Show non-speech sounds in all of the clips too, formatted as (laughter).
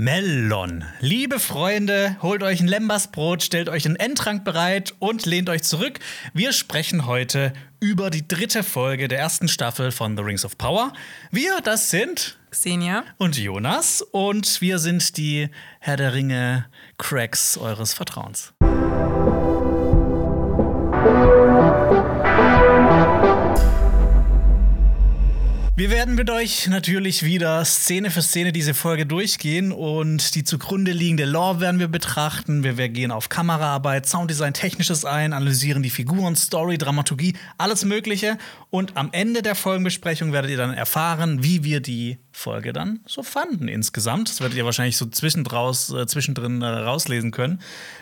Melon. Liebe Freunde, holt euch ein Lembasbrot, stellt euch einen Endtrank bereit und lehnt euch zurück. Wir sprechen heute über die dritte Folge der ersten Staffel von The Rings of Power. Wir, das sind Xenia und Jonas und wir sind die Herr der Ringe Cracks eures Vertrauens. Wir werden mit euch natürlich wieder Szene für Szene diese Folge durchgehen und die zugrunde liegende Lore werden wir betrachten. Wir, gehen auf Kameraarbeit, Sounddesign, Technisches ein, analysieren die Figuren, Story, Dramaturgie, alles Mögliche. Und am Ende der Folgenbesprechung werdet ihr dann erfahren, wie wir die Folge dann so fanden insgesamt. Das werdet ihr wahrscheinlich so zwischendraus, äh, zwischendrin äh, rauslesen können.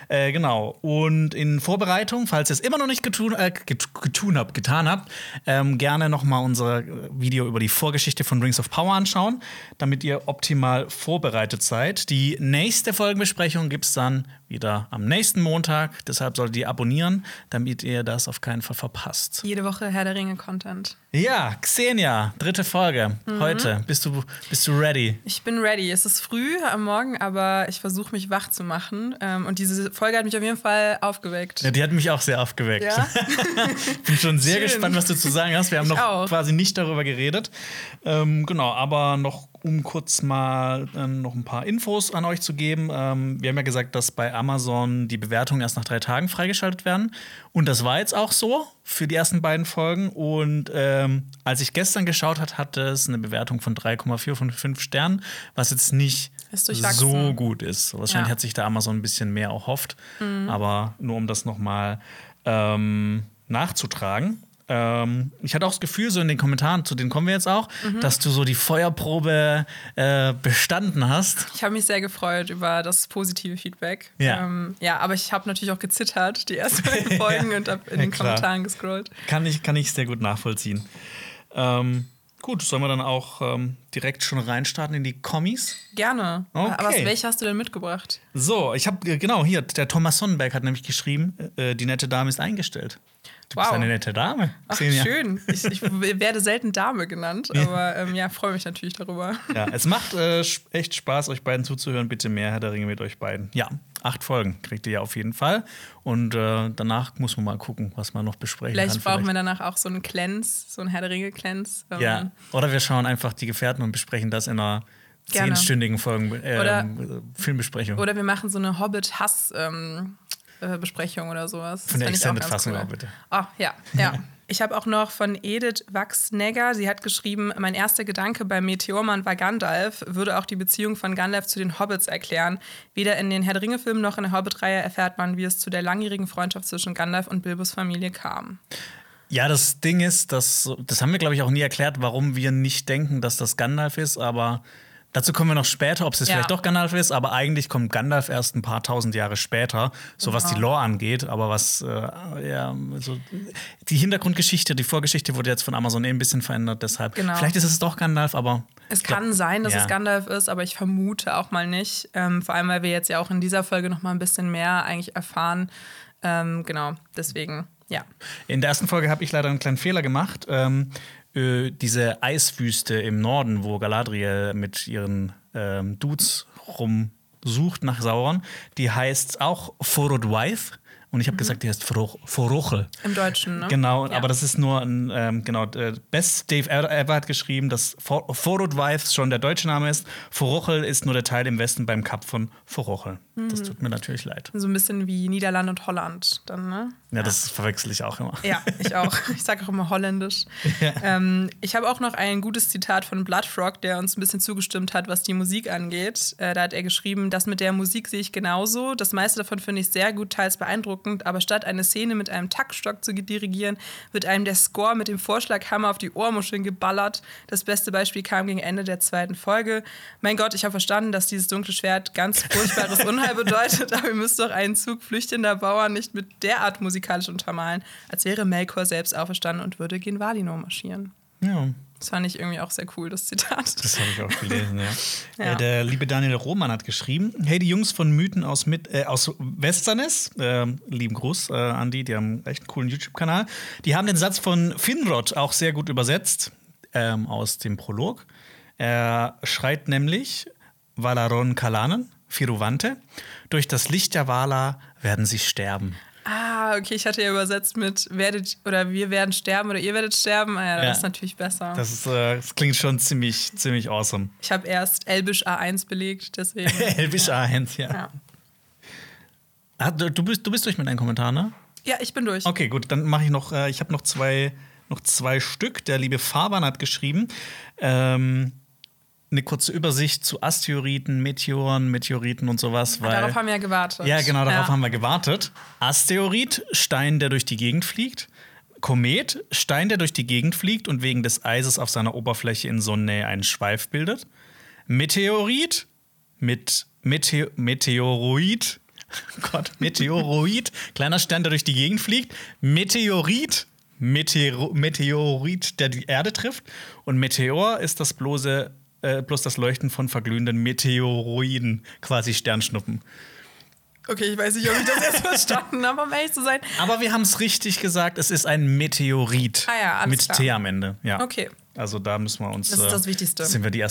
Äh, genau. Und in Vorbereitung, falls ihr es immer noch nicht getun, äh, getun habt, getan habt, ähm, gerne noch mal unser Video über die Vorgeschichte von Rings of Power anschauen, damit ihr optimal vorbereitet seid. Die nächste Folgenbesprechung gibt es dann wieder am nächsten Montag. Deshalb solltet ihr abonnieren, damit ihr das auf keinen Fall verpasst. Jede Woche Herr der Ringe-Content. Ja, Xenia, dritte Folge. Mhm. Heute. Bist du, bist du ready? Ich bin ready. Es ist früh am Morgen, aber ich versuche mich wach zu machen. Ähm, und diese Folge hat mich auf jeden Fall aufgeweckt. Ja, die hat mich auch sehr aufgeweckt. Ja? ich (laughs) bin schon sehr Schön. gespannt, was du zu sagen hast. Wir haben ich noch auch. quasi nicht darüber geredet. Ähm, genau, aber noch um kurz mal äh, noch ein paar Infos an euch zu geben. Ähm, wir haben ja gesagt, dass bei Amazon die Bewertungen erst nach drei Tagen freigeschaltet werden. Und das war jetzt auch so für die ersten beiden Folgen. Und ähm, als ich gestern geschaut habe, hatte es eine Bewertung von 3,4 von 5 Sternen, was jetzt nicht so gut ist. Wahrscheinlich ja. hat sich da Amazon ein bisschen mehr erhofft. Mhm. Aber nur um das noch mal ähm, nachzutragen. Ähm, ich hatte auch das Gefühl, so in den Kommentaren, zu denen kommen wir jetzt auch, mhm. dass du so die Feuerprobe äh, bestanden hast. Ich habe mich sehr gefreut über das positive Feedback. Ja, ähm, ja aber ich habe natürlich auch gezittert, die ersten (laughs) beiden Folgen und habe in ja, den klar. Kommentaren gescrollt. Kann ich, kann ich sehr gut nachvollziehen. Ähm, Gut, sollen wir dann auch ähm, direkt schon reinstarten in die Kommis? Gerne. Okay. Aber welche hast du denn mitgebracht? So, ich habe äh, genau hier, der Thomas Sonnenberg hat nämlich geschrieben, äh, die nette Dame ist eingestellt. Du wow. bist eine nette Dame. Ach, schön. Ich, ich, werde selten Dame genannt, aber ähm, ja, freue mich natürlich darüber. Ja, es macht äh, echt Spaß, euch beiden zuzuhören. Bitte mehr Herr der Ringe mit euch beiden. Ja, acht Folgen kriegt ihr ja auf jeden Fall. Und äh, danach muss man mal gucken, was man noch besprechen vielleicht kann. Vielleicht brauchen wir danach auch so einen Cleanse, so einen Herr der Ringe-Cleanse. Ähm. Ja, oder wir schauen einfach die Gefährten und besprechen das in einer zehnstündigen Folgen, äh, oder, Filmbesprechung. Oder wir machen so eine Hobbit-Hass- ähm, äh, Besprechung oder sowas. Von der Extended-Fassung cool. auch bitte. Oh, ja, ja. (laughs) Ich habe auch noch von Edith Wachsnegger, sie hat geschrieben, mein erster Gedanke beim Meteormann war Gandalf, würde auch die Beziehung von Gandalf zu den Hobbits erklären. Weder in den Herr der Ringe-Filmen noch in der Hobbit-Reihe erfährt man, wie es zu der langjährigen Freundschaft zwischen Gandalf und Bilbos Familie kam. Ja, das Ding ist, dass, das haben wir, glaube ich, auch nie erklärt, warum wir nicht denken, dass das Gandalf ist, aber Dazu kommen wir noch später, ob es jetzt ja. vielleicht doch Gandalf ist, aber eigentlich kommt Gandalf erst ein paar tausend Jahre später, so was die Lore angeht. Aber was, äh, ja, so, die Hintergrundgeschichte, die Vorgeschichte wurde jetzt von Amazon eh ein bisschen verändert, deshalb. Genau. Vielleicht ist es doch Gandalf, aber. Es kann glaub, sein, dass ja. es Gandalf ist, aber ich vermute auch mal nicht. Ähm, vor allem, weil wir jetzt ja auch in dieser Folge noch mal ein bisschen mehr eigentlich erfahren. Ähm, genau, deswegen. Ja. In der ersten Folge habe ich leider einen kleinen Fehler gemacht. Ähm, äh, diese Eiswüste im Norden, wo Galadriel mit ihren ähm, Dudes rumsucht nach Sauron, die heißt auch Forodwaith. Und ich habe mhm. gesagt, die heißt Forochel. Im Deutschen, ne? Genau, ja. aber das ist nur ein, ähm, genau, Best Dave Ever hat geschrieben, dass Forodwaith schon der deutsche Name ist. Forochel ist nur der Teil im Westen beim Kap von Forochel. Mhm. Das tut mir natürlich leid. So ein bisschen wie Niederland und Holland dann, ne? Ja, das verwechsel ich auch immer. Ja, ich auch. (laughs) Ich sage auch immer holländisch. Ja. Ähm, ich habe auch noch ein gutes Zitat von Bloodfrog, der uns ein bisschen zugestimmt hat, was die Musik angeht. Äh, da hat er geschrieben, das mit der Musik sehe ich genauso. Das meiste davon finde ich sehr gut, teils beeindruckend, aber statt eine Szene mit einem Taktstock zu dirigieren, wird einem der Score mit dem Vorschlaghammer auf die Ohrmuscheln geballert. Das beste Beispiel kam gegen Ende der zweiten Folge. Mein Gott, ich habe verstanden, dass dieses dunkle Schwert ganz furchtbares (laughs) Unheil bedeutet, aber ihr müsst doch einen Zug flüchtender Bauern nicht mit derart Musik musikalisch untermalen, als wäre Melkor selbst auferstanden und würde gen Valinor marschieren. Ja. Das fand ich irgendwie auch sehr cool, das Zitat. Das habe ich auch gelesen, ja. (laughs) ja. Äh, der liebe Daniel Roman hat geschrieben: Hey, die Jungs von Mythen aus, mit, äh, aus Westernes, äh, lieben Gruß, äh, Andi, die haben echt einen coolen YouTube-Kanal. Die haben den Satz von Finrod auch sehr gut übersetzt ähm, aus dem Prolog. Er schreit nämlich: Valaron Kalanen, Firuvante. Durch das Licht der Vala werden sie sterben. Ah, okay, ich hatte ja übersetzt mit werdet oder wir werden sterben oder ihr werdet sterben. Ah, ja, das Ja. ist natürlich besser. Das, ist, äh, das klingt schon ziemlich, ziemlich awesome. ich habe erst Elbisch A1 belegt, deswegen. (laughs) Elvisch A1, ja. ja. Ah, du, du, bist, du bist durch mit deinen Kommentaren, ne? ja, ich bin durch. Okay, gut, dann mache ich noch, äh, ich habe noch zwei, noch zwei Stück. Der liebe Fabian hat geschrieben, ähm, eine kurze Übersicht zu Asteroiden, Meteoren, Meteoriten und sowas. Weil, Darauf haben wir ja gewartet. ja, genau, darauf Ja. haben wir gewartet. Asteroid, Stein, der durch die Gegend fliegt. Komet, Stein, der durch die Gegend fliegt und wegen des Eises auf seiner Oberfläche in Sonnennähe einen Schweif bildet. Meteorit, mit Mete Meteoroid, Gott, Meteoroid, (laughs) kleiner Stern, der durch die Gegend fliegt. Meteorit, Meteoro Meteorit, der die Erde trifft. Und Meteor ist das bloße, äh, bloß das Leuchten von verglühenden Meteoroiden, quasi Sternschnuppen. Okay, ich weiß nicht, ob ich das jetzt (laughs) verstanden habe, um ehrlich zu sein. Aber wir haben es richtig gesagt, es ist ein Meteorit. Ah ja, alles mit klar. T am Ende. Ja. Okay. Also da müssen wir uns. Das ist äh, das Wichtigste. Sind wir die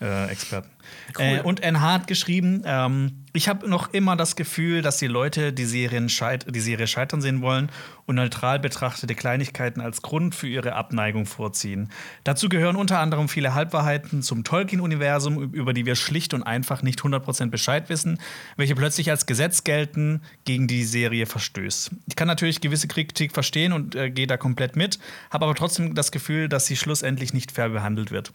Astronomie-Experten. Cool. Äh, und NH hat geschrieben, ähm, ich habe noch immer das Gefühl, dass die Leute die, Serien scheit die Serie scheitern sehen wollen und neutral betrachtete Kleinigkeiten als Grund für ihre Abneigung vorziehen. Dazu gehören unter anderem viele Halbwahrheiten zum Tolkien-Universum, über die wir schlicht und einfach nicht 100% Bescheid wissen, welche plötzlich als Gesetz gelten, gegen die die Serie verstößt. Ich kann natürlich gewisse Kritik verstehen und äh, gehe da komplett mit, habe aber trotzdem das Gefühl, dass sie schlussendlich nicht fair behandelt wird.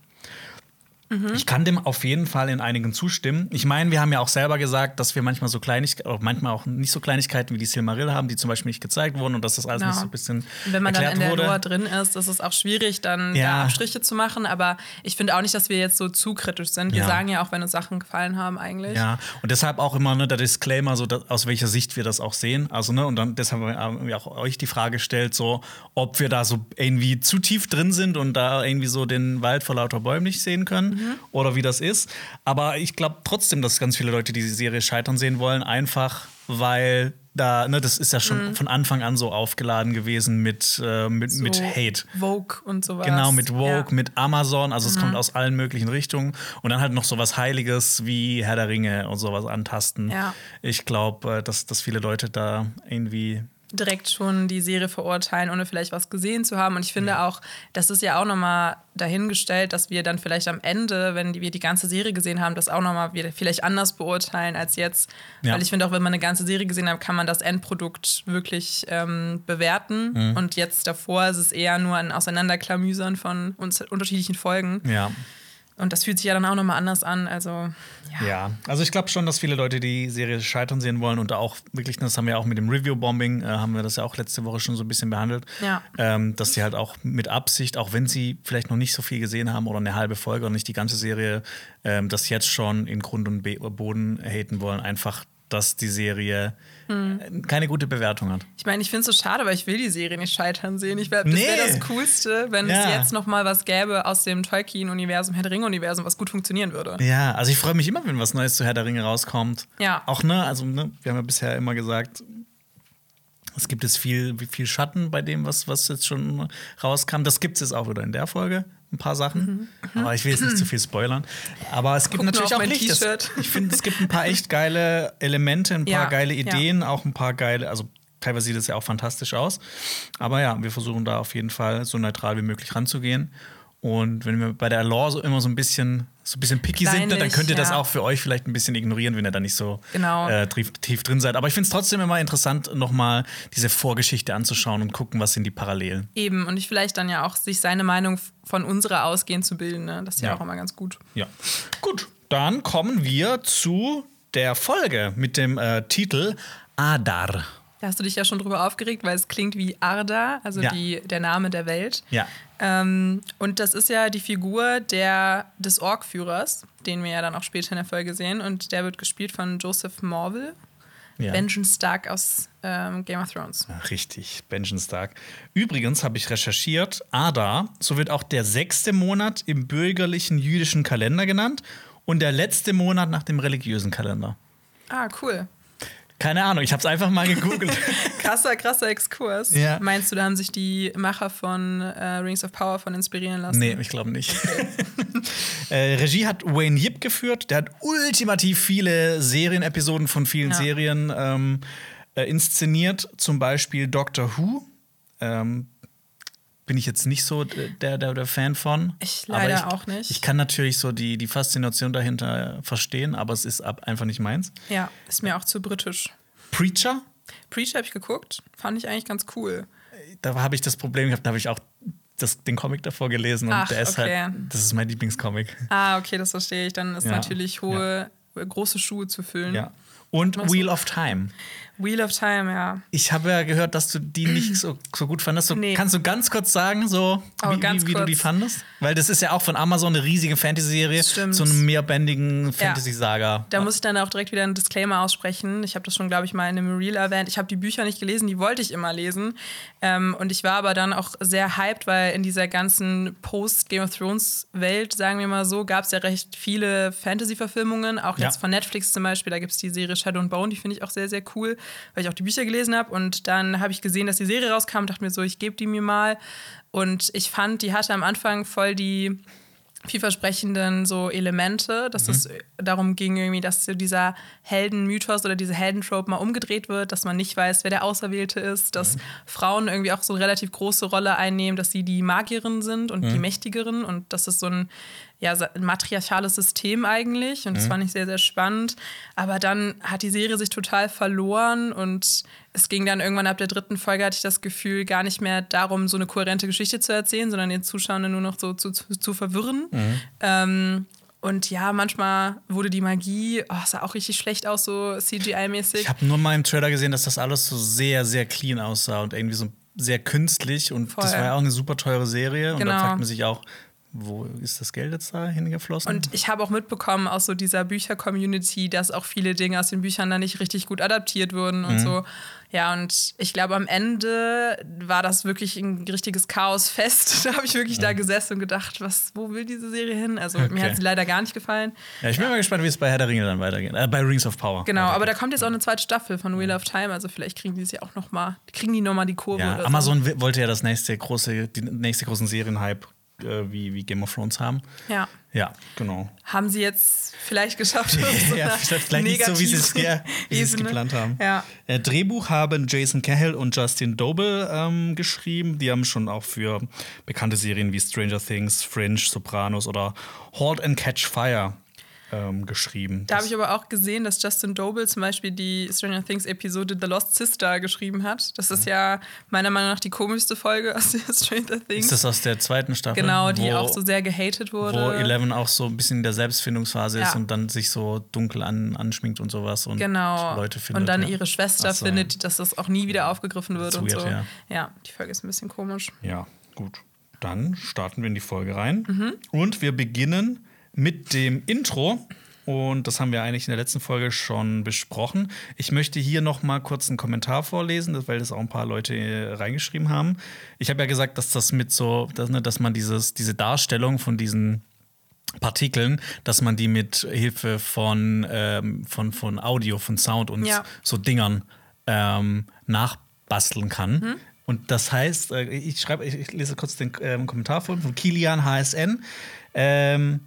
Ich kann dem auf jeden Fall in einigen zustimmen. Ich meine, wir haben ja auch selber gesagt, dass wir manchmal so Kleinigkeiten, manchmal auch nicht so Kleinigkeiten wie die Silmaril haben, die zum Beispiel nicht gezeigt wurden und dass das alles Ja. nicht so ein bisschen Und wenn man dann in der wurde. Lore drin ist, ist es auch schwierig, dann Ja. da Abstriche zu machen. Aber ich finde auch nicht, dass wir jetzt so zu kritisch sind. Wir Ja. sagen ja auch, wenn uns Sachen gefallen haben, eigentlich. Ja, und deshalb auch immer ne, der Disclaimer, so dass, aus welcher Sicht wir das auch sehen. Also, ne, und dann deshalb haben wir auch euch die Frage gestellt, so, ob wir da so irgendwie zu tief drin sind und da irgendwie so den Wald vor lauter Bäumen nicht sehen können Mhm. oder wie das ist. Aber ich glaube trotzdem, dass ganz viele Leute diese Serie scheitern sehen wollen, einfach weil da, ne, das ist ja schon von Anfang an so aufgeladen gewesen mit, äh, mit, Mhm. So mit Hate. Vogue und sowas. Genau, mit Vogue, Ja. Mhm. mit Amazon, also es kommt aus allen möglichen Richtungen. Und dann halt noch sowas Heiliges wie Herr der Ringe und sowas antasten. Ja. Ich glaube, dass, dass viele Leute da irgendwie. Direkt schon die Serie verurteilen, ohne vielleicht was gesehen zu haben. Und ich finde auch, das ist ja auch nochmal dahingestellt, dass wir dann vielleicht am Ende, wenn wir die ganze Serie gesehen haben, das auch nochmal vielleicht anders beurteilen als jetzt. Ja. Weil ich finde auch, wenn man eine ganze Serie gesehen hat, kann man das Endprodukt wirklich ähm, bewerten. Mhm. Und jetzt davor ist es eher nur ein Auseinanderklamüsern von uns unterschiedlichen Folgen. Ja. Und das fühlt sich ja dann auch nochmal anders an. Also, ja. Ja, also ich glaube schon, dass viele Leute die Serie scheitern sehen wollen und auch wirklich, das haben wir auch mit dem Review-Bombing, äh, haben wir das ja auch letzte Woche schon so ein bisschen behandelt, Ja. ähm, dass sie halt auch mit Absicht, auch wenn sie vielleicht noch nicht so viel gesehen haben oder eine halbe Folge und nicht die ganze Serie, ähm, das jetzt schon in Grund und Boden haten wollen, einfach, dass die Serie Hm. äh, keine gute Bewertung hat. Ich meine, ich finde es so schade, weil ich will die Serie nicht scheitern sehen. Ich wär, wäre Nee. das Coolste, wenn es Ja. jetzt noch mal was gäbe aus dem Tolkien-Universum, Herr der Ringe-Universum, was gut funktionieren würde. Ja, also ich freue mich immer, wenn was Neues zu Herr der Ringe rauskommt. Ja. Auch, ne, also, ne, wir haben ja bisher immer gesagt, es gibt jetzt viel, viel Schatten bei dem, was, was jetzt schon rauskam. Das gibt es jetzt auch wieder in der Folge, ein paar Sachen. Aber ich will jetzt nicht zu viel spoilern. Aber es gibt Mhm. Guck natürlich auch. Es- T-Shirt. Ich finde, es gibt ein paar echt geile Elemente, ein paar Ja, geile ja. Ideen, auch ein paar geile, also teilweise sieht es ja auch fantastisch aus. Aber ja, wir versuchen da auf jeden Fall so neutral wie möglich ranzugehen. Und wenn wir bei der Lore so immer so ein bisschen, so ein bisschen picky sind, ne, dann könnt ihr das ja. auch für euch vielleicht ein bisschen ignorieren, wenn ihr da nicht so Genau. äh, tief, tief drin seid. Aber ich finde es trotzdem immer interessant, nochmal diese Vorgeschichte anzuschauen und gucken, was sind die Parallelen. Eben. Und ich vielleicht dann ja auch sich seine Meinung von unserer ausgehend zu bilden. Ne? Das ist ja. Ja. auch immer ganz gut. Ja. Gut, dann kommen wir zu der Folge mit dem äh, Titel Adar. Da hast du dich ja schon drüber aufgeregt, weil es klingt wie Arda, also Ja. die, der Name der Welt. Ja. Ähm, und das ist ja die Figur der, des Orkführers, den wir ja dann auch später in der Folge sehen. Und der wird gespielt von Joseph Morville. Ja. Benjamin Stark aus ähm, Game of Thrones. Ja, Richtig, Benjamin Stark. Übrigens habe ich recherchiert, Adar, so wird auch der sechste Monat im bürgerlichen jüdischen Kalender genannt und der letzte Monat nach dem religiösen Kalender. Ah, cool. Keine Ahnung, ich habe es einfach mal gegoogelt. (laughs) krasser, krasser Exkurs. Ja. Meinst du, da haben sich die Macher von äh, Rings of Power von inspirieren lassen? Nee, ich glaube nicht. (laughs) äh, Regie hat Wayne Yip geführt. Der hat ultimativ viele Serienepisoden von vielen Ja. Serien ähm, äh, inszeniert. Zum Beispiel Doctor Who. Ähm, bin ich jetzt nicht so der, der, der Fan von. Ich Aber leider auch nicht. Ich kann natürlich so die, die Faszination dahinter verstehen, aber es ist ab, einfach nicht meins. Ja, ist mir auch zu britisch. Preacher, Preacher habe ich geguckt, fand ich eigentlich ganz cool. da habe ich das Problem gehabt, da habe ich auch das, den Comic davor gelesen und Ach, der ist okay. halt, das ist mein Lieblingscomic. Ah, okay, das verstehe ich. Dann ist Ja, natürlich hohe, große Schuhe zu füllen. Ja. Und Ach so. Wheel of Time. Wheel of Time, ja. Ich habe ja gehört, dass du die nicht so, so gut fandest. So, Nee. Kannst du ganz kurz sagen, so Oh, wie, wie, wie du die fandest? Weil das ist ja auch von Amazon eine riesige Fantasy-Serie zu einem mehrbändigen Fantasy-Saga. Da muss ich dann auch direkt wieder einen Disclaimer aussprechen. Ich habe das schon, glaube ich, mal in einem Reel erwähnt. Ich habe die Bücher nicht gelesen, die wollte ich immer lesen. Ähm, und ich war aber dann auch sehr hyped, weil in dieser ganzen Post-Game of Thrones-Welt, sagen wir mal so, gab es ja recht viele Fantasy-Verfilmungen. Auch Ja. jetzt von Netflix zum Beispiel. Da gibt es die Serie Shadow and Bone, die finde ich auch sehr, sehr cool, weil ich auch die Bücher gelesen habe. Und dann habe ich gesehen, dass die Serie rauskam und dachte mir so, ich gebe die mir mal. Und ich fand, die hatte am Anfang voll die vielversprechenden so Elemente, dass es darum ging irgendwie, dass so dieser Heldenmythos oder diese Heldentrope mal umgedreht wird, dass man nicht weiß, wer der Auserwählte ist, dass Frauen irgendwie auch so eine relativ große Rolle einnehmen, dass sie die Magierinnen sind und die Mächtigeren und das ist so ein ja, ein matriarchales System eigentlich und das fand ich sehr, sehr spannend. Aber dann hat die Serie sich total verloren und es ging dann irgendwann ab der dritten Folge, hatte ich das Gefühl, gar nicht mehr darum, so eine kohärente Geschichte zu erzählen, sondern den Zuschauern nur noch so zu, zu, zu verwirren. Ähm, und ja, manchmal wurde die Magie, oh, sah auch richtig schlecht aus, so CGI-mäßig. Ich habe nur mal im Trailer gesehen, dass das alles so sehr, sehr clean aussah und irgendwie so sehr künstlich. Und das Voll. war ja auch eine super teure Serie. Und da Genau. fragt man sich auch, wo ist das Geld jetzt da hingeflossen? Und ich habe auch mitbekommen aus so dieser Bücher-Community, dass auch viele Dinge aus den Büchern dann nicht richtig gut adaptiert wurden Mhm. und so. Ja, und ich glaube, am Ende war das wirklich ein richtiges Chaosfest. (laughs) Da habe ich wirklich da gesessen und gedacht, was, wo will diese Serie hin? Also Okay. mir hat sie leider gar nicht gefallen. ja, ich bin mal gespannt, wie es bei Herr der Ringe dann weitergeht. Äh, bei Rings of Power. Genau, aber da kommt jetzt auch eine zweite Staffel von Wheel of Time, also vielleicht kriegen die es ja auch noch mal, kriegen die noch mal die Kurve Ja, oder Amazon wi- wollte ja das nächste große, die nächste großen Serienhype äh, wie, wie Game of Thrones haben. Ja. Ja, genau. Haben sie jetzt vielleicht geschafft? (laughs) so ja, vielleicht nicht so, wie sie ja, es geplant haben. Ja. Äh, Drehbuch haben Jason Cahill und Justin Doble ähm, geschrieben. Die haben schon auch für bekannte Serien wie Stranger Things, Fringe, Sopranos oder Halt and Catch Fire ähm, geschrieben. Da habe ich aber auch gesehen, dass Justin Doble zum Beispiel die Stranger Things Episode The Lost Sister geschrieben hat. Das ist ja meiner Meinung nach die komischste Folge (laughs) aus der Stranger Things. ist das aus der zweiten Staffel? genau, die wo, auch so sehr gehatet wurde. Wo Eleven auch so ein bisschen in der Selbstfindungsphase ist Ja. und dann sich so dunkel an, anschminkt und sowas und Genau. Leute findet. und dann ja. ihre Schwester so, findet, dass das auch nie wieder aufgegriffen wird ist und weird, so. ja. ja, die Folge ist ein bisschen komisch. Ja, gut. Dann starten wir in die Folge rein. Mhm. Und wir beginnen mit dem Intro. Und das haben wir eigentlich in der letzten Folge schon besprochen. Ich möchte hier noch mal kurz einen Kommentar vorlesen, weil das auch ein paar Leute äh, reingeschrieben haben. Ich habe ja gesagt, dass das mit so, dass, ne, dass man dieses, diese Darstellung von diesen Partikeln, dass man die mit Hilfe von, ähm, von, von Audio, von Sound und Ja. so Dingern ähm, nachbasteln kann. Mhm. Und das heißt, äh, ich schreibe, ich, ich lese kurz den ähm, Kommentar vor von Kilian HSN. Ähm,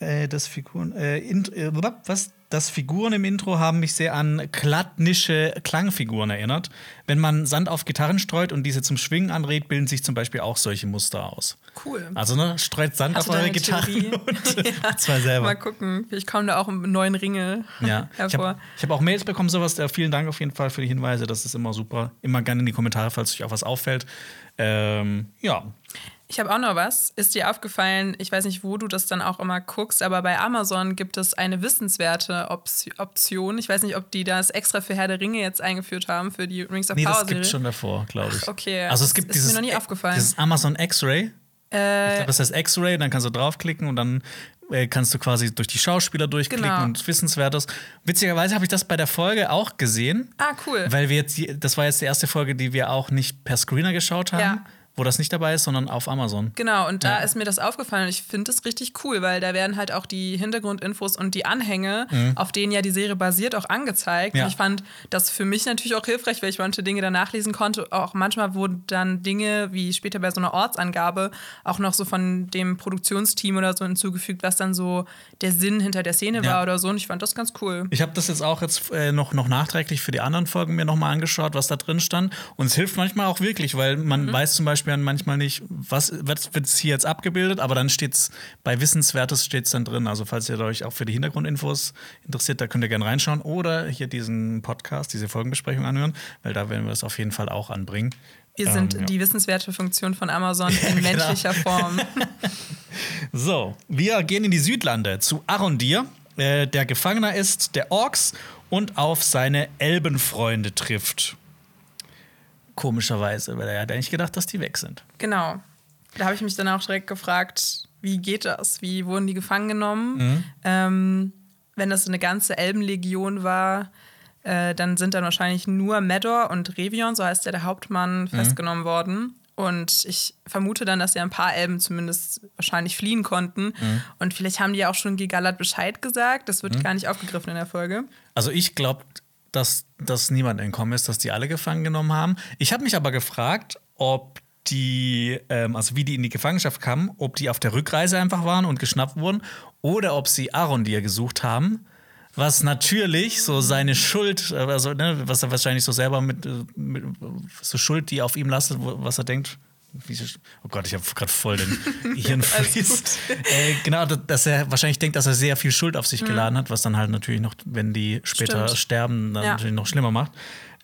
äh, das Figuren, äh, int, äh, was? Das Figuren im Intro haben mich sehr an klattnische Klangfiguren erinnert. Wenn man Sand auf Gitarren streut und diese zum Schwingen anregt, bilden sich zum Beispiel auch solche Muster aus. Cool. Also ne, streut Sand Hast auf eure Gitarren (laughs) und macht's (laughs) mal selber. Mal gucken. Ich komme da auch mit neuen Ringe (laughs) Ja, ich hervor. habe hab auch Mails bekommen, sowas. Vielen Dank auf jeden Fall für die Hinweise. Das ist immer super. Immer gerne in die Kommentare, falls euch auch was auffällt. Ähm, ja, Ich habe auch noch was. Ist dir aufgefallen, ich weiß nicht, wo du das dann auch immer guckst, aber bei Amazon gibt es eine wissenswerte Option. Ich weiß nicht, ob die das extra für Herr der Ringe jetzt eingeführt haben, für die Rings of nee, Power das Serie. gibt schon davor, glaube ich. Ach, okay. Also es Das gibt ist mir dieses, noch nie aufgefallen. dieses Amazon X-Ray. ich glaube, das heißt X-Ray, dann kannst du draufklicken und dann äh, kannst du quasi durch die Schauspieler durchklicken Genau. und Wissenswertes. Witzigerweise habe ich das bei der Folge auch gesehen. Ah, cool. Weil wir jetzt, die- das war jetzt die erste Folge, die wir auch nicht per Screener geschaut haben. Ja. Wo das nicht dabei ist, sondern auf Amazon. Genau, und da Ja. ist mir das aufgefallen. Ich finde das richtig cool, weil da werden halt auch die Hintergrundinfos und die Anhänge, auf denen ja die Serie basiert, auch angezeigt. Mhm. Ja. Und ich fand das für mich natürlich auch hilfreich, weil ich manche Dinge da nachlesen konnte. Auch manchmal wurden dann Dinge, wie später bei so einer Ortsangabe, auch noch so von dem Produktionsteam oder so hinzugefügt, was dann so der Sinn hinter der Szene Ja. war oder so. Und ich fand das ganz cool. Ich habe das jetzt auch jetzt äh, noch, noch nachträglich für die anderen Folgen mir nochmal angeschaut, was da drin stand. Und es hilft manchmal auch wirklich, weil man Mhm. weiß zum Beispiel dann manchmal nicht, was wird wird hier jetzt abgebildet, aber dann steht es bei Wissenswertes steht's dann drin. Also falls ihr euch auch für die Hintergrundinfos interessiert, da könnt ihr gerne reinschauen oder hier diesen Podcast, diese Folgenbesprechung anhören, weil da werden wir es auf jeden Fall auch anbringen. Wir sind Ähm, ja. die wissenswerte Funktion von Amazon (laughs) in genau. menschlicher Form. (laughs) So, wir gehen in die Südlande zu Arondir, äh, der Gefangener ist der Orks und auf seine Elbenfreunde trifft. Komischerweise, weil er hat eigentlich gedacht, dass die weg sind. Genau. Da habe ich mich dann auch direkt gefragt, wie geht das? Wie wurden die gefangen genommen? Mhm. Ähm, wenn das eine ganze Elbenlegion war, äh, dann sind dann wahrscheinlich nur Medor und Revion, so heißt der, der Hauptmann, Mhm. festgenommen worden. Und ich vermute dann, dass ja ein paar Elben zumindest wahrscheinlich fliehen konnten. Mhm. Und vielleicht haben die ja auch schon Gigallad Bescheid gesagt. Das wird gar nicht aufgegriffen in der Folge. Also ich glaube, dass, dass niemand entkommen ist, dass die alle gefangen genommen haben. Ich habe mich aber gefragt, ob die, ähm, also wie die in die Gefangenschaft kamen, ob die auf der Rückreise einfach waren und geschnappt wurden oder ob sie Arondir gesucht haben. Was natürlich so seine Schuld, äh, also ne, was er wahrscheinlich so selber mit, äh, mit so Schuld, die auf ihm lastet, was er denkt. Oh Gott, ich habe gerade voll den (laughs) Hirnfries. äh, genau, dass- er wahrscheinlich denkt, dass er sehr viel Schuld auf sich geladen hat, was dann halt natürlich noch, wenn die später Stimmt. sterben, dann Ja. natürlich noch schlimmer macht.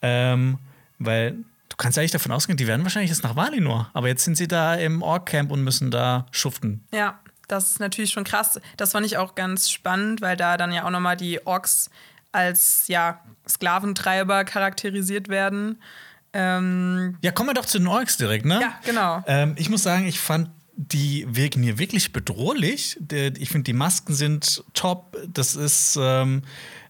Ähm, weil du kannst eigentlich davon ausgehen, die werden wahrscheinlich jetzt nach Valinor. Aber jetzt sind sie da im Ork-Camp und müssen da schuften. Ja, das ist natürlich schon krass. Das fand ich auch ganz spannend, weil da dann ja auch nochmal die Orks als ja, Sklaventreiber charakterisiert werden. Ähm, Ja, kommen wir doch zu den Orks direkt, ne? ja, genau. Ähm, ich muss sagen, ich fand, die wirken hier wirklich bedrohlich. Ich finde, die Masken sind top. Das ist, ähm,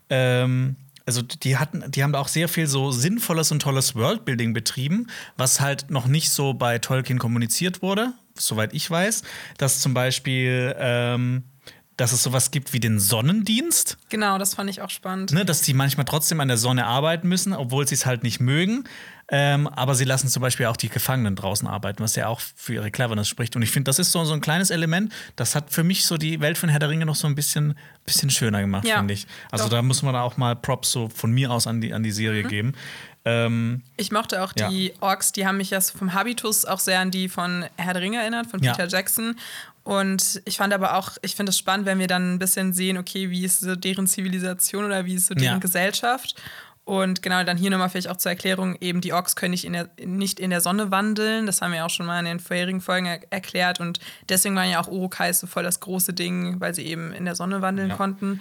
ähm, also die hatten, die haben da auch sehr viel so sinnvolles und tolles Worldbuilding betrieben, was halt noch nicht so bei Tolkien kommuniziert wurde, soweit ich weiß. Dass zum Beispiel, ähm, dass es sowas gibt wie den Sonnendienst. Genau, das fand ich auch spannend. Ne, dass die manchmal trotzdem an der Sonne arbeiten müssen, obwohl sie es halt nicht mögen. Ähm, aber sie lassen zum Beispiel auch die Gefangenen draußen arbeiten, was ja auch für ihre Cleverness spricht. Und ich finde, das ist so, so ein kleines Element, das hat für mich so die Welt von Herr der Ringe noch so ein bisschen, bisschen schöner gemacht, Ja, finde ich. Also doch. da muss man auch mal Props so von mir aus an die, an die Serie geben. Ähm, Ich mochte auch Ja. die Orks, die haben mich ja vom Habitus auch sehr an die von Herr der Ringe erinnert, von Ja. Peter Jackson. Und ich fand aber auch, ich finde es spannend, wenn wir dann ein bisschen sehen, okay, wie ist so deren Zivilisation oder wie ist so deren Ja. Gesellschaft. Und genau, dann hier nochmal vielleicht auch zur Erklärung, eben die Orks können nicht in, der, nicht in der Sonne wandeln. Das haben wir auch schon mal in den vorherigen Folgen er erklärt. Und deswegen waren ja auch Urukais so voll das große Ding, weil sie eben in der Sonne wandeln Ja. konnten.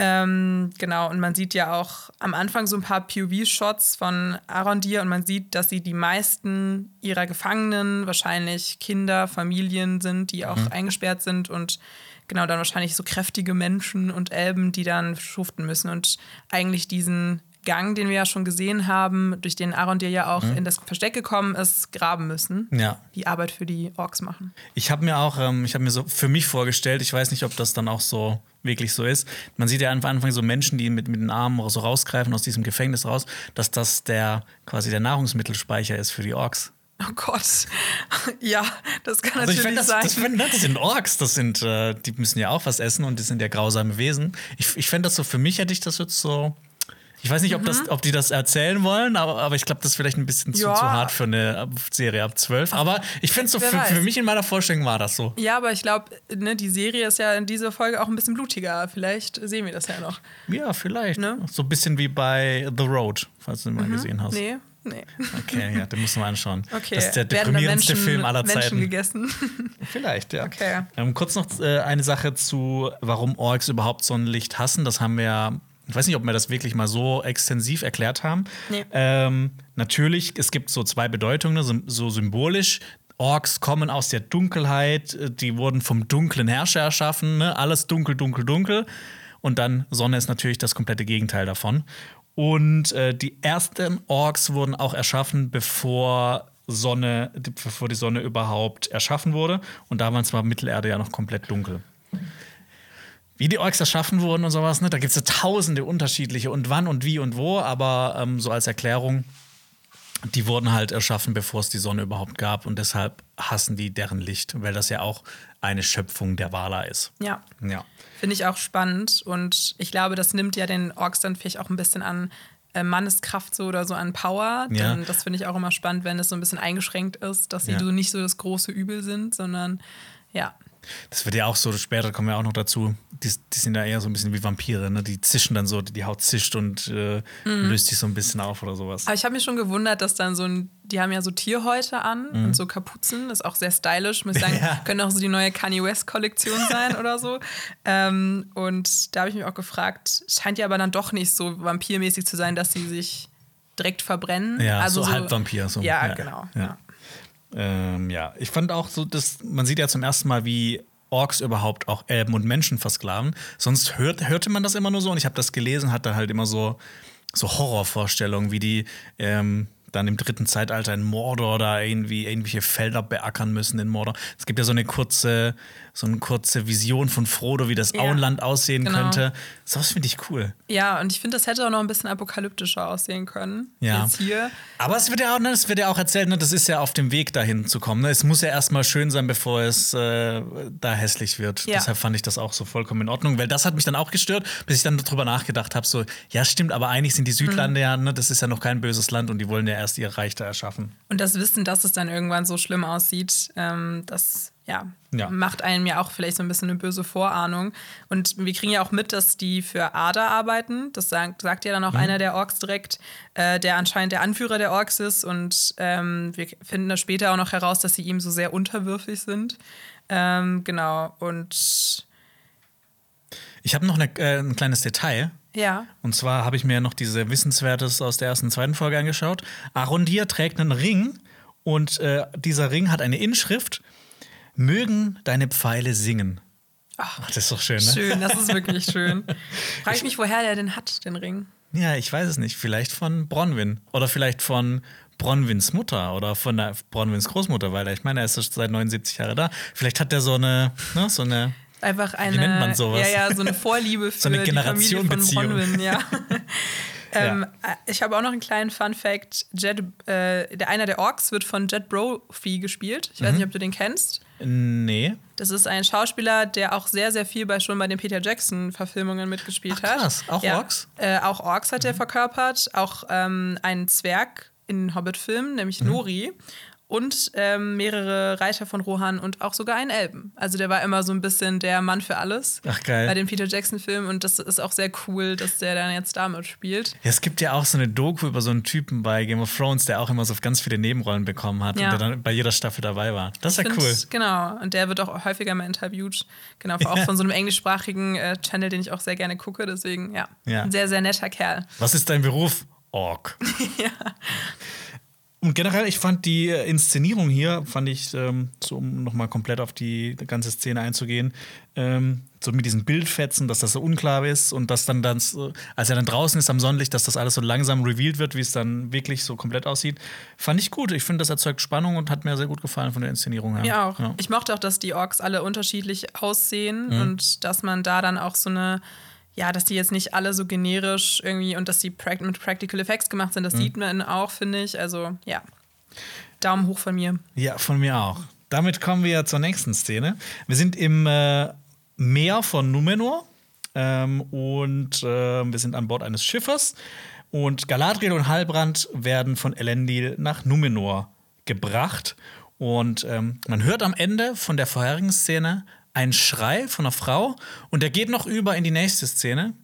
Ähm, genau, und man sieht ja auch am Anfang so ein paar POV-Shots von Arondir und man sieht, dass sie die meisten ihrer Gefangenen wahrscheinlich Kinder, Familien sind, die auch eingesperrt sind und genau dann wahrscheinlich so kräftige Menschen und Elben, die dann schuften müssen und eigentlich diesen Gang, den wir ja schon gesehen haben, durch den Arondir ja auch in das Versteck gekommen ist, graben müssen. ja. Die Arbeit für die Orks machen. Ich habe mir auch, ähm, ich habe mir so für mich vorgestellt, ich weiß nicht, ob das dann auch so wirklich so ist. Man sieht ja am Anfang so Menschen, die mit, mit den Armen so rausgreifen aus diesem Gefängnis raus, dass das der quasi der Nahrungsmittelspeicher ist für die Orks. Oh Gott. (laughs) ja, das kann Also ich natürlich das, sein. das, find, das sind Orks, das sind, äh, die müssen ja auch was essen und die sind ja grausame Wesen. Ich, ich fände das so, für mich hätte ich das jetzt so. Ich weiß nicht, ob, das, ob die das erzählen wollen, aber, aber ich glaube, das ist vielleicht ein bisschen zu, Ja. zu hart für eine Serie ab 12. Aber ich finde so, Wer für, für mich in meiner Vorstellung war das so. Ja, aber ich glaube, ne, die Serie ist ja in dieser Folge auch ein bisschen blutiger. Vielleicht sehen wir das ja noch. Ja, vielleicht. Ne? So ein bisschen wie bei The Road, falls du den mal gesehen hast. Nee, nee. Okay, ja, den du mal anschauen. (laughs) Okay. Das ist der deprimierendste Menschen, Film aller Menschen Zeiten. gegessen. (laughs) Vielleicht, ja. Okay. Ähm, kurz noch äh, eine Sache zu, warum Orks überhaupt Sonnenlicht hassen. Das haben wir ja. Ich weiß nicht, ob wir das wirklich mal so extensiv erklärt haben. Nee. Ähm, natürlich, es gibt so zwei Bedeutungen, so, so symbolisch. Orks kommen aus der Dunkelheit, äh, die wurden vom dunklen Herrscher erschaffen, ne? alles dunkel, dunkel, dunkel. Und dann Sonne ist natürlich das komplette Gegenteil davon. Und äh, die ersten Orks wurden auch erschaffen, bevor Sonne, bevor die Sonne überhaupt erschaffen wurde. Und da war Mittelerde ja noch komplett dunkel. Wie die Orks erschaffen wurden und sowas, ne? da gibt es ja tausende unterschiedliche und wann und wie und wo, aber ähm, so als Erklärung, die wurden halt erschaffen, bevor es die Sonne überhaupt gab und deshalb hassen die deren Licht, weil das ja auch eine Schöpfung der Wala ist. Ja. Ja. Finde ich auch spannend und ich glaube, das nimmt ja den Orks dann vielleicht auch ein bisschen an äh, Manneskraft so oder so an Power. Ja. Denn das finde ich auch immer spannend, wenn es so ein bisschen eingeschränkt ist, dass sie Ja. so nicht so das große Übel sind, sondern ja. Das wird ja auch so, später kommen wir auch noch dazu, die, die sind da eher so ein bisschen wie Vampire, ne? Die zischen dann so, die Haut zischt und äh, löst sich so ein bisschen auf oder sowas. Aber ich habe mich schon gewundert, dass dann so ein, die haben ja so Tierhäute an und so Kapuzen, ist auch sehr stylisch, muss ich sagen, Mhm. (laughs) Ja. können auch so die neue Kanye West Kollektion sein oder so. Ähm, und da habe ich mich auch gefragt, scheint ja aber dann doch nicht so vampirmäßig zu sein, dass sie sich direkt verbrennen. Ja, also so Halbvampir, so. Ja, Ja, genau. ja. Ja. Ähm, ja, ich fand auch so, dass man sieht ja zum ersten Mal, wie Orks überhaupt auch Elben und Menschen versklaven. Sonst hört, hörte man das immer nur so und ich habe das gelesen, hatte halt immer so, so Horrorvorstellungen, wie die ähm, dann im dritten Zeitalter in Mordor da irgendwie irgendwelche Felder beackern müssen in Mordor. Es gibt ja so eine kurze, so eine kurze Vision von Frodo, wie das Ja. Auenland aussehen Genau. könnte. Sowas finde ich cool. Ja, und ich finde, das hätte auch noch ein bisschen apokalyptischer aussehen können. Ja. Jetzt hier. Aber es wird ja auch, ne, es wird ja auch erzählt, ne, das ist ja auf dem Weg dahin zu kommen. Ne? Es muss ja erstmal schön sein, bevor es äh, da hässlich wird. Ja. Deshalb fand ich das auch so vollkommen in Ordnung, weil das hat mich dann auch gestört, bis ich dann drüber nachgedacht habe: so, ja, stimmt, aber eigentlich sind die Südlande ja, ne, das ist ja noch kein böses Land und die wollen ja erst ihr Reich da erschaffen. Und das Wissen, dass es dann irgendwann so schlimm aussieht, ähm, das ja, Ja. macht einem ja auch vielleicht so ein bisschen eine böse Vorahnung. Und wir kriegen ja auch mit, dass die für Ada arbeiten. Das sagt, sagt ja dann auch einer der Orks direkt, äh, der anscheinend der Anführer der Orks ist. Und ähm, wir finden das später auch noch heraus, dass sie ihm so sehr unterwürfig sind. Ähm, genau. Und Ich habe noch eine, äh, ein kleines Detail. ja, Und zwar habe ich mir noch diese Wissenswertes aus der ersten und zweiten Folge angeschaut. Arondir trägt einen Ring und äh, dieser Ring hat eine Inschrift: Mögen deine Pfeile singen. Ach, das ist doch schön, ne? schön, das ist wirklich (laughs) schön. Frage ich mich, woher der den hat, den Ring. Ja, ich weiß es nicht. Vielleicht von Bronwyn. Oder vielleicht von Bronwyns Mutter oder von der Bronwyns Großmutter, weil ich meine, er ist seit 79 Jahren da. Vielleicht hat er so eine, ne, so eine. Einfach eine, nennt man sowas? Ja, ja, so eine Vorliebe für (laughs) So eine die Familie von. Bronwyn, ja. (laughs) ähm, Ja. äh, Ich habe auch noch einen kleinen Fun Fact. Jet, äh, der, einer der Orks wird von Jet Brophy gespielt. Ich weiß Mhm. nicht, ob du den kennst. Nee. Das ist ein Schauspieler, der auch sehr, sehr viel bei schon bei den Peter Jackson-Verfilmungen mitgespielt Ach, krass. hat. Auch Orks? Mhm. Äh, auch Orks hat er verkörpert. Auch ähm, einen Zwerg in Hobbit-Filmen, nämlich Mhm. Nori. Und ähm, mehrere Reiter von Rohan und auch sogar einen Elben. Also der war immer so ein bisschen der Mann für alles Ach, geil. bei den Peter Jackson-Filmen. Und das ist auch sehr cool, dass der dann jetzt damit spielt. Ja, es gibt ja auch so eine Doku über so einen Typen bei Game of Thrones, der auch immer so ganz viele Nebenrollen bekommen hat Ja. und der dann bei jeder Staffel dabei war. Das ist ja Find- cool. Genau. Und der wird auch häufiger mal interviewt. Genau, auch von so einem englischsprachigen äh, Channel, den ich auch sehr gerne gucke. Deswegen, ja, Ja. ein sehr, sehr netter Kerl. Was ist dein Beruf? Ork. (laughs) Und generell, ich fand die äh, Inszenierung hier, fand ich, ähm, so um nochmal komplett auf die ganze Szene einzugehen, ähm, so mit diesen Bildfetzen, dass das so unklar ist und dass dann, dann als er dann draußen ist am Sonnenlicht, dass das alles so langsam revealed wird, wie es dann wirklich so komplett aussieht, fand ich gut. Ich finde, das erzeugt Spannung und hat mir sehr gut gefallen von der Inszenierung her. Mir auch. Ja. Ich mochte auch, dass die Orks alle unterschiedlich aussehen Mhm. und dass man da dann auch so eine, ja, dass die jetzt nicht alle so generisch irgendwie und dass die mit Practical Effects gemacht sind, das Mhm. sieht man auch, finde ich. Also, ja. Daumen hoch von mir. Ja, von mir auch. Damit kommen wir zur nächsten Szene. Wir sind im äh, Meer von Numenor ähm, und äh, wir sind an Bord eines Schiffes. Und Galadriel und Halbrand werden von Elendil nach Numenor gebracht. Und ähm, man hört am Ende von der vorherigen Szene einen Schrei von einer Frau und der geht noch über in die nächste Szene.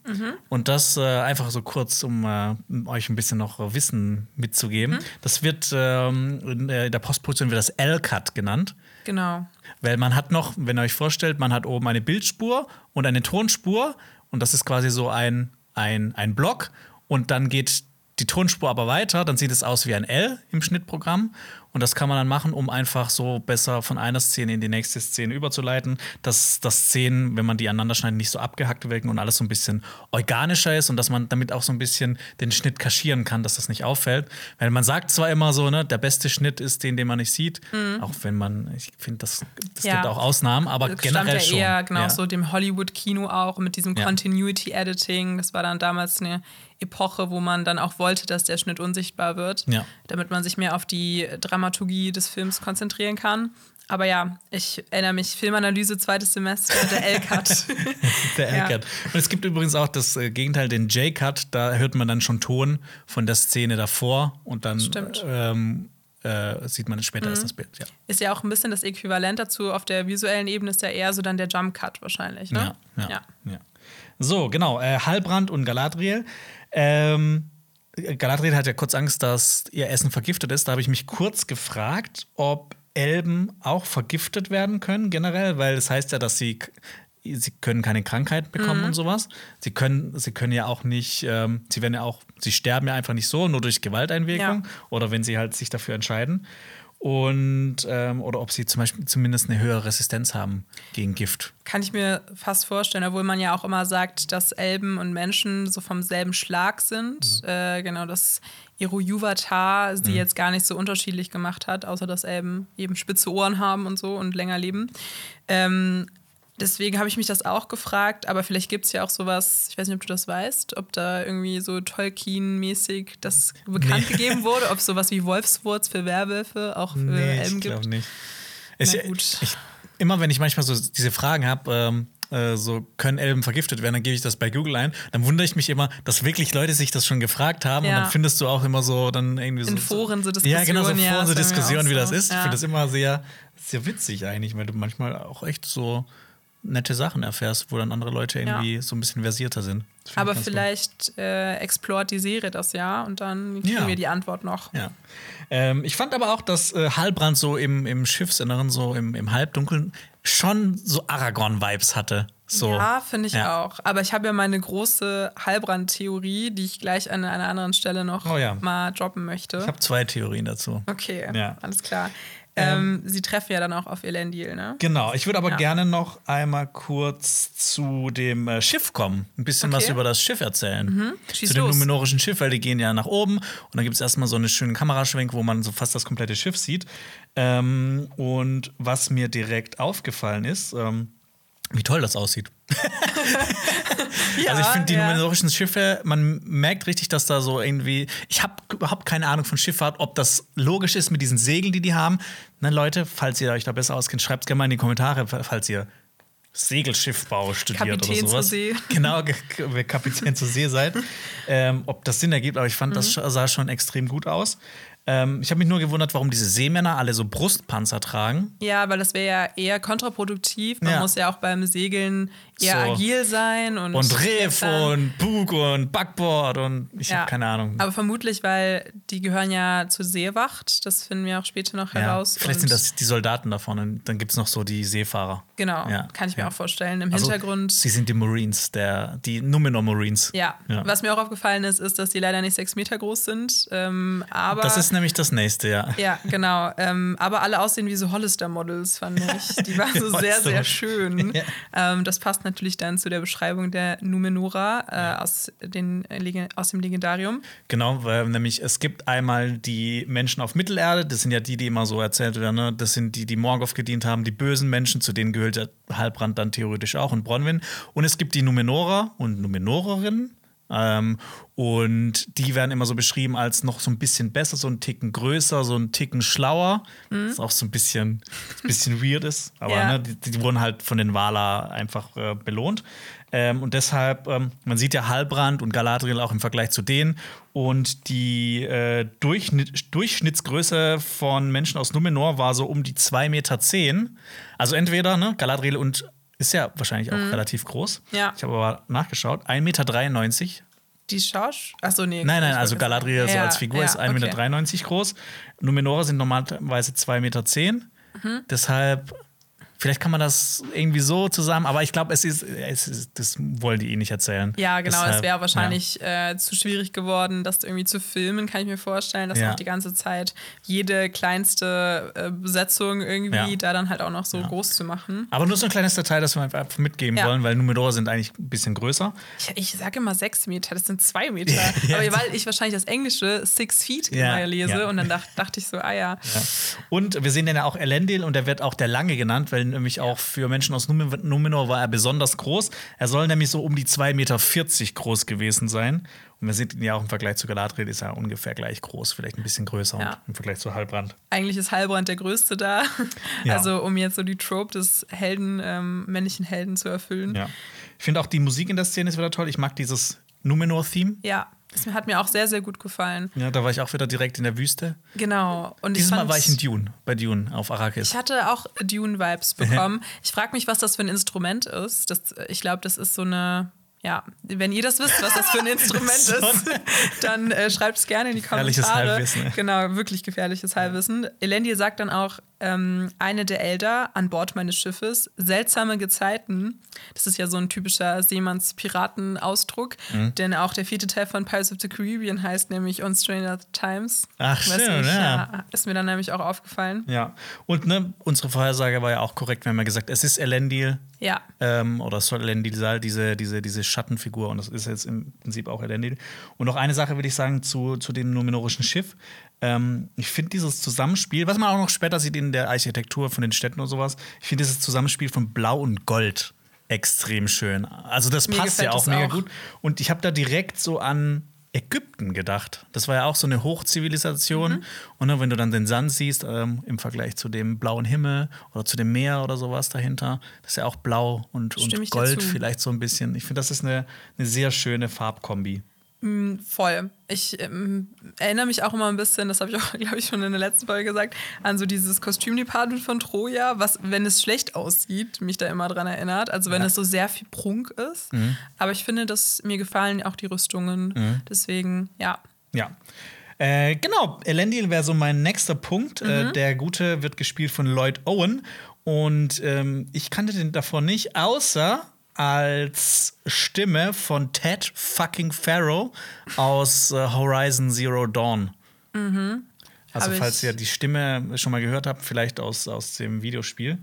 Und das äh, einfach so kurz, um äh, euch ein bisschen noch äh, Wissen mitzugeben. Das wird ähm, in äh, der Postproduktion wird das L-Cut genannt. Genau. Weil man hat noch, wenn ihr euch vorstellt, man hat oben eine Bildspur und eine Tonspur und das ist quasi so ein, ein, ein Block und dann geht die Tonspur aber weiter, dann sieht es aus wie ein L im Schnittprogramm Und das kann man dann machen, um einfach so besser von einer Szene in die nächste Szene überzuleiten, dass das Szenen, wenn man die aneinander schneidet, nicht so abgehackt wirken und alles so ein bisschen organischer ist und dass man damit auch so ein bisschen den Schnitt kaschieren kann, dass das nicht auffällt. Weil man sagt zwar immer so, ne, der beste Schnitt ist den, den man nicht sieht, mhm. auch wenn man, ich finde, das, das ja. gibt auch Ausnahmen, aber das generell ja schon. eher genau ja. so dem Hollywood-Kino auch mit diesem ja. Continuity-Editing. Das war dann damals eine Epoche, wo man dann auch wollte, dass der Schnitt unsichtbar wird, ja. damit man sich mehr auf die Dramaturgie des Films konzentrieren kann. Aber ja, ich erinnere mich, Filmanalyse, zweites Semester, der L-Cut. (laughs) der L-Cut. Ja. Und es gibt übrigens auch das äh, Gegenteil, den J-Cut, da hört man dann schon Ton von der Szene davor und dann ähm, äh, sieht man später mhm. erst das Bild. Ja. Ist ja auch ein bisschen das Äquivalent dazu, auf der visuellen Ebene ist ja eher so dann der Jump-Cut wahrscheinlich, ne? Ja, ja, ja. ja. So, genau, äh, Halbrand und Galadriel. Ähm, Galadriel hat ja kurz Angst, dass ihr Essen vergiftet ist. Da habe ich mich kurz gefragt, ob Elben auch vergiftet werden können, generell, weil es das heißt ja, dass sie, sie können keine Krankheiten bekommen mhm. und sowas. Sie können, sie können ja auch nicht, ähm, sie werden ja auch, sie sterben ja einfach nicht so, nur durch Gewalteinwirkung ja. oder wenn sie halt sich dafür entscheiden und ähm, oder ob sie zum Beispiel zumindest eine höhere Resistenz haben gegen Gift. Kann ich mir fast vorstellen, obwohl man ja auch immer sagt, dass Elben und Menschen so vom selben Schlag sind. Mhm. Äh, genau, dass Irojuvatar sie mhm. jetzt gar nicht so unterschiedlich gemacht hat, außer dass Elben eben spitze Ohren haben und so und länger leben. Ähm, Deswegen habe ich mich das auch gefragt, aber vielleicht gibt es ja auch sowas, ich weiß nicht, ob du das weißt, ob da irgendwie so Tolkien-mäßig das bekannt nee. gegeben wurde, ob es sowas wie Wolfswurz für Werwölfe auch für nee, Elben gibt. Ich glaube nicht. Ich, ich, immer wenn ich manchmal so diese Fragen habe, ähm, äh, so können Elben vergiftet werden, dann gebe ich das bei Google ein. Dann wundere ich mich immer, dass wirklich Leute sich das schon gefragt haben. Ja. Und dann findest du auch immer so dann irgendwie so. In Foren so Diskussionen. Ja, genau, so Foren ja, so Diskussionen, wie das ist. Ja. Ich finde das immer sehr, sehr witzig eigentlich, weil du manchmal auch echt so nette Sachen erfährst, wo dann andere Leute irgendwie ja. so ein bisschen versierter sind. Aber vielleicht äh, explort die Serie das ja und dann kriegen ja. wir die Antwort noch. Ja. Ähm, ich fand aber auch, dass äh, Halbrand so im, im Schiffsinneren, so im, im Halbdunkeln, schon so Aragorn-Vibes hatte. So. Ja, finde ich ja. auch. Aber ich habe ja meine große Halbrand-Theorie, die ich gleich an einer anderen Stelle noch oh ja. mal droppen möchte. Ich habe zwei Theorien dazu. Okay, ja. alles klar. Ähm, sie treffen ja dann auch auf Elendil, ne? Genau. Ich würde aber ja. gerne noch einmal kurz zu dem äh, Schiff kommen. Ein bisschen okay. was über das Schiff erzählen. Mhm. zu dem los. numenorischen Schiff, weil die gehen ja nach oben. Und dann gibt es erstmal so einen schönen Kameraschwenk, wo man so fast das komplette Schiff sieht. Ähm, und was mir direkt aufgefallen ist, ähm, wie toll das aussieht. Ja, (laughs) also ich finde die ja. numerischen Schiffe, man merkt richtig, dass da so irgendwie, ich habe überhaupt keine Ahnung von Schifffahrt, ob das logisch ist mit diesen Segeln, die die haben. Na Leute, falls ihr euch da besser auskennt, schreibt es gerne mal in die Kommentare, falls ihr Segelschiffbau studiert Kapitän oder sowas. Zur See. (laughs) Genau, Kapitän zur See seid. Ähm, ob das Sinn ergibt, aber ich fand, mhm. das sah schon extrem gut aus. Ähm, ich habe mich nur gewundert, warum diese Seemänner alle so Brustpanzer tragen. Ja, weil das wäre ja eher kontraproduktiv. Man ja. muss ja auch beim Segeln eher so. agil sein und. Und Riff und Bug und Backboard und ich ja. habe keine Ahnung. Aber vermutlich, weil die gehören ja zur Seewacht. Das finden wir auch später noch ja. heraus. Vielleicht sind das die Soldaten davon und dann gibt es noch so die Seefahrer. Genau, ja. kann ich mir auch vorstellen. Im also, Hintergrund. Sie sind die Marines, der, die Numenor Marines. Ja. Was mir auch aufgefallen ist, ist, dass die leider nicht sechs Meter groß sind. Ähm, aber das ist nämlich das nächste, ja. Ja, genau. Ähm, aber alle aussehen wie so Hollister-Models, fand ich. Die waren so (laughs) sehr, sehr schön. (laughs) Ähm, das passt natürlich dann zu der Beschreibung der Numenora äh, ja. aus, den, äh, aus dem Legendarium. Genau, weil nämlich es gibt einmal die Menschen auf Mittelerde, das sind ja die, die immer so erzählt werden, ne? das sind die, die Morgoth gedient haben, die bösen Menschen, zu denen gehört der Halbrand dann theoretisch auch und Bronwyn. Und es gibt die Numenora und Numenorerinnen. Ähm, und die werden immer so beschrieben als noch so ein bisschen besser, so ein Ticken größer, so ein Ticken schlauer. Mhm. Was auch so ein bisschen, ein bisschen weird ist. Aber ja. ne, die, die, wurden halt von den Wala einfach äh, belohnt. Ähm, und deshalb, ähm, man sieht ja Halbrand und Galadriel auch im Vergleich zu denen. Und die äh, Durchschnitt, Durchschnittsgröße von Menschen aus Numenor war so um die 2,10 Meter. Also entweder ne, Galadriel und ist ja wahrscheinlich auch mhm. relativ groß. Ja. Ich habe aber nachgeschaut. 1,93 Meter. Die Schausch? Achso, nee. Nein, nein, also Galadriel ja, so als Figur ja, ist 1,93 okay. Meter groß. Numenora sind normalerweise 2,10 Meter. Mhm. Deshalb Vielleicht kann man das irgendwie so zusammen, aber ich glaube, es ist, es ist, das wollen die eh nicht erzählen. Ja, genau. Deshalb, es wäre wahrscheinlich ja. äh, zu schwierig geworden, das irgendwie zu filmen, kann ich mir vorstellen, dass ja. auch die ganze Zeit jede kleinste äh, Besetzung irgendwie ja. da dann halt auch noch so groß zu machen. Aber nur so ein kleines Detail, das wir einfach mitgeben wollen, weil Numedor sind eigentlich ein bisschen größer. Ich, ich sage immer sechs Meter, das sind zwei Meter. (laughs) aber weil ich wahrscheinlich das Englische Six Feet immer lese und dann dachte, dachte ich so, ah ja. Und wir sehen dann ja auch Elendil und der wird auch der Lange genannt, weil nämlich auch für Menschen aus Numenor war er besonders groß. Er soll nämlich so um die 2,40 Meter groß gewesen sein. Und wir sehen ihn ja auch im Vergleich zu Galadriel ist er ungefähr gleich groß, vielleicht ein bisschen größer ja. im Vergleich zu Halbrand. Eigentlich ist Halbrand der Größte da. (laughs) Ja. Also um jetzt so die Trope des Helden, ähm, männlichen Helden zu erfüllen. Ja. Ich finde auch die Musik in der Szene ist wieder toll. Ich mag dieses Numenor-Theme. Ja. Das hat mir auch sehr, sehr gut gefallen. Ja, da war ich auch wieder direkt in der Wüste. Genau. Und Dieses Mal war ich in Dune, bei Dune auf Arrakis. Ich hatte auch Dune-Vibes (laughs) bekommen. ich frage mich, was das für ein Instrument ist. Das, ich glaube, das ist so eine ja, wenn ihr das wisst, was das für ein (laughs) Instrument ist, (laughs) dann äh, schreibt es gerne in die Kommentare. Gefährliches Halbwissen. Genau, wirklich gefährliches Halbwissen. Elendil sagt dann auch, ähm, eine der Elder an Bord meines Schiffes, seltsame Gezeiten. Das ist ja so ein typischer Seemanns-Piraten-Ausdruck, mhm. denn auch der vierte Teil von Pirates of the Caribbean heißt nämlich On Stranger Times. Ach, schön, ja. ja. Ist mir dann nämlich auch aufgefallen. Ja, und ne, unsere Vorhersage war ja auch korrekt, wir haben ja gesagt, es ist Elendil. Ja. Ähm, oder es soll Elendil sein, diese, diese, diese Schattenfigur, und das ist jetzt im Prinzip auch Elendil. Und noch eine Sache will ich sagen zu, zu dem numenorischen Schiff. Ähm, ich finde dieses Zusammenspiel, was man auch noch später sieht in der Architektur von den Städten und sowas, ich finde dieses Zusammenspiel von Blau und Gold extrem schön. Also das Mir passt ja auch mega auch. gut. Und ich habe da direkt so an Ägypten gedacht. Das war ja auch so eine Hochzivilisation. Mhm. Und dann, wenn du dann den Sand siehst, ähm, im Vergleich zu dem blauen Himmel oder zu dem Meer oder sowas dahinter, das ist ja auch blau und, und Gold vielleicht so ein bisschen. Ich finde, das ist eine, eine sehr schöne Farbkombi. Mm, voll. Ich ähm, erinnere mich auch immer ein bisschen, das habe ich auch, (laughs) glaube ich, schon in der letzten Folge gesagt, an so dieses Kostümdepartment von Troja, was, wenn es schlecht aussieht, mich da immer dran erinnert. Also wenn ja. es so sehr viel Prunk ist. Mhm. Aber ich finde, dass mir gefallen auch die Rüstungen. Mhm. Deswegen, ja. Ja. Äh, genau, Elendil wäre so mein nächster Punkt. Äh, mhm. Äh, der Gute wird gespielt von Lloyd Owen. Und ähm, ich kannte den davor nicht, außer als Stimme von Ted fucking Farrow aus äh, Horizon Zero Dawn. Mhm. Also, Hab falls ihr die Stimme schon mal gehört habt, vielleicht aus, aus dem Videospiel.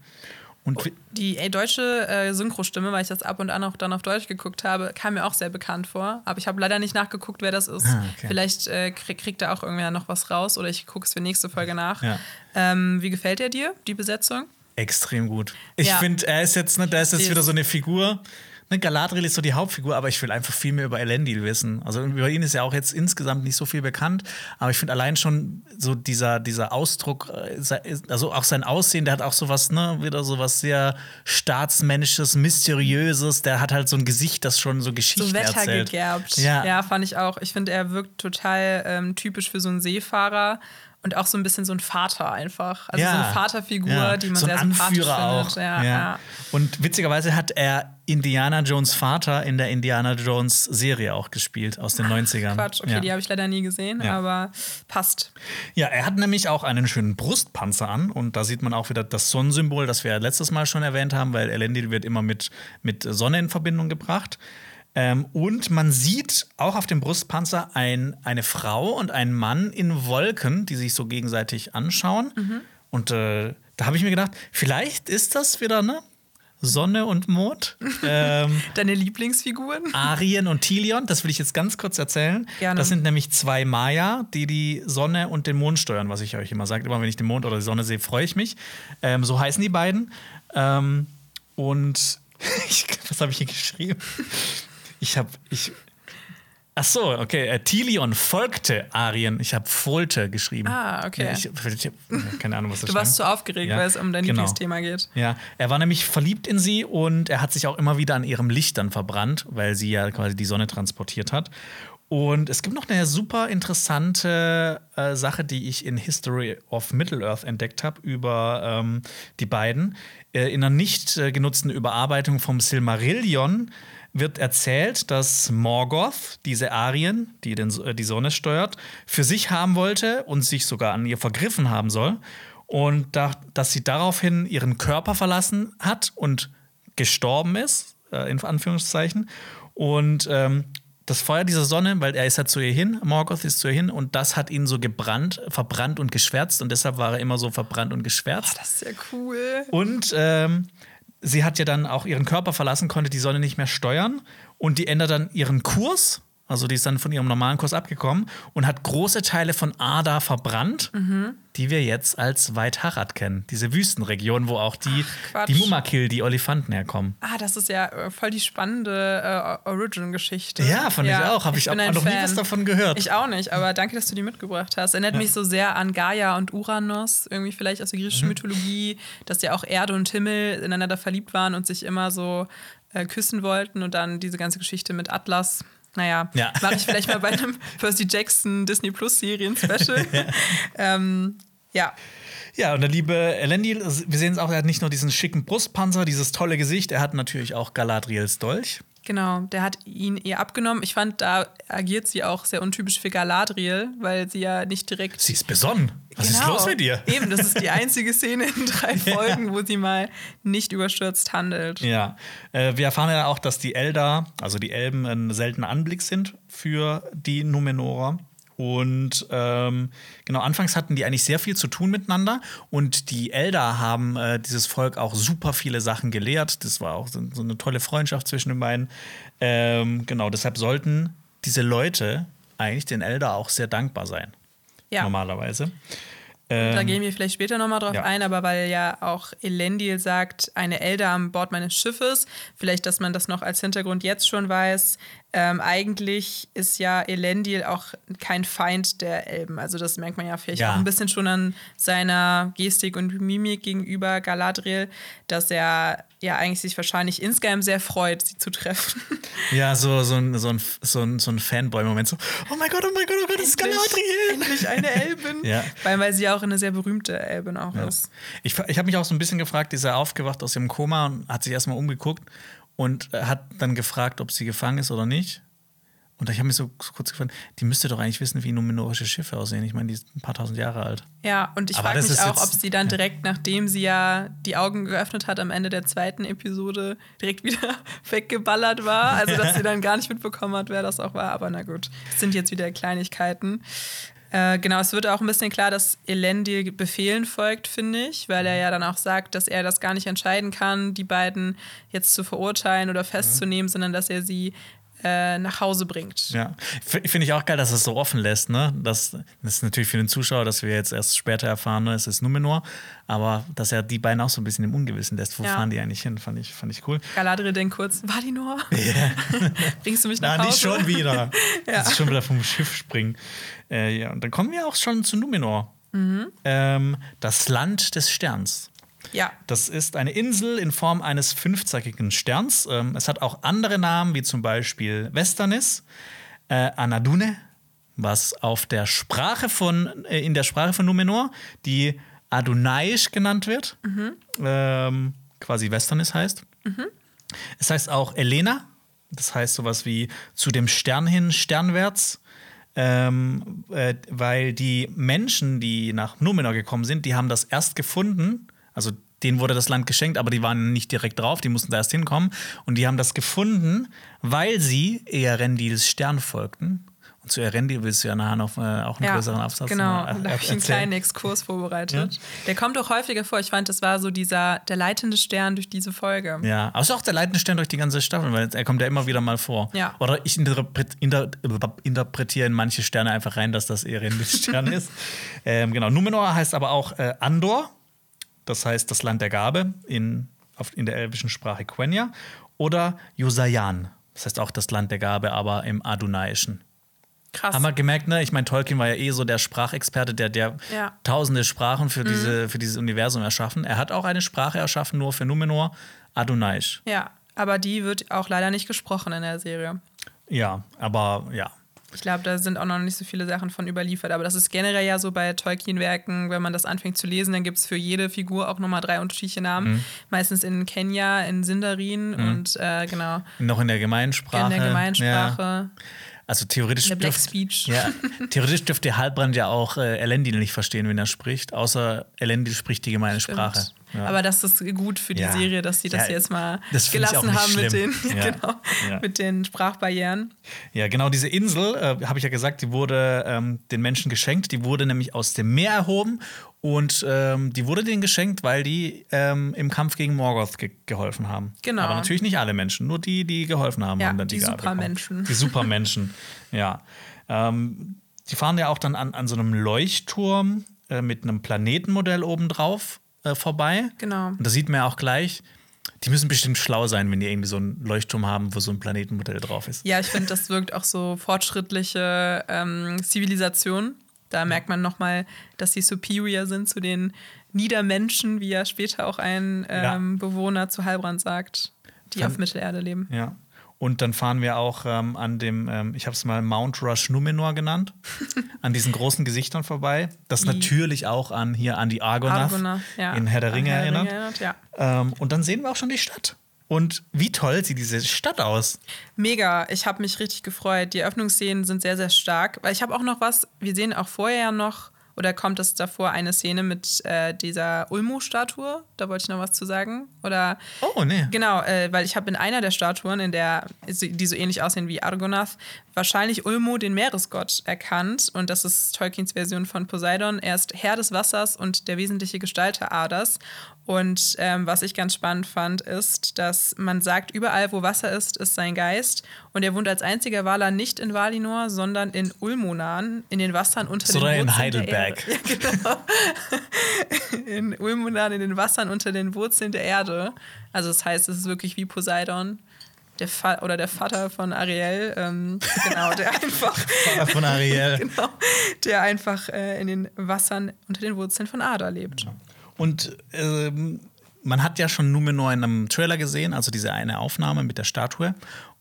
Und oh, die ey, deutsche äh, Synchrostimme, weil ich das ab und an auch dann auf Deutsch geguckt habe, kam mir auch sehr bekannt vor. Aber ich habe leider nicht nachgeguckt, wer das ist. Ah, okay. Vielleicht äh, krieg, kriegt da auch irgendwer noch was raus oder ich gucke es für nächste Folge nach. Ja. Ähm, wie gefällt er dir, die Besetzung? Extrem gut. Ich ja. finde, er ist jetzt, ne, da ist jetzt wieder so eine Figur. Ne, Galadriel ist so die Hauptfigur, aber ich will einfach viel mehr über Elendil wissen. Also über ihn ist ja auch jetzt insgesamt nicht so viel bekannt, aber ich finde allein schon so dieser, dieser Ausdruck, äh, also auch sein Aussehen, der hat auch sowas, ne, wieder sowas sehr staatsmännisches, mysteriöses. Der hat halt so ein Gesicht, das schon so Geschichte so wettergegerbt. Ja. ja, fand ich auch. Ich finde, er wirkt total ähm, typisch für so einen Seefahrer und auch so ein bisschen so ein Vater einfach. Also ja. so eine Vaterfigur, ja. die man so sehr sympathisch Anführer findet. Ja, ja. Und witzigerweise hat er Indiana Jones Vater in der Indiana Jones Serie auch gespielt aus den Ach, 90ern. Quatsch, okay, die habe ich leider nie gesehen, aber passt. Ja, er hat nämlich auch einen schönen Brustpanzer an und da sieht man auch wieder das Sonnensymbol, das wir letztes Mal schon erwähnt haben, weil Elendil wird immer mit, mit Sonne in Verbindung gebracht. Ähm, und man sieht auch auf dem Brustpanzer ein, eine Frau und einen Mann in Wolken, die sich so gegenseitig anschauen. Mhm. Und äh, da habe ich mir gedacht, vielleicht ist das wieder, ne? Sonne und Mond. (laughs) Ähm, Deine Lieblingsfiguren? Arien und Tilion, das will ich jetzt ganz kurz erzählen. Gerne. Das sind nämlich zwei Maya, die die Sonne und den Mond steuern, was ich euch immer sage. Immer wenn ich den Mond oder die Sonne sehe, freue ich mich. Ähm, so heißen die beiden. Ähm, und (laughs) was habe ich hier geschrieben? Ich habe, ich. Ach so, okay. Äh, Tilion folgte Arien. Ich habe Folte geschrieben. Ah, okay. Ich, ich, (laughs) keine Ahnung, was das Du warst zu so aufgeregt, ja. weil es um dein genau. Lieblingsthema geht. Ja, er war nämlich verliebt in sie und er hat sich auch immer wieder an ihrem Licht dann verbrannt, weil sie ja quasi die Sonne transportiert hat. Und es gibt noch eine super interessante äh, Sache, die ich in History of Middle-earth entdeckt habe über ähm, die beiden. Äh, in einer nicht äh, genutzten Überarbeitung vom Silmarillion wird erzählt, dass Morgoth diese Arien, die den, äh, die Sonne steuert, für sich haben wollte und sich sogar an ihr vergriffen haben soll. und da, dass sie daraufhin ihren Körper verlassen hat und gestorben ist, äh, in Anführungszeichen. Und ähm, das Feuer dieser Sonne, weil er ist ja zu ihr hin, Morgoth ist zu ihr hin und das hat ihn so gebrannt, verbrannt und geschwärzt und deshalb war er immer so verbrannt und geschwärzt. Oh, das ist ja cool. Und ähm, sie hat ja dann auch ihren Körper verlassen, konnte die Sonne nicht mehr steuern und die ändert dann ihren Kurs also die ist dann von ihrem normalen Kurs abgekommen und hat große Teile von Ada verbrannt, mhm. die wir jetzt als Weit-Harad kennen. Diese Wüstenregion, wo auch die, Ach, die Mumakil, die Olifanten herkommen. Ah, das ist ja äh, voll die spannende äh, Origin-Geschichte. Ja, fand ja, ich auch. Habe ich, ich auch noch Fan. nie was davon gehört. Ich auch nicht, aber danke, dass du die mitgebracht hast. Erinnert ja. mich so sehr an Gaia und Uranus, irgendwie vielleicht aus der griechischen mhm. Mythologie, dass ja auch Erde und Himmel ineinander verliebt waren und sich immer so äh, küssen wollten und dann diese ganze Geschichte mit Atlas naja, ja. (laughs) mache ich vielleicht mal bei einem Percy Jackson Disney Plus Serien Special. (laughs) ja. Ähm, ja. Ja, und der liebe Elendil, wir sehen es auch, er hat nicht nur diesen schicken Brustpanzer, dieses tolle Gesicht, er hat natürlich auch Galadriels Dolch. Genau, der hat ihn ihr abgenommen. Ich fand, da agiert sie auch sehr untypisch für Galadriel, weil sie ja nicht direkt. Sie ist besonnen. Was genau. ist los mit dir? Eben, das ist die (laughs) einzige Szene in drei Folgen, ja. wo sie mal nicht überstürzt handelt. Ja, äh, wir erfahren ja auch, dass die Eldar, also die Elben, ein seltener Anblick sind für die Numenorer. Und ähm, genau, anfangs hatten die eigentlich sehr viel zu tun miteinander. Und die Elder haben äh, dieses Volk auch super viele Sachen gelehrt. Das war auch so, so eine tolle Freundschaft zwischen den beiden. Ähm, genau, deshalb sollten diese Leute eigentlich den Elder auch sehr dankbar sein. Ja. Normalerweise. Ähm, da gehen wir vielleicht später nochmal drauf ja. ein, aber weil ja auch Elendil sagt, eine Elder an Bord meines Schiffes, vielleicht, dass man das noch als Hintergrund jetzt schon weiß, ähm, eigentlich ist ja Elendil auch kein Feind der Elben. Also das merkt man ja vielleicht ja. auch ein bisschen schon an seiner Gestik und Mimik gegenüber Galadriel, dass er ja eigentlich sich wahrscheinlich insgeheim sehr freut, sie zu treffen. (laughs) Ja, so, so ein, so ein, so ein, so ein Fanboy-Moment. So, oh mein Gott, oh mein Gott, oh Gott, das ist Galadriel. Endlich eine Elbin. ja. Weil, weil sie auch eine sehr berühmte Elbin auch ja. ist. Ich, ich habe mich auch so ein bisschen gefragt, ist er aufgewacht aus ihrem Koma und hat sich erstmal umgeguckt und hat dann gefragt, ob sie gefangen ist oder nicht. Und ich habe mich so kurz gefragt, die müsste doch eigentlich wissen, wie numenorische Schiffe aussehen. Ich meine, die sind ein paar tausend Jahre alt. Ja, und ich frage mich auch, ob sie dann direkt, nachdem sie ja die Augen geöffnet hat am Ende der zweiten Episode, direkt wieder (laughs) weggeballert war. Also, dass sie (laughs) dann gar nicht mitbekommen hat, wer das auch war. Aber na gut, das sind jetzt wieder Kleinigkeiten. Äh, genau, es wird auch ein bisschen klar, dass Elendil Befehlen folgt, finde ich, weil er ja dann auch sagt, dass er das gar nicht entscheiden kann, die beiden jetzt zu verurteilen oder festzunehmen, mhm. sondern dass er sie äh, nach Hause bringt. Ja, finde ich auch geil, dass es so offen lässt. Ne? Das, das ist natürlich für den Zuschauer, dass wir jetzt erst später erfahren, ne? es ist Numenor, aber dass er die beiden auch so ein bisschen im Ungewissen lässt. Wo ja. fahren die eigentlich hin? Fand ich, fand ich cool. Galadriel denkt kurz, Valinor? Yeah. (laughs) (laughs) Bringst du mich nach Na, Hause? nicht schon wieder. (laughs) ja. Jetzt schon wieder vom Schiff springen. Äh, ja, und dann kommen wir auch schon zu Numenor. Mhm. Ähm, das Land des Sterns. Ja. Das ist eine Insel in Form eines fünfzackigen Sterns. Ähm, es hat auch andere Namen, wie zum Beispiel Westernis, äh, Anadune, was auf der Sprache von, äh, in der Sprache von Numenor die Adunaisch genannt wird. Mhm. Ähm, quasi Westernis heißt. Mhm. Es heißt auch Elena, das heißt sowas wie zu dem Stern hin, sternwärts. Ähm, äh, weil die Menschen, die nach Numenor gekommen sind, die haben das erst gefunden, also denen wurde das Land geschenkt, aber die waren nicht direkt drauf, die mussten da erst hinkommen. Und die haben das gefunden, weil sie Earendils Stern folgten. Und zu Erendil willst du ja nachher noch äh, auch einen ja, größeren Absatz Genau, da habe ich einen kleinen Exkurs vorbereitet. Ja? Der kommt auch häufiger vor. Ich fand, das war so dieser der leitende Stern durch diese Folge. Ja, aber es ist auch der leitende Stern durch die ganze Staffel, weil er kommt ja immer wieder mal vor. Ja. Oder ich interpretiere in manche Sterne einfach rein, dass das Erendils Stern (laughs) ist. Ähm, genau, Numenor heißt aber auch äh, Andor das heißt das Land der Gabe in, auf, in der elbischen Sprache Quenya, oder Yosayan, das heißt auch das Land der Gabe, aber im Adunaischen. Krass. Haben wir gemerkt, ne? Ich meine, Tolkien war ja eh so der Sprachexperte, der, der ja. tausende Sprachen für, mhm. diese, für dieses Universum erschaffen. Er hat auch eine Sprache erschaffen, nur für Numenor, Adunaisch. Ja, aber die wird auch leider nicht gesprochen in der Serie. Ja, aber ja, ich glaube, da sind auch noch nicht so viele Sachen von überliefert. Aber das ist generell ja so bei Tolkien-Werken, wenn man das anfängt zu lesen, dann gibt es für jede Figur auch nochmal drei unterschiedliche Namen. Mhm. Meistens in Kenia, in Sindarin mhm. und äh, genau. Noch in der Gemeinsprache. In der Gemeinsprache. Ja. Also theoretisch Der Black dürft- Speech. Ja, (laughs) theoretisch dürfte Halbrand ja auch äh, Elendil nicht verstehen, wenn er spricht, außer Elendil spricht die gemeine Sprache. Ja. Aber das ist gut für die Ja. Serie, dass sie das Ja, jetzt mal gelassen haben mit den, (laughs) genau, mit den Sprachbarrieren. Ja, genau, diese Insel, äh, habe ich ja gesagt, die wurde ähm, den Menschen geschenkt. Die wurde nämlich aus dem Meer erhoben und ähm, die wurde denen geschenkt, weil die ähm, im Kampf gegen Morgoth ge geholfen haben. Genau. Aber natürlich nicht alle Menschen, nur die, die geholfen haben, Ja, haben dann die die. Supermenschen. Die Supermenschen, (laughs) ja. Ähm, die fahren ja auch dann an, an so einem Leuchtturm äh, mit einem Planetenmodell obendrauf äh, vorbei. Genau. Und da sieht man ja auch gleich, die müssen bestimmt schlau sein, wenn die irgendwie so einen Leuchtturm haben, wo so ein Planetenmodell drauf ist. Ja, ich finde, das wirkt auch so fortschrittliche ähm, Zivilisation. Da merkt man nochmal, dass sie superior sind zu den Niedermenschen, wie ja später auch ein ähm, Bewohner zu Heilbrand sagt, die Kann- auf Mittelerde leben. Ja. Und dann fahren wir auch ähm, an dem, ähm, ich habe es mal Mount Rush Numenor genannt, (laughs) an diesen großen Gesichtern vorbei. Das natürlich auch an hier an die Argonath, Argonath, ja. in Herr der Ringe Herr erinnert. Erinnert, ja. Ähm, und dann sehen wir auch schon die Stadt. Und wie toll sieht diese Stadt aus. Mega, ich habe mich richtig gefreut. Die Eröffnungsszenen sind sehr, sehr stark. Weil ich habe auch noch was, wir sehen auch vorher ja noch, oder kommt es davor eine Szene mit äh, dieser Ulmo-Statue? Da wollte ich noch was zu sagen. Oder Oh, nee. Genau, äh, weil ich habe in einer der Statuen, in der die so ähnlich aussehen wie Argonath, wahrscheinlich Ulmo, den Meeresgott, erkannt. Und das ist Tolkiens Version von Poseidon. Er ist Herr des Wassers und der wesentliche Gestalter Adas. Und ähm, was ich ganz spannend fand, ist, dass man sagt, überall, wo Wasser ist, ist sein Geist. Und er wohnt als einziger Waler nicht in Valinor, sondern in Ulmonan, in den Wassern unter den Sondern in Wurzeln der Heidelberg. Erde. (laughs) Ja, genau. (laughs) in Ulmonan, in den Wassern unter den Wurzeln der Erde. Also das heißt, es ist wirklich wie Poseidon. Der Fa oder der Vater von Ariel, ähm, genau, der (laughs) einfach, Von Ariel. genau, der einfach äh, in den Wassern unter den Wurzeln von Ada lebt. Und ähm, man hat ja schon Numenor in einem Trailer gesehen, also diese eine Aufnahme mit der Statue.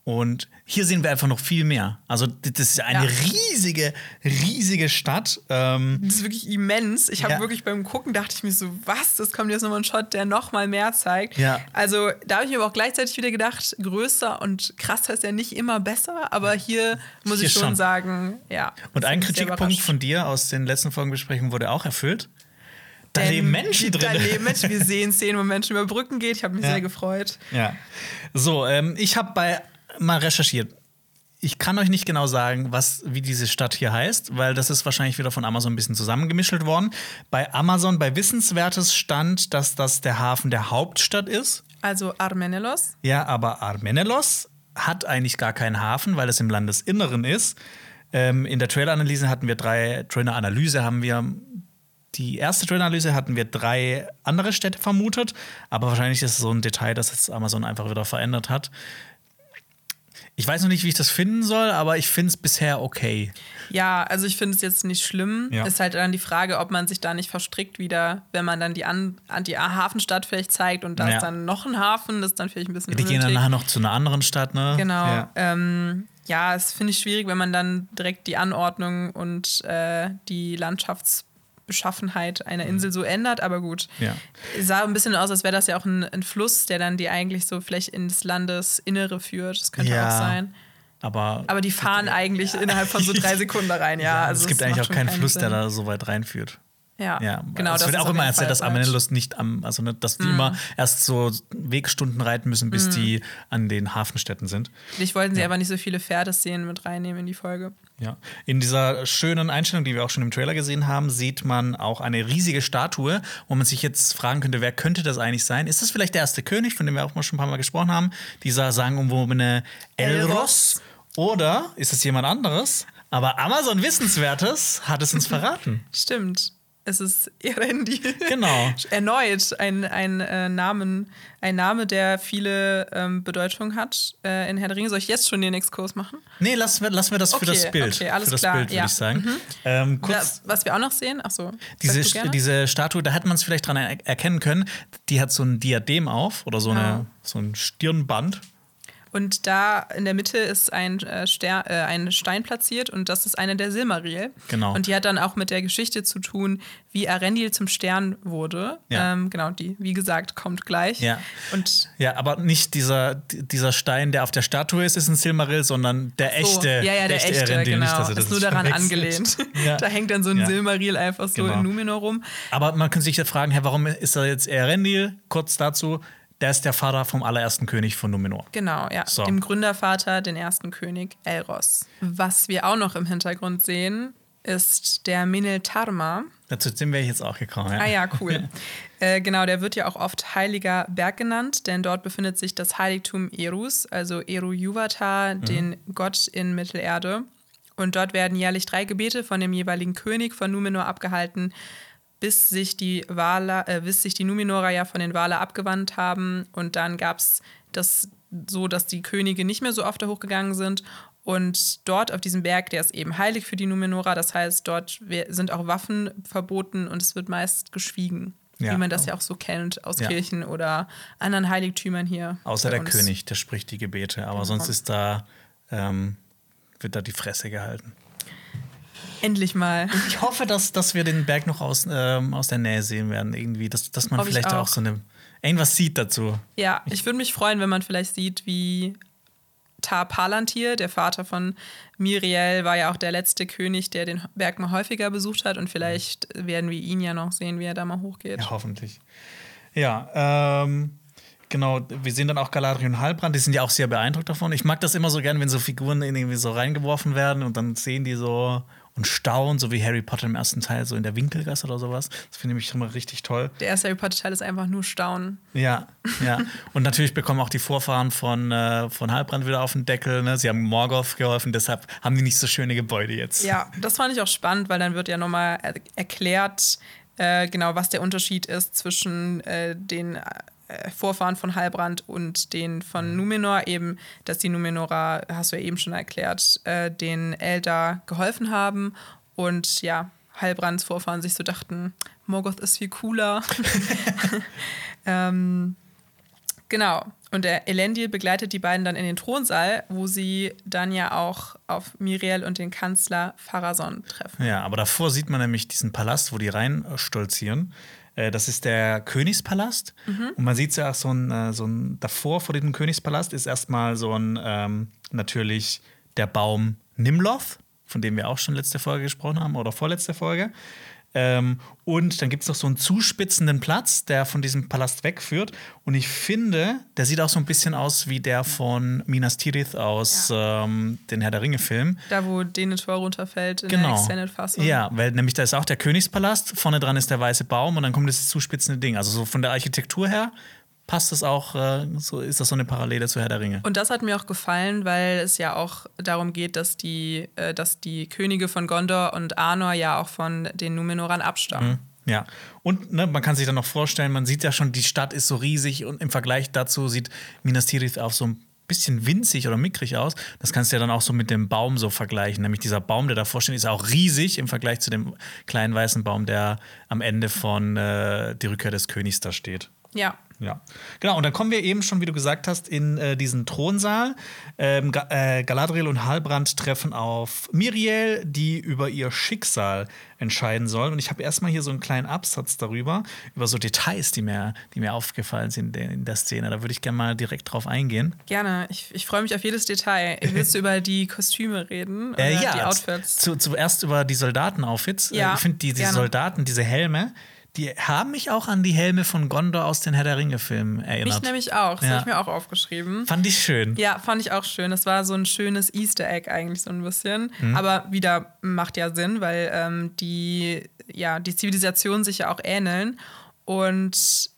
Und hier sehen wir einfach noch viel mehr. Also, das ist eine Ja. riesige, riesige Stadt. Ähm, Das ist wirklich immens. Ich habe Ja. wirklich beim Gucken dachte ich mir so, was? Das kommt jetzt nochmal ein Shot, der noch mal mehr zeigt. Ja. Also da habe ich mir aber auch gleichzeitig wieder gedacht, größer und krasser ist ja nicht immer besser, aber hier muss Hier ich schon, schon. sagen, ja. und ein Kritikpunkt von dir aus den letzten Folgenbesprechungen wurde auch erfüllt. Da Denn leben Menschen Da drin. leben Menschen. Wir (laughs) sehen Szenen, wo Menschen über Brücken geht. Ich habe mich Ja. sehr gefreut. Ja. So, ähm, ich habe bei mal recherchiert. Ich kann euch nicht genau sagen, was, wie diese Stadt hier heißt, weil das ist wahrscheinlich wieder von Amazon ein bisschen zusammengemischelt worden. Bei Amazon, bei Wissenswertes stand, dass das der Hafen der Hauptstadt ist. Also Armenelos. Ja, aber Armenelos hat eigentlich gar keinen Hafen, weil es im Landesinneren ist. Ähm, in der Trailer-Analyse hatten wir drei, Trailer-Analyse haben wir, die erste Trailer-Analyse hatten wir drei andere Städte vermutet, aber wahrscheinlich ist es so ein Detail, das jetzt Amazon einfach wieder verändert hat. Ich weiß noch nicht, wie ich das finden soll, aber ich finde es bisher okay. Ja, also ich finde es jetzt nicht schlimm. Ja. Ist halt dann die Frage, ob man sich da nicht verstrickt wieder, wenn man dann die, an, die Hafenstadt vielleicht zeigt und da Ja. ist dann noch ein Hafen, das ist dann vielleicht ein bisschen Die gehen dann unnötig. nachher noch zu einer anderen Stadt, ne? Genau. Ja. Ähm, ja, es finde ich schwierig, wenn man dann direkt die Anordnung und äh, die Landschaftsbeschaffenheit einer Insel so ändert, aber gut. Mhm. Ja. Es sah ein bisschen aus, als wäre das ja auch ein, ein Fluss, der dann die eigentlich so vielleicht ins Landesinnere führt. Das könnte Ja. auch sein. Aber, Aber die fahren eigentlich innerhalb von so drei (laughs) Sekunden da rein, ja. also es gibt eigentlich auch keinen Fluss, der Sinn. da so weit reinführt. Ja, Ja, genau. Es wird auch immer erzählt, dass. Armenellos nicht am, also ne, dass die immer erst so Wegstunden reiten müssen, bis die an den Hafenstädten sind. Vielleicht wollten sie aber nicht so viele Pferdeszenen mit reinnehmen in die Folge. Ja. In dieser schönen Einstellung, die wir auch schon im Trailer gesehen haben, sieht man auch eine riesige Statue, wo man sich jetzt fragen könnte, wer könnte das eigentlich sein? Ist das vielleicht der erste König, von dem wir auch mal schon ein paar Mal gesprochen haben? Dieser sagenumwobene Elros? Oder ist es jemand anderes? Aber Amazon Wissenswertes hat es uns verraten. Stimmt. Es ist (laughs) Erendi. Genau. Erneut ein, ein, äh, Namen, ein Name, der viele ähm, Bedeutungen hat äh, in Herr der Ringe. Soll ich jetzt schon den Exkurs machen? Nee, lassen wir, lassen wir das für Okay, das Bild. okay, alles für das klar, Bild, würde ja. Mhm. ich sagen. Ähm, Ja, kurz, was wir auch noch sehen, ach so. diese, diese Statue, da hätte man es vielleicht dran er erkennen können, die hat so ein Diadem auf oder so, eine, Ja. so ein Stirnband. Und da in der Mitte ist ein, äh, Ster äh, ein Stein platziert und das ist eine der Silmaril. Genau. Und die hat dann auch mit der Geschichte zu tun, wie Arendil zum Stern wurde. Ja. Ähm, genau, die, wie gesagt, kommt gleich. Ja. Und Ja, aber nicht dieser, dieser Stein, der auf der Statue ist, ist ein Silmaril, sondern der so, echte. ja, ja, der echte, Erendil. genau. Nicht, dass ihr das ist nur daran angelehnt. (laughs) Ja. da hängt dann so ein Ja. Silmaril einfach so Genau. in Numenor rum. Aber man könnte sich ja fragen, hey, warum ist er jetzt Erendil? Kurz dazu, der ist der Vater vom allerersten König von Numenor. Genau, ja. So. Dem Gründervater, den ersten König Elros. Was wir auch noch im Hintergrund sehen, ist der Miniltarma. Dazu sind wir jetzt auch gekommen. Ja. Ah ja, cool. (laughs) äh, genau, der wird ja auch oft Heiliger Berg genannt, denn dort befindet sich das Heiligtum Erus, also Eru Yuvatar, den Gott in Mittelerde. Und dort werden jährlich drei Gebete von dem jeweiligen König von Numenor abgehalten, bis sich die Wala, äh, bis sich die Numenorer ja von den Wala abgewandt haben. Und dann gab es das so, dass die Könige nicht mehr so oft da hochgegangen sind. Und dort auf diesem Berg, der ist eben heilig für die Numenorer. Das heißt, dort sind auch Waffen verboten und es wird meist geschwiegen. Ja. Wie man das ja auch so kennt aus Ja. Kirchen oder anderen Heiligtümern hier. Außer der uns. König, der spricht die Gebete. Aber sonst ist da, ähm, wird da die Fresse gehalten. Endlich mal. Ich hoffe, dass, dass wir den Berg noch aus, ähm, aus der Nähe sehen werden, irgendwie. Dass, dass man Hoffe ich vielleicht auch. auch. so eine. irgendwas sieht dazu. Ja, ich würde mich freuen, wenn man vielleicht sieht, wie Tar Palantir, der Vater von Miriel, war ja auch der letzte König, der den Berg mal häufiger besucht hat. Und vielleicht werden wir ihn ja noch sehen, wie er da mal hochgeht. Ja, hoffentlich. Ja, ähm, genau. Wir sehen dann auch Galadriel und Halbrand, die sind ja auch sehr beeindruckt davon. Ich mag das immer so gern, wenn so Figuren irgendwie so reingeworfen werden und dann sehen die so und staunen, so wie Harry Potter im ersten Teil, so in der Winkelgasse oder sowas. Das finde ich immer richtig toll. Der erste Harry Potter-Teil ist einfach nur Staunen. Ja, ja. Und natürlich bekommen auch die Vorfahren von, äh, von Halbrand wieder auf den Deckel. Ne? Sie haben Morgoth geholfen, deshalb haben die nicht so schöne Gebäude jetzt. Ja, das fand ich auch spannend, weil dann wird ja nochmal er erklärt, äh, genau, was der Unterschied ist zwischen äh, den Vorfahren von Halbrand und den von Numenor. Eben, dass die Numenorer, hast du ja eben schon erklärt, äh, den Eldar geholfen haben und ja, Halbrands Vorfahren sich so dachten, Morgoth ist viel cooler. (laughs) (laughs) ähm, genau. Und der Elendil begleitet die beiden dann in den Thronsaal, wo sie dann ja auch auf Miriel und den Kanzler Pharason treffen. Ja, aber davor sieht man nämlich diesen Palast, wo die rein äh, stolzieren. Äh, Das ist der Königspalast. Und man sieht ja auch so ein, äh, so ein, davor vor diesem Königspalast ist erstmal so ein, ähm, natürlich der Baum Nimloth, von dem wir auch schon letzte Folge gesprochen haben oder vorletzte Folge. Ähm, und dann gibt es noch so einen zuspitzenden Platz, der von diesem Palast wegführt. Und ich finde, der sieht auch so ein bisschen aus wie der von Minas Tirith aus ähm, den Herr der Ringe-Film. Da, wo Denethor runterfällt in der Genau. Extended-Fassung. Ja, weil nämlich da ist auch der Königspalast, vorne dran ist der weiße Baum und dann kommt das zuspitzende Ding. Also so von der Architektur her passt das auch, äh, so ist das so eine Parallele zu Herr der Ringe. Und das hat mir auch gefallen, weil es ja auch darum geht, dass die, äh, dass die Könige von Gondor und Arnor ja auch von den Numenorern abstammen. Ja, und ne, man kann sich dann noch vorstellen, man sieht ja schon, die Stadt ist so riesig und im Vergleich dazu sieht Minas Tirith auch so ein bisschen winzig oder mickrig aus. Das kannst du ja dann auch so mit dem Baum so vergleichen. Nämlich dieser Baum, der davor steht, ist auch riesig im Vergleich zu dem kleinen weißen Baum, der am Ende von äh, Die Rückkehr des Königs da steht. Ja. Ja, genau. Und dann kommen wir eben schon, wie du gesagt hast, in äh, diesen Thronsaal. Ähm, Ga äh, Galadriel und Halbrand treffen auf Miriel, die über ihr Schicksal entscheiden soll. Und ich habe erstmal hier so einen kleinen Absatz darüber, über so Details, die mir, die mir aufgefallen sind in der, Szene. Da würde ich gerne mal direkt drauf eingehen. Gerne. Ich, ich freue mich auf jedes Detail. Willst du (laughs) über die Kostüme reden? Oder Äh, die ja, Outfits? zu, zuerst über die Soldatenoutfits. Ja, Äh, ich finde, die, die. Soldaten, diese Helme, die haben mich auch an die Helme von Gondor aus den Herr der Ringe-Filmen Mich erinnert. nämlich auch. Das Ja. habe ich mir auch aufgeschrieben. Fand ich schön. Ja, fand ich auch schön. Das war so ein schönes Easter Egg eigentlich so ein bisschen. Mhm. Aber wieder macht ja Sinn, weil ähm, die, ja, die Zivilisationen sich ja auch ähneln. Und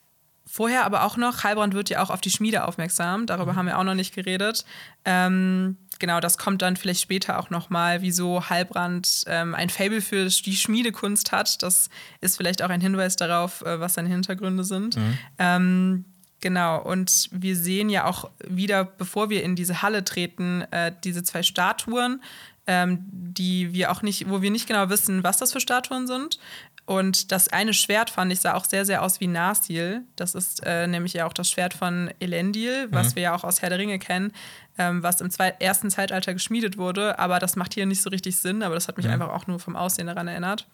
vorher aber auch noch, Heilbrand wird ja auch auf die Schmiede aufmerksam. Darüber haben wir auch noch nicht geredet. Ähm, genau, das kommt dann vielleicht später auch noch mal, wieso Heilbrand ähm, ein Fable für die Schmiedekunst hat. Das ist vielleicht auch ein Hinweis darauf, äh, was seine Hintergründe sind. Ähm, Genau, und wir sehen ja auch wieder, bevor wir in diese Halle treten, äh, diese zwei Statuen, ähm, die wir auch nicht, wo wir nicht genau wissen, was das für Statuen sind. Und das eine Schwert fand ich sah auch sehr, sehr aus wie Narsil. Das ist äh, nämlich ja auch das Schwert von Elendil, was mhm. wir ja auch aus Herr der Ringe kennen, ähm, was im ersten Zeitalter geschmiedet wurde. Aber das macht hier nicht so richtig Sinn, aber das hat mich mhm. einfach auch nur vom Aussehen daran erinnert.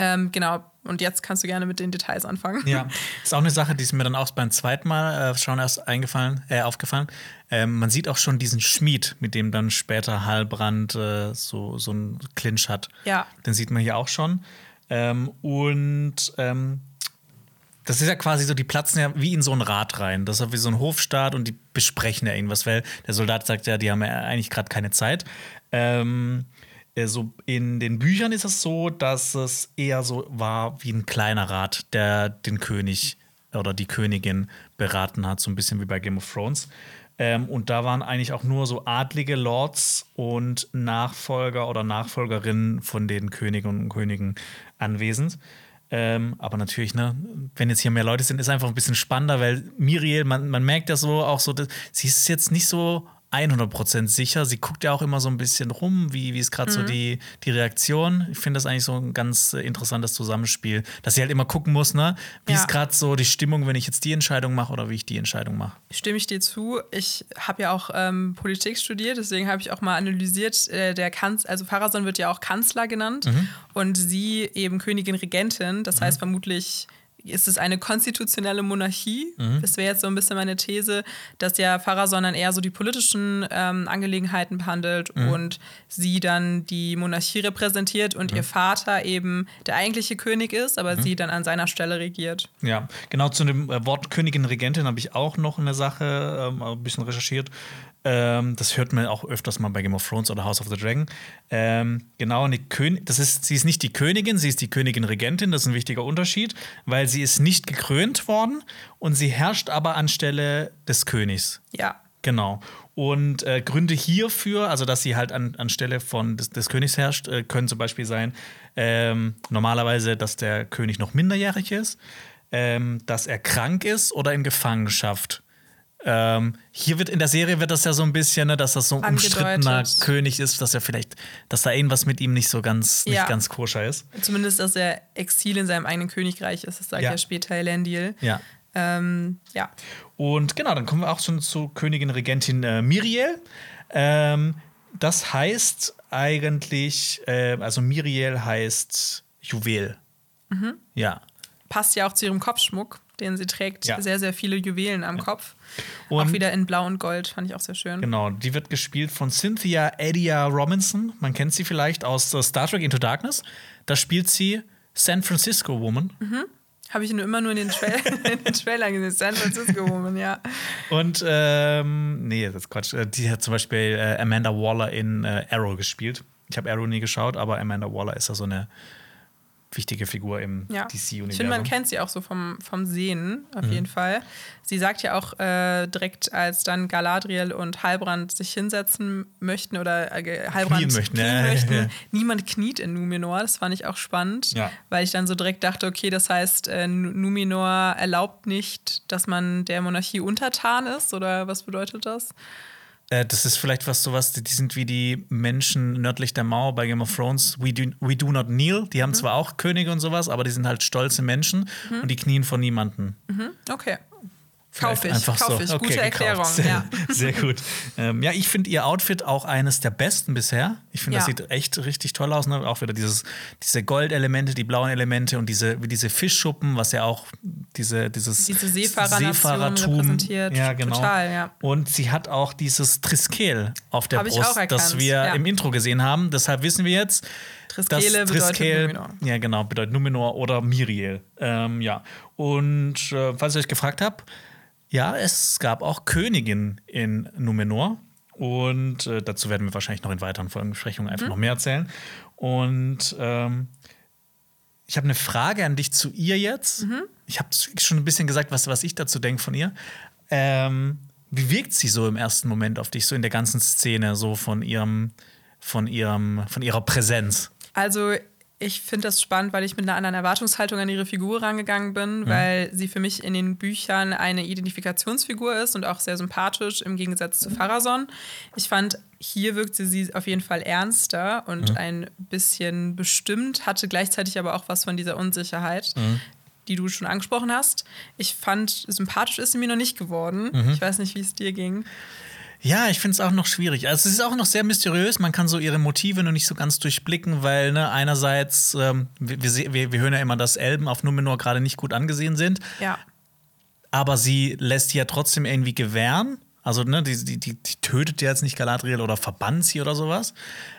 Ähm, genau, und jetzt kannst du gerne mit den Details anfangen. Ja, ist auch eine Sache, die ist mir dann auch beim zweiten Mal äh, schon erst eingefallen, äh, aufgefallen. Ähm, man sieht auch schon diesen Schmied, mit dem dann später Halbrand äh, so, so einen Clinch hat. Ja. Den sieht man hier auch schon. Ähm, und ähm, das ist ja quasi so, die platzen ja wie in so ein Rad rein. Das ist ja wie so ein Hofstaat und die besprechen ja irgendwas, weil der Soldat sagt ja, die haben ja eigentlich gerade keine Zeit. Ähm, äh, so in den Büchern ist es so, dass es eher so war wie ein kleiner Rat, der den König oder die Königin beraten hat, so ein bisschen wie bei Game of Thrones. Ähm, und da waren eigentlich auch nur so adlige Lords und Nachfolger oder Nachfolgerinnen von den Königen und Königen anwesend. Ähm, aber natürlich, ne, wenn jetzt hier mehr Leute sind, ist einfach ein bisschen spannender, weil Miriel, man, man merkt ja so auch so, dass, sie ist jetzt nicht so 100% sicher. Sie guckt ja auch immer so ein bisschen rum, wie, wie ist gerade mhm. so die, die Reaktion. Ich finde das eigentlich so ein ganz äh, interessantes Zusammenspiel, dass sie halt immer gucken muss, ne? Wie ja. ist gerade so die Stimmung, wenn ich jetzt die Entscheidung mache oder wie ich die Entscheidung mache. Stimme ich dir zu. Ich habe ja auch ähm, Politik studiert, deswegen habe ich auch mal analysiert, äh, der Kanz also Pharason wird ja auch Kanzler genannt mhm. und sie eben Königin Regentin. Das mhm. heißt vermutlich ist es eine konstitutionelle Monarchie? Mhm. Das wäre jetzt so ein bisschen meine These, dass ja Pharason dann eher so die politischen ähm, Angelegenheiten behandelt mhm. und sie dann die Monarchie repräsentiert und mhm. ihr Vater eben der eigentliche König ist, aber mhm. sie dann an seiner Stelle regiert. Ja, genau zu dem äh, Wort Königin Regentin habe ich auch noch eine Sache ähm, ein bisschen recherchiert. Ähm, das hört man auch öfters mal bei Game of Thrones oder House of the Dragon. Ähm, genau, eine Kön das ist, sie ist nicht die Königin, sie ist die Königin Regentin, das ist ein wichtiger Unterschied, weil sie ist nicht gekrönt worden und sie herrscht aber anstelle des Königs. Ja. Genau. Und äh, Gründe hierfür, also dass sie halt an, anstelle von des, des Königs herrscht, äh, können zum Beispiel sein, ähm, normalerweise, dass der König noch minderjährig ist, ähm, dass er krank ist oder in Gefangenschaft ähm, hier wird in der Serie wird das ja so ein bisschen, ne, dass das so ein umstrittener König ist, dass er vielleicht, dass da irgendwas mit ihm nicht so ganz, ja. nicht ganz koscher ist. Zumindest, dass er Exil in seinem eigenen Königreich ist, das sagt ja, ja später Elendil. Ja. Ähm, ja. Und genau, dann kommen wir auch schon zu Königin Regentin äh, Miriel. Ähm, das heißt eigentlich, äh, also Miriel heißt Juwel. Mhm. Ja. Passt ja auch zu ihrem Kopfschmuck den sie trägt. Ja. Sehr, sehr viele Juwelen am ja. Kopf. Und auch wieder in Blau und Gold, fand ich auch sehr schön. Genau, die wird gespielt von Cynthia Edia Robinson. Man kennt sie vielleicht aus Star Trek Into Darkness. Da spielt sie San Francisco Woman. Mhm. Habe ich nur immer nur in den, Tra (laughs) in den Trailern gesehen. San Francisco Woman, ja. Und, ähm, nee, das ist Quatsch. Äh, die hat zum Beispiel äh, Amanda Waller in äh, Arrow gespielt. Ich habe Arrow nie geschaut, aber Amanda Waller ist ja so eine wichtige Figur im ja. DC-Universum. Ich finde, man kennt sie auch so vom, vom Sehen, auf mhm. jeden Fall. Sie sagt ja auch äh, direkt, als dann Galadriel und Halbrand sich hinsetzen möchten oder äh, Halbrand knien möchten, knien (laughs) möchten ja. niemand kniet in Numenor. Das fand ich auch spannend, ja. weil ich dann so direkt dachte, okay, das heißt, äh, Numenor erlaubt nicht, dass man der Monarchie untertan ist oder was bedeutet das? Äh, das ist vielleicht was sowas, die sind wie die Menschen nördlich der Mauer bei Game of Thrones. We do, we do not kneel. Die haben mhm. zwar auch Könige und sowas, aber die sind halt stolze Menschen mhm. und die knien vor niemanden. Mhm. Okay. Kauf ich, einfach kauf so. ich. Okay, Gute Erklärung. Sehr, (laughs) ja. sehr gut. Ähm, ja, ich finde ihr Outfit auch eines der besten bisher. Ich finde, ja. das sieht echt richtig toll aus. Ne? Auch wieder dieses, diese Goldelemente, die blauen Elemente und diese, wie diese Fischschuppen, was ja auch diese, dieses diese Seefahrertum repräsentiert. Ja, genau. Total, ja. Und sie hat auch dieses Triskel auf der Hab Brust, das wir ja. im Intro gesehen haben. Deshalb wissen wir jetzt, Triskele bedeutet Numenor. Ja, genau, bedeutet Numenor oder Miriel. Ähm, ja. Und äh, falls ihr euch gefragt habt, ja, es gab auch Königin in Numenor. Und äh, dazu werden wir wahrscheinlich noch in weiteren Folgenbesprechungen einfach mhm. noch mehr erzählen. Und ähm, ich habe eine Frage an dich zu ihr jetzt. Mhm. Ich habe schon ein bisschen gesagt, was, was ich dazu denke von ihr. Ähm, wie wirkt sie so im ersten Moment auf dich, so in der ganzen Szene, so von ihrem, von ihrem, von ihrer Präsenz? Also Ich finde das spannend, weil ich mit einer anderen Erwartungshaltung an ihre Figur rangegangen bin, mhm. weil sie für mich in den Büchern eine Identifikationsfigur ist und auch sehr sympathisch im Gegensatz zu Pharason. Ich fand, hier wirkte sie auf jeden Fall ernster und mhm. ein bisschen bestimmt, hatte gleichzeitig aber auch was von dieser Unsicherheit. Mhm. Die du schon angesprochen hast. Ich fand, sympathisch ist sie mir noch nicht geworden. Mhm. Ich weiß nicht, wie es dir ging. Ja, ich finde es auch noch schwierig. Also es ist auch noch sehr mysteriös. Man kann so ihre Motive noch nicht so ganz durchblicken, weil ne, einerseits, ähm, wir, wir, wir hören ja immer, dass Elben auf Numenor gerade nicht gut angesehen sind. Ja. Aber sie lässt die ja trotzdem irgendwie gewähren. Also, ne, die, die, die, die tötet ja jetzt nicht Galadriel oder verbannt sie oder sowas.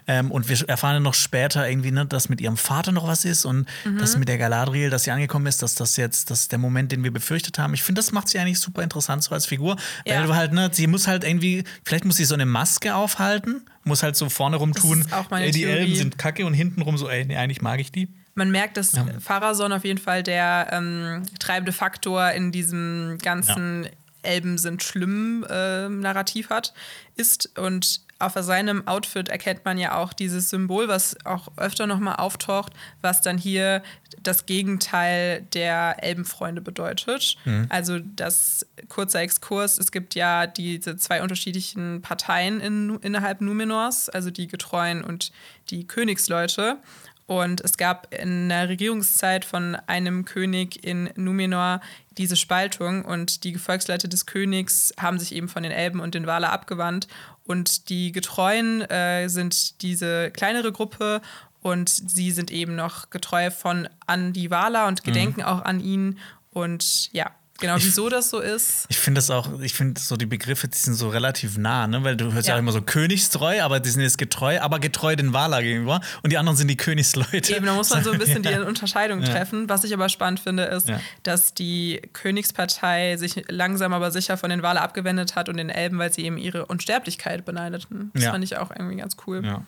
Ähm, und wir erfahren ja noch später irgendwie, ne, dass mit ihrem Vater noch was ist und mhm. dass mit der Galadriel, dass sie angekommen ist, dass das jetzt, das ist der Moment, den wir befürchtet haben. Ich finde, das macht sie eigentlich super interessant so als Figur. Ja. Weil du halt, ne, sie muss halt irgendwie, vielleicht muss sie so eine Maske aufhalten, muss halt so vorne rum tun, ey, die. Elben sind kacke und hinten rum so, ey, nee, eigentlich mag ich die. Man merkt, dass ja. Auf jeden Fall der ähm, treibende Faktor in diesem ganzen ja. Elben sind schlimm äh, Narrativ hat, ist. Und auf seinem Outfit erkennt man ja auch dieses Symbol, was auch öfter nochmal auftaucht, was dann hier das Gegenteil der Elbenfreunde bedeutet. Mhm. Also das kurzer Exkurs, es gibt ja diese zwei unterschiedlichen Parteien in, innerhalb Numenors, also die Getreuen und die Königsleute. Und es gab in der Regierungszeit von einem König in Numenor diese Spaltung und die Gefolgsleute des Königs haben sich eben von den Elben und den Waler abgewandt und die Getreuen äh, sind diese kleinere Gruppe und sie sind eben noch getreu von an die Waler und gedenken mhm. auch an ihn und ja, Genau, wieso ich, das so ist. Ich finde das auch, ich finde so die Begriffe, die sind so relativ nah, ne? Weil du hörst ja. ja immer so königstreu, aber die sind jetzt getreu, aber getreu den Wala gegenüber und die anderen sind die Königsleute. Eben, da muss man so ein (laughs) bisschen ja. die Unterscheidung ja. treffen. Was ich aber spannend finde, ist, dass die Königspartei sich langsam aber sicher von den Wala abgewendet hat und den Elben, weil sie eben ihre Unsterblichkeit beneideten. Das fand ich auch irgendwie ganz cool. Ja.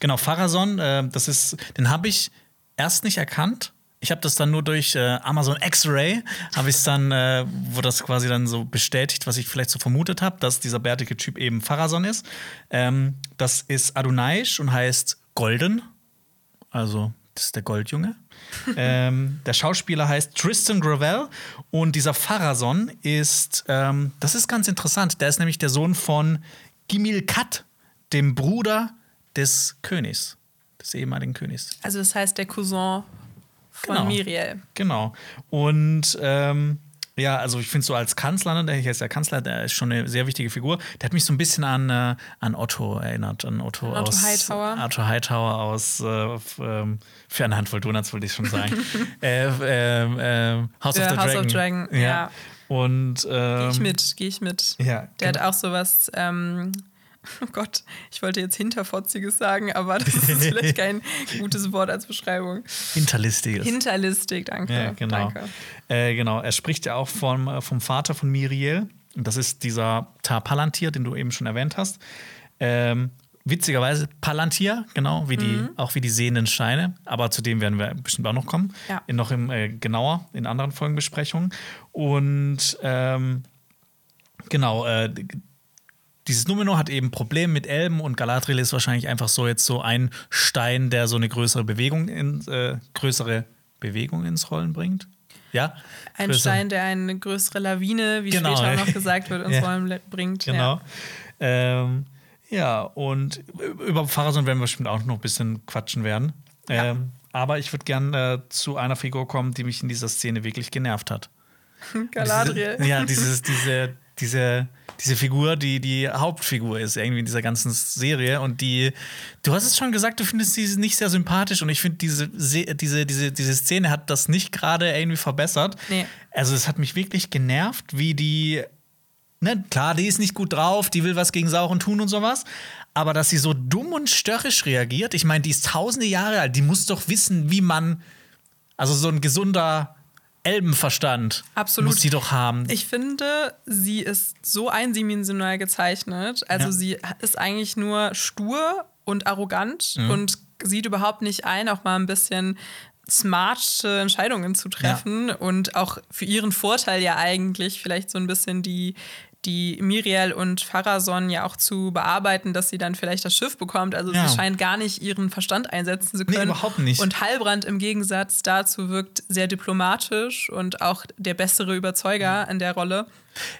Genau, Pharason, äh, das ist, den habe ich erst nicht erkannt ich habe das dann nur durch äh, Amazon X-Ray, habe ich es dann, äh, wo das quasi dann so bestätigt, was ich vielleicht so vermutet habe, dass dieser bärtige Typ eben Pharason ist. Ähm, das ist Adonaisch und heißt Golden. Also, das ist der Goldjunge. (laughs) ähm, der Schauspieler heißt Tristan Gravel und dieser Pharason ist, ähm, das ist ganz interessant, der ist nämlich der Sohn von Gimil Kat, dem Bruder des Königs, des ehemaligen Königs. Also das heißt der Cousin von genau. Miriel. Genau. Und ähm, ja, also ich finde so als Kanzler, ne, der hier ist der Kanzler, der ist schon eine sehr wichtige Figur. Der hat mich so ein bisschen an, äh, an Otto erinnert, an Otto, Otto aus Hightower. Otto Hightower aus äh, ähm, für eine Handvoll Donuts, wollte ich schon sagen. (laughs) äh, äh, House, of the, House of Dragon. Ja. ja. Und ähm, gehe ich mit, gehe ich mit. Ja, der genau. hat auch sowas. Ähm, (laughs) oh Gott, ich wollte jetzt Hinterfotziges sagen, aber das ist vielleicht (laughs) kein gutes Wort als Beschreibung. Hinterlistiges. Hinterlistig, danke. Ja, genau. Danke. Äh, genau, er spricht ja auch vom, äh, vom Vater von Miriel. Das ist dieser Tar Palantir, den du eben schon erwähnt hast. Ähm, witzigerweise Palantir, genau, wie die, mhm. auch wie die sehenden Steine. Aber zu dem werden wir bestimmt auch noch kommen. Ja. In, noch im, äh, genauer in anderen Folgenbesprechungen. Und ähm, genau, äh, dieses Numenor hat eben Probleme mit Elben und Galadriel ist wahrscheinlich einfach so jetzt so ein Stein, der so eine größere Bewegung in, äh, größere Bewegung ins Rollen bringt. Ja? Ein größere. Stein, der eine größere Lawine, wie genau. später noch (laughs) gesagt wird, ins ja. Rollen bringt. Genau. Ja, ähm, ja und über Pharason werden wir bestimmt auch noch ein bisschen quatschen werden. Ja. Ähm, aber ich würde gerne äh, zu einer Figur kommen, die mich in dieser Szene wirklich genervt hat. (laughs) Galadriel. Diese, ja, dieses, diese, diese diese Figur, die die Hauptfigur ist, irgendwie in dieser ganzen Serie. Und die, du hast es schon gesagt, du findest sie nicht sehr sympathisch. Und ich finde, diese, diese, diese, diese Szene hat das nicht gerade irgendwie verbessert. Nee. Also, es hat mich wirklich genervt, wie die. Ne, klar, die ist nicht gut drauf, die will was gegen Sauren tun und sowas. Aber dass sie so dumm und störrisch reagiert, ich meine, die ist tausende Jahre alt, die muss doch wissen, wie man. Also, so ein gesunder Elbenverstand Absolut. muss sie doch haben. Ich finde, sie ist so eindimensional gezeichnet. Also ja. sie ist eigentlich nur stur und arrogant mhm. und sieht überhaupt nicht ein, auch mal ein bisschen smarte Entscheidungen zu treffen ja. und auch für ihren Vorteil ja eigentlich vielleicht so ein bisschen die, die Miriel und Pharason ja auch zu bearbeiten, dass sie dann vielleicht das Schiff bekommt. Also Ja. sie scheint gar nicht ihren Verstand einsetzen zu Nee, können. überhaupt nicht. Und Heilbrand im Gegensatz dazu wirkt sehr diplomatisch und auch der bessere Überzeuger in der Rolle.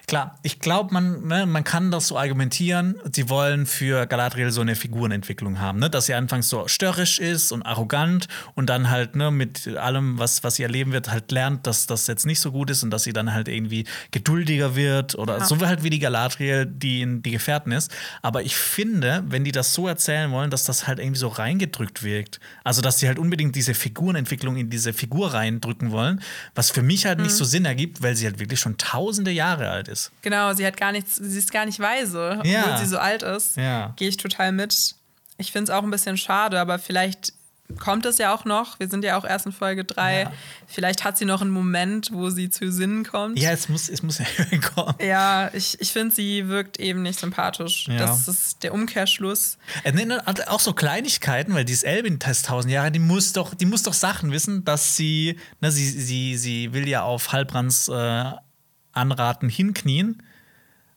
Klar, ich glaube, man, ne, man kann das so argumentieren. Sie wollen für Galadriel so eine Figurenentwicklung haben, ne? dass sie anfangs so störrisch ist und arrogant und dann halt ne, mit allem, was, was sie erleben wird, halt lernt, dass das jetzt nicht so gut ist und dass sie dann halt irgendwie geduldiger wird oder Ja. so halt wie die Galadriel, die in die Gefährten ist. Aber ich finde, wenn die das so erzählen wollen, dass das halt irgendwie so reingedrückt wirkt. Also, dass sie halt unbedingt diese Figurenentwicklung in diese Figur reindrücken wollen, was für mich halt nicht Mhm. so Sinn ergibt, weil sie halt wirklich schon tausende Jahre alt ist. Genau, sie hat gar nichts, sie ist gar nicht weise, Ja. obwohl sie so alt ist. Ja. Gehe ich total mit. Ich finde es auch ein bisschen schade, aber vielleicht kommt es ja auch noch. Wir sind ja auch erst in Folge 3. Ja. Vielleicht hat sie noch einen Moment, wo sie zu Sinnen kommt. Ja, es muss, es muss (laughs) ja kommen. Ja, ich, ich finde, sie wirkt eben nicht sympathisch. Ja. Das ist der Umkehrschluss. Äh, nee, ne, Auch so Kleinigkeiten, weil dieses Elbin test tausend Jahre, die muss doch, die muss doch Sachen wissen, dass sie, ne, sie, sie, sie will ja auf Halbrands äh, Anraten hinknien.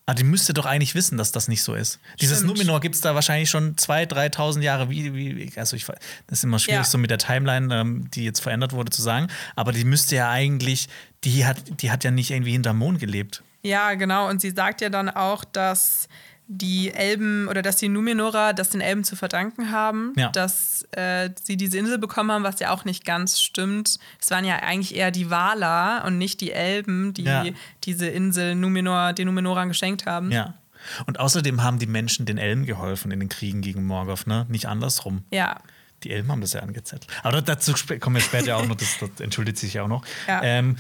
Aber die müsste doch eigentlich wissen, dass das nicht so ist. Dieses Stimmt. Numenor gibt es da wahrscheinlich schon 2.000, 3.000 Jahre. Wie, wie, also ich, das ist immer schwierig, Ja. so mit der Timeline, ähm, die jetzt verändert wurde, zu sagen. Aber die müsste ja eigentlich, die hat, die hat ja nicht irgendwie hinterm Mond gelebt. Ja, genau. Und sie sagt ja dann auch, dass die Elben oder dass die Numenora das den Elben zu verdanken haben, Ja. dass äh, sie diese Insel bekommen haben, was ja auch nicht ganz stimmt. Es waren ja eigentlich eher die Valar und nicht die Elben, die Ja. diese Insel Numenor, den Numenorern geschenkt haben. Ja. Und außerdem haben die Menschen den Elben geholfen in den Kriegen gegen Morgoth, ne? Nicht andersrum. Ja. Die Elben haben das ja angezettelt. Aber dazu kommen wir später auch noch, das, das entschuldigt sich ja auch noch. Ja. Ähm,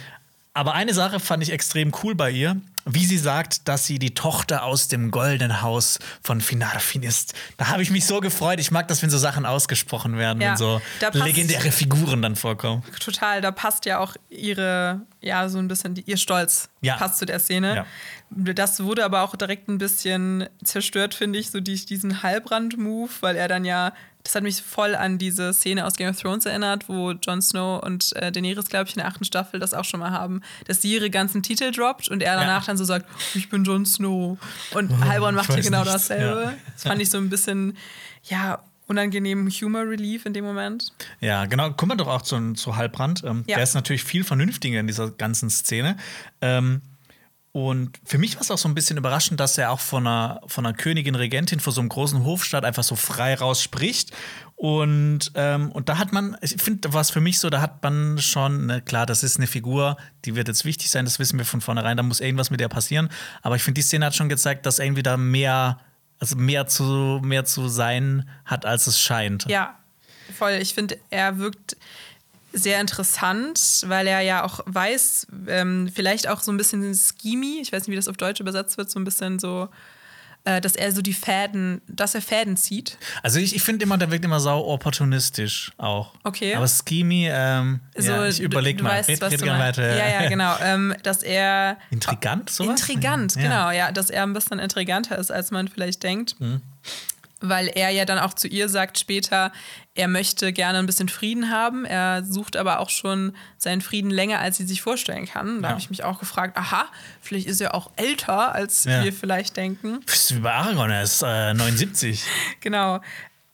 aber eine Sache fand ich extrem cool bei ihr, wie sie sagt, dass sie die Tochter aus dem goldenen Haus von Finarfin ist. Da habe ich mich so gefreut. Ich mag das, wenn so Sachen ausgesprochen werden, Ja, wenn so legendäre Figuren dann vorkommen. Total, da passt ja auch ihre, ja, so ein bisschen die, ihr Stolz Ja. passt zu der Szene. Ja. Das wurde aber auch direkt ein bisschen zerstört, finde ich, so durch diesen Halbrand-Move, weil er dann ja, das hat mich voll an diese Szene aus Game of Thrones erinnert, wo Jon Snow und äh, Daenerys, glaube ich, in der achten Staffel das auch schon mal haben, dass sie ihre ganzen Titel droppt und er danach dann so sagt, ich bin Jon Snow. Und (laughs) Halbrand macht hier genau nichts. dasselbe. Ja. Das fand ich so ein bisschen, ja, unangenehmen Humor Relief in dem Moment. Ja, genau. Kommen wir doch auch zu, zu Halbrand. Ähm, Ja. Der ist natürlich viel vernünftiger in dieser ganzen Szene. Ähm, und für mich war es auch so ein bisschen überraschend, dass er auch von einer, von einer Königin Regentin vor so einem großen Hofstaat einfach so frei raus spricht. Und, ähm, und da hat man, ich finde, war es für mich so, da hat man schon, ne, klar, das ist eine Figur, die wird jetzt wichtig sein, das wissen wir von vornherein, da muss irgendwas mit der passieren. Aber ich finde, die Szene hat schon gezeigt, dass irgendwie da mehr, also mehr zu, mehr zu sein hat, als es scheint. Ja, voll. Ich finde, er wirkt sehr interessant, weil er ja auch weiß, ähm, vielleicht auch so ein bisschen schemy, ich weiß nicht, wie das auf Deutsch übersetzt wird, so ein bisschen so, äh, dass er so die Fäden, dass er Fäden zieht. Also ich, ich finde immer, der wirkt immer sau opportunistisch auch. Okay. Aber Schemy, ähm, So, ja, ich überlege mal. Weißt, Red- was red du gerne weiter. Ja, ja, genau. Ähm, dass er Intrigant, sowas? Intrigant, Ja. genau, ja, dass er ein bisschen intriganter ist, als man vielleicht denkt. Mhm. Weil er ja dann auch zu ihr sagt später, er möchte gerne ein bisschen Frieden haben. Er sucht aber auch schon seinen Frieden länger, als sie sich vorstellen kann. Da Ja. habe ich mich auch gefragt, aha, vielleicht ist er auch älter, als Ja. wir vielleicht denken. Bist du wie bei Aragorn, er ist äh, 79. (laughs) Genau.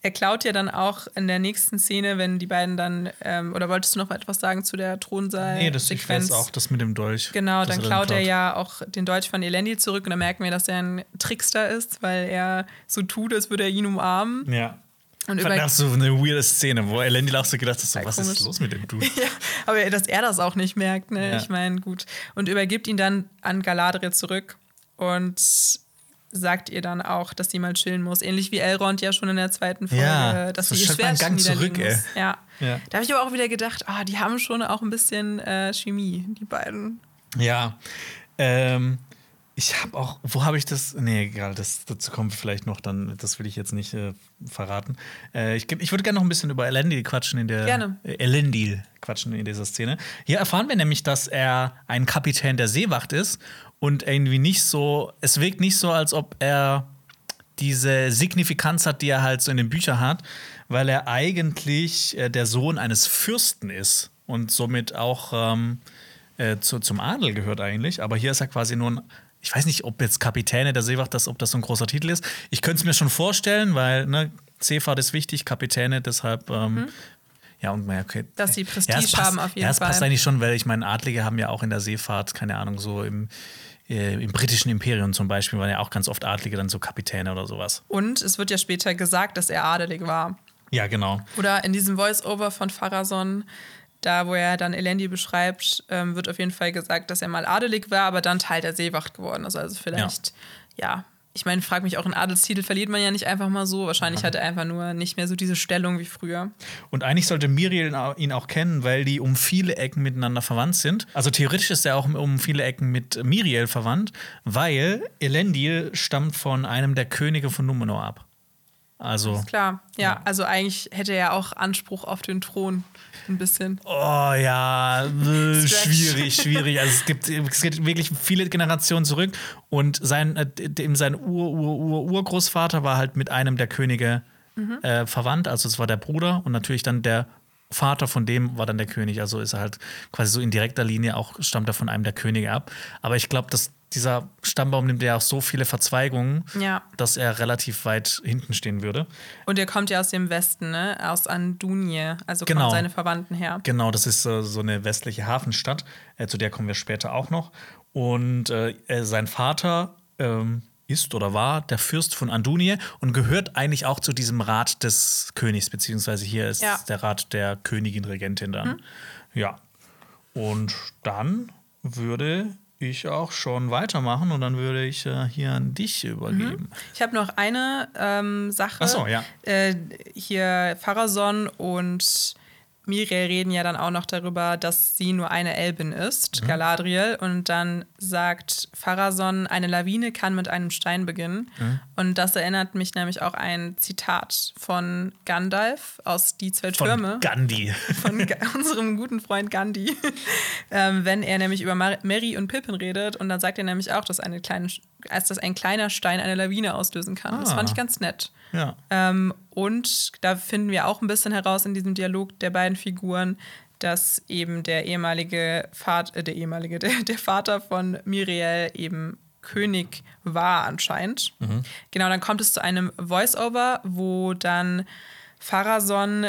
Er klaut ja dann auch in der nächsten Szene, wenn die beiden dann, ähm, oder wolltest du noch etwas sagen zu der Thronsaal? nee, das ich weiß auch, das mit dem Dolch. Genau, dann er klaut er ja auch den Deutsch von Elendil zurück und dann merken wir, dass er ein Trickster ist, weil er so tut, als würde er ihn umarmen. Ja. Und über das so eine weirde Szene, wo Elendil auch so gedacht hat, so, Ja, was komisch. ist los mit dem Dude? (laughs) ja, aber dass er das auch nicht merkt, ne? Ja. Ich meine, gut. Und übergibt ihn dann an Galadriel zurück und sagt ihr dann auch, dass sie mal chillen muss. Ähnlich wie Elrond ja schon in der zweiten Folge, Ja, dass so sie ihr Schwert Gang zurück, ey. muss. Ja. Ja. Da habe ich aber auch wieder gedacht, ah, die haben schon auch ein bisschen äh, Chemie, die beiden. Ja. Ähm, ich habe auch, wo habe ich das? Nee, egal, das, dazu kommt vielleicht noch, dann, das will ich jetzt nicht äh, verraten. Äh, ich, ich würde gerne noch ein bisschen über Elendil quatschen in der. Gerne. Äh, Elendil quatschen in dieser Szene. Hier erfahren wir nämlich, dass er ein Kapitän der Seewacht ist und irgendwie nicht so, es wirkt nicht so, als ob er diese Signifikanz hat, die er halt so in den Büchern hat, weil er eigentlich äh, der Sohn eines Fürsten ist und somit auch ähm, äh, zu, zum Adel gehört eigentlich. Aber hier ist er quasi nur ein, ich weiß nicht, ob jetzt Kapitäne der Seewacht, das, ob das so ein großer Titel ist. Ich könnte es mir schon vorstellen, weil ne, Seefahrt ist wichtig, Kapitäne, deshalb. Ähm, mhm. Ja, und okay. Dass sie Prestige ja, haben auf jeden Fall. Ja, es passt eigentlich schon, weil ich meine, Adlige haben ja auch in der Seefahrt, keine Ahnung, so im, äh, im britischen Imperium zum Beispiel waren ja auch ganz oft Adlige dann so Kapitäne oder sowas. Und es wird ja später gesagt, dass er adelig war. Ja, genau. Oder in diesem Voice-Over von Pharason, da wo er dann Elendi beschreibt, ähm, wird auf jeden Fall gesagt, dass er mal adelig war, aber dann Teil der Seewacht geworden ist. Also vielleicht, ja, ja ich meine, frag mich auch, einen Adelstitel verliert man ja nicht einfach mal so. Wahrscheinlich hat er einfach nur nicht mehr so diese Stellung wie früher. Und eigentlich sollte Miriel ihn auch kennen, weil die um viele Ecken miteinander verwandt sind. Also theoretisch ist er auch um viele Ecken mit Miriel verwandt, weil Elendil stammt von einem der Könige von Numenor ab. Also. Ist klar, ja, ja, Also eigentlich hätte er auch Anspruch auf den Thron. Ein bisschen. Oh ja, äh, schwierig, schwierig. Also es gibt, es gibt wirklich viele Generationen zurück. Und sein, äh, sein Ur-Ur-Ur-Urgroßvater war halt mit einem der Könige mhm. äh, verwandt. Also es war der Bruder und natürlich dann der Vater von dem war dann der König. Also ist er halt quasi so in direkter Linie auch, stammt er von einem der Könige ab. Aber ich glaube, dass dieser Stammbaum nimmt ja auch so viele Verzweigungen, ja. dass er relativ weit hinten stehen würde. Und er kommt ja aus dem Westen, ne? aus Andunie, also genau. kommen seine Verwandten her. Genau, das ist äh, so eine westliche Hafenstadt, äh, zu der kommen wir später auch noch. Und äh, sein Vater ähm, ist oder war der Fürst von Andunie und gehört eigentlich auch zu diesem Rat des Königs, beziehungsweise hier ist ja. der Rat der Königin Regentin dann. Hm. Ja. Und dann würde ich auch schon weitermachen und dann würde ich äh, hier an dich übergeben. Mhm. Ich habe noch eine ähm, Sache. Ach so, ja. Äh, hier Pharason und Miriel reden ja dann auch noch darüber, dass sie nur eine Elbin ist, mhm. Galadriel. Und dann sagt Pharason, eine Lawine kann mit einem Stein beginnen. Mhm. Und das erinnert mich nämlich auch ein Zitat von Gandalf aus Die zwei Türme. Von Gandhi. Von (laughs) unserem guten Freund Gandhi. (laughs) ähm, wenn er nämlich über Mary und Pippin redet. Und dann sagt er nämlich auch, dass, eine kleine, dass ein kleiner Stein eine Lawine auslösen kann. Ah. Das fand ich ganz nett. Ja. Ähm, und da finden wir auch ein bisschen heraus in diesem Dialog der beiden Figuren, dass eben der ehemalige Vater, äh, der ehemalige, (laughs) der, der Vater von Miriel eben König war anscheinend. Mhm. Genau, dann kommt es zu einem Voice-Over, wo dann Pharason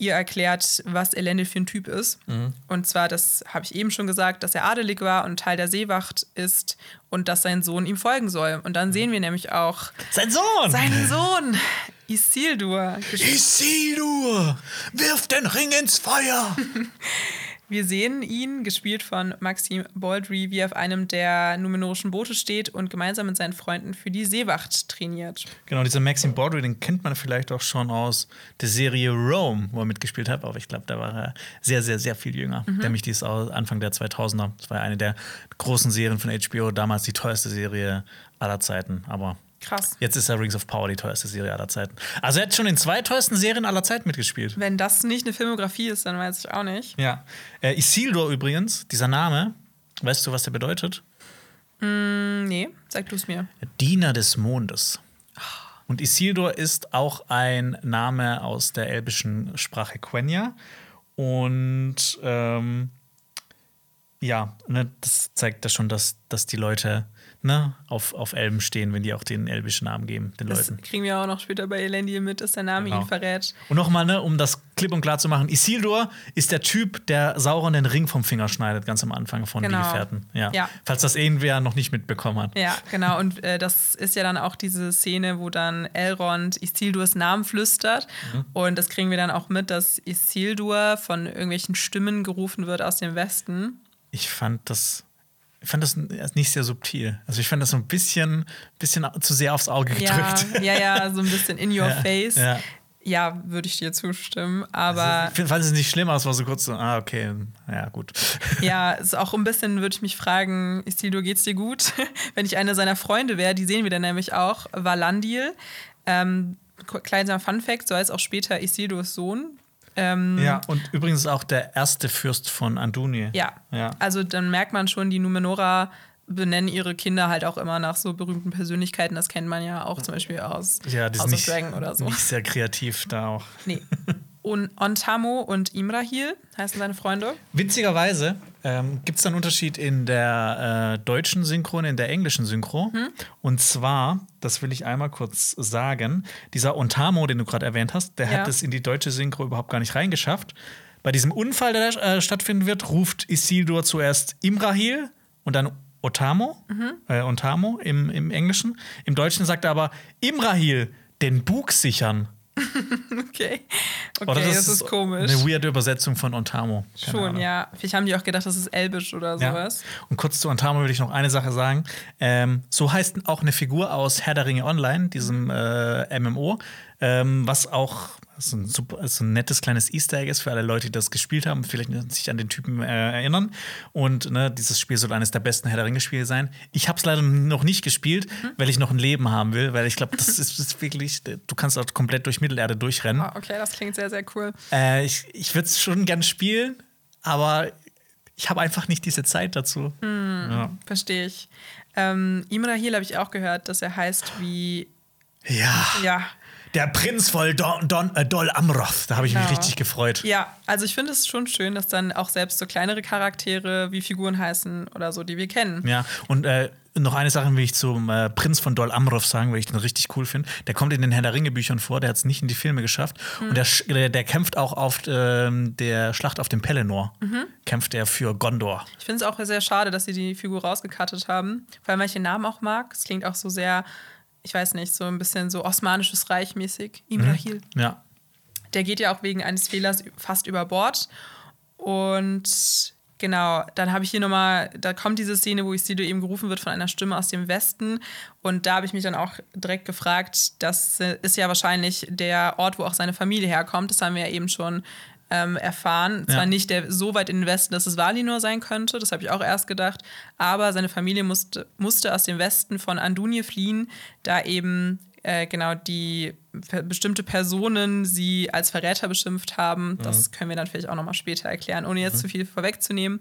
ihr erklärt, was Elendil für ein Typ ist. Mhm. Und zwar, das habe ich eben schon gesagt, dass er adelig war und Teil der Seewacht ist und dass sein Sohn ihm folgen soll. Und dann mhm. sehen wir nämlich auch. Sein Sohn! Seinen Sohn! Isildur. Isildur! Wirf den Ring ins Feuer! (laughs) Wir sehen ihn, gespielt von Maxim Baldry, wie er auf einem der numenorischen Boote steht und gemeinsam mit seinen Freunden für die Seewacht trainiert. Genau, dieser Maxim Baldry, den kennt man vielleicht auch schon aus der Serie Rome, wo er mitgespielt hat, aber ich glaube, da war er sehr, sehr, sehr viel jünger. Mhm. Nämlich die ist Anfang der 2000er. Das war eine der großen Serien von HBO, damals die teuerste Serie aller Zeiten, aber Krass. Jetzt ist er Rings of Power die teuerste Serie aller Zeiten. Also er hat schon in zwei teuersten Serien aller Zeiten mitgespielt. Wenn das nicht eine Filmografie ist, dann weiß ich auch nicht. Ja. Äh, Isildur übrigens, dieser Name, weißt du, was der bedeutet? Mm, nee, sag du es mir. Diener des Mondes. Und Isildur ist auch ein Name aus der elbischen Sprache Quenya. Und ähm, ja, ne, das zeigt ja schon, dass, dass die Leute ne, auf, auf Elben stehen, wenn die auch den elbischen Namen geben, den das Leuten. kriegen wir auch noch später bei Elendil mit, dass der Name genau. ihn verrät. Und nochmal, ne, um das klipp und klar zu machen, Isildur ist der Typ, der Sauron den Ring vom Finger schneidet, ganz am Anfang von genau. Die Gefährten. Ja. ja. Falls das irgendwer noch nicht mitbekommen hat. Ja, genau. Und äh, das ist ja dann auch diese Szene, wo dann Elrond Isildurs Namen flüstert. Mhm. Und das kriegen wir dann auch mit, dass Isildur von irgendwelchen Stimmen gerufen wird aus dem Westen. Ich fand das ich fand das nicht sehr subtil. Also ich fand das so ein bisschen, bisschen zu sehr aufs Auge gedrückt. Ja, ja, ja so ein bisschen in your (laughs) ja, face. Ja, ja würde ich dir zustimmen. Aber. Also, ich fand es nicht schlimm, aber es war so kurz so, ah, okay, ja, gut. Ja, (laughs) ist auch ein bisschen, würde ich mich fragen, Isildur, geht's dir gut? (laughs) Wenn ich eine seiner Freunde wäre, die sehen wir dann nämlich auch, Valandil. Ähm, kleiner Fun-Fact, so heißt auch später Isildurs Sohn, ähm, ja, und übrigens auch der erste Fürst von Andunie. Ja. ja. Also dann merkt man schon, die Numenora benennen ihre Kinder halt auch immer nach so berühmten Persönlichkeiten. Das kennt man ja auch zum Beispiel aus ja, House nicht, Dragon oder so. Nicht sehr kreativ da auch. Nee. (laughs) Und Ontamo und Imrahil heißen seine Freunde. Witzigerweise ähm, gibt es einen Unterschied in der äh, deutschen Synchro und in der englischen Synchro. Hm? Und zwar, das will ich einmal kurz sagen, dieser Ontamo, den du gerade erwähnt hast, der Ja. hat es in die deutsche Synchro überhaupt gar nicht reingeschafft. Bei diesem Unfall, der äh, stattfinden wird, ruft Isildur zuerst Imrahil und dann Otamo, Mhm. äh, Ontamo im, im Englischen. Im Deutschen sagt er aber Imrahil, den Bug sichern. (laughs) Okay. Okay, Oder das, ist komisch. Eine weirde Übersetzung von Ontamo. Keine Schon, Ahnung. ja. Vielleicht haben die auch gedacht, das ist Elbisch oder Ja. sowas. Und kurz zu Ontamo will ich noch eine Sache sagen. Ähm, so heißt auch eine Figur aus Herr der Ringe Online, diesem äh, MMO, ähm, was auch so ein, super, so ein nettes kleines Easter Egg ist für alle Leute, die das gespielt haben, vielleicht sich an den Typen äh, erinnern. Und ne, dieses Spiel soll eines der besten Herr der Ringe-Spiele sein. Ich habe es leider noch nicht gespielt, weil ich noch ein Leben (laughs) haben will, weil ich glaube, das ist, ist wirklich, du kannst auch komplett durch Mittelerde durchrennen. Ah, okay, das klingt sehr, sehr cool. Äh, ich ich würde es schon gern spielen, aber ich habe einfach nicht diese Zeit dazu. Ja. Verstehe ich. Ähm, Imrahil habe ich auch gehört, dass er heißt wie. ja. Ja. Der Prinz von Don, Don, äh, Dol Amroth. Da habe ich mich Genau. richtig gefreut. Ja, also ich finde es schon schön, dass dann auch selbst so kleinere Charaktere wie Figuren heißen oder so, die wir kennen. Ja, und äh, noch eine Sache will ich zum äh, Prinz von Dol Amroth sagen, weil ich den richtig cool finde. Der kommt in den Herr der Ringe-Büchern vor, der hat es nicht in die Filme geschafft. Und der, sch- der, der kämpft auch auf ähm, der Schlacht auf dem Pelennor. Kämpft er für Gondor. Ich finde es auch sehr schade, dass sie die Figur rausgekattet haben, weil man den Namen auch mag. Es klingt auch so sehr, ich weiß nicht, so ein bisschen so Osmanisches Reich mäßig. Imrahil. Ja. Der geht ja auch wegen eines Fehlers fast über Bord. Und genau, dann habe ich hier nochmal, da kommt diese Szene, wo ich Sido eben gerufen wird von einer Stimme aus dem Westen. Und da habe ich mich dann auch direkt gefragt, das ist ja wahrscheinlich der Ort, wo auch seine Familie herkommt. Das haben wir ja eben schon ähm, erfahren. Ja. Zwar nicht der, so weit in den Westen, dass es Valinor sein könnte, das habe ich auch erst gedacht, aber seine Familie musste, musste aus dem Westen von Andunje fliehen, da eben äh, genau die bestimmte Personen sie als Verräter beschimpft haben. Das können wir dann vielleicht auch nochmal später erklären, ohne jetzt zu viel vorwegzunehmen.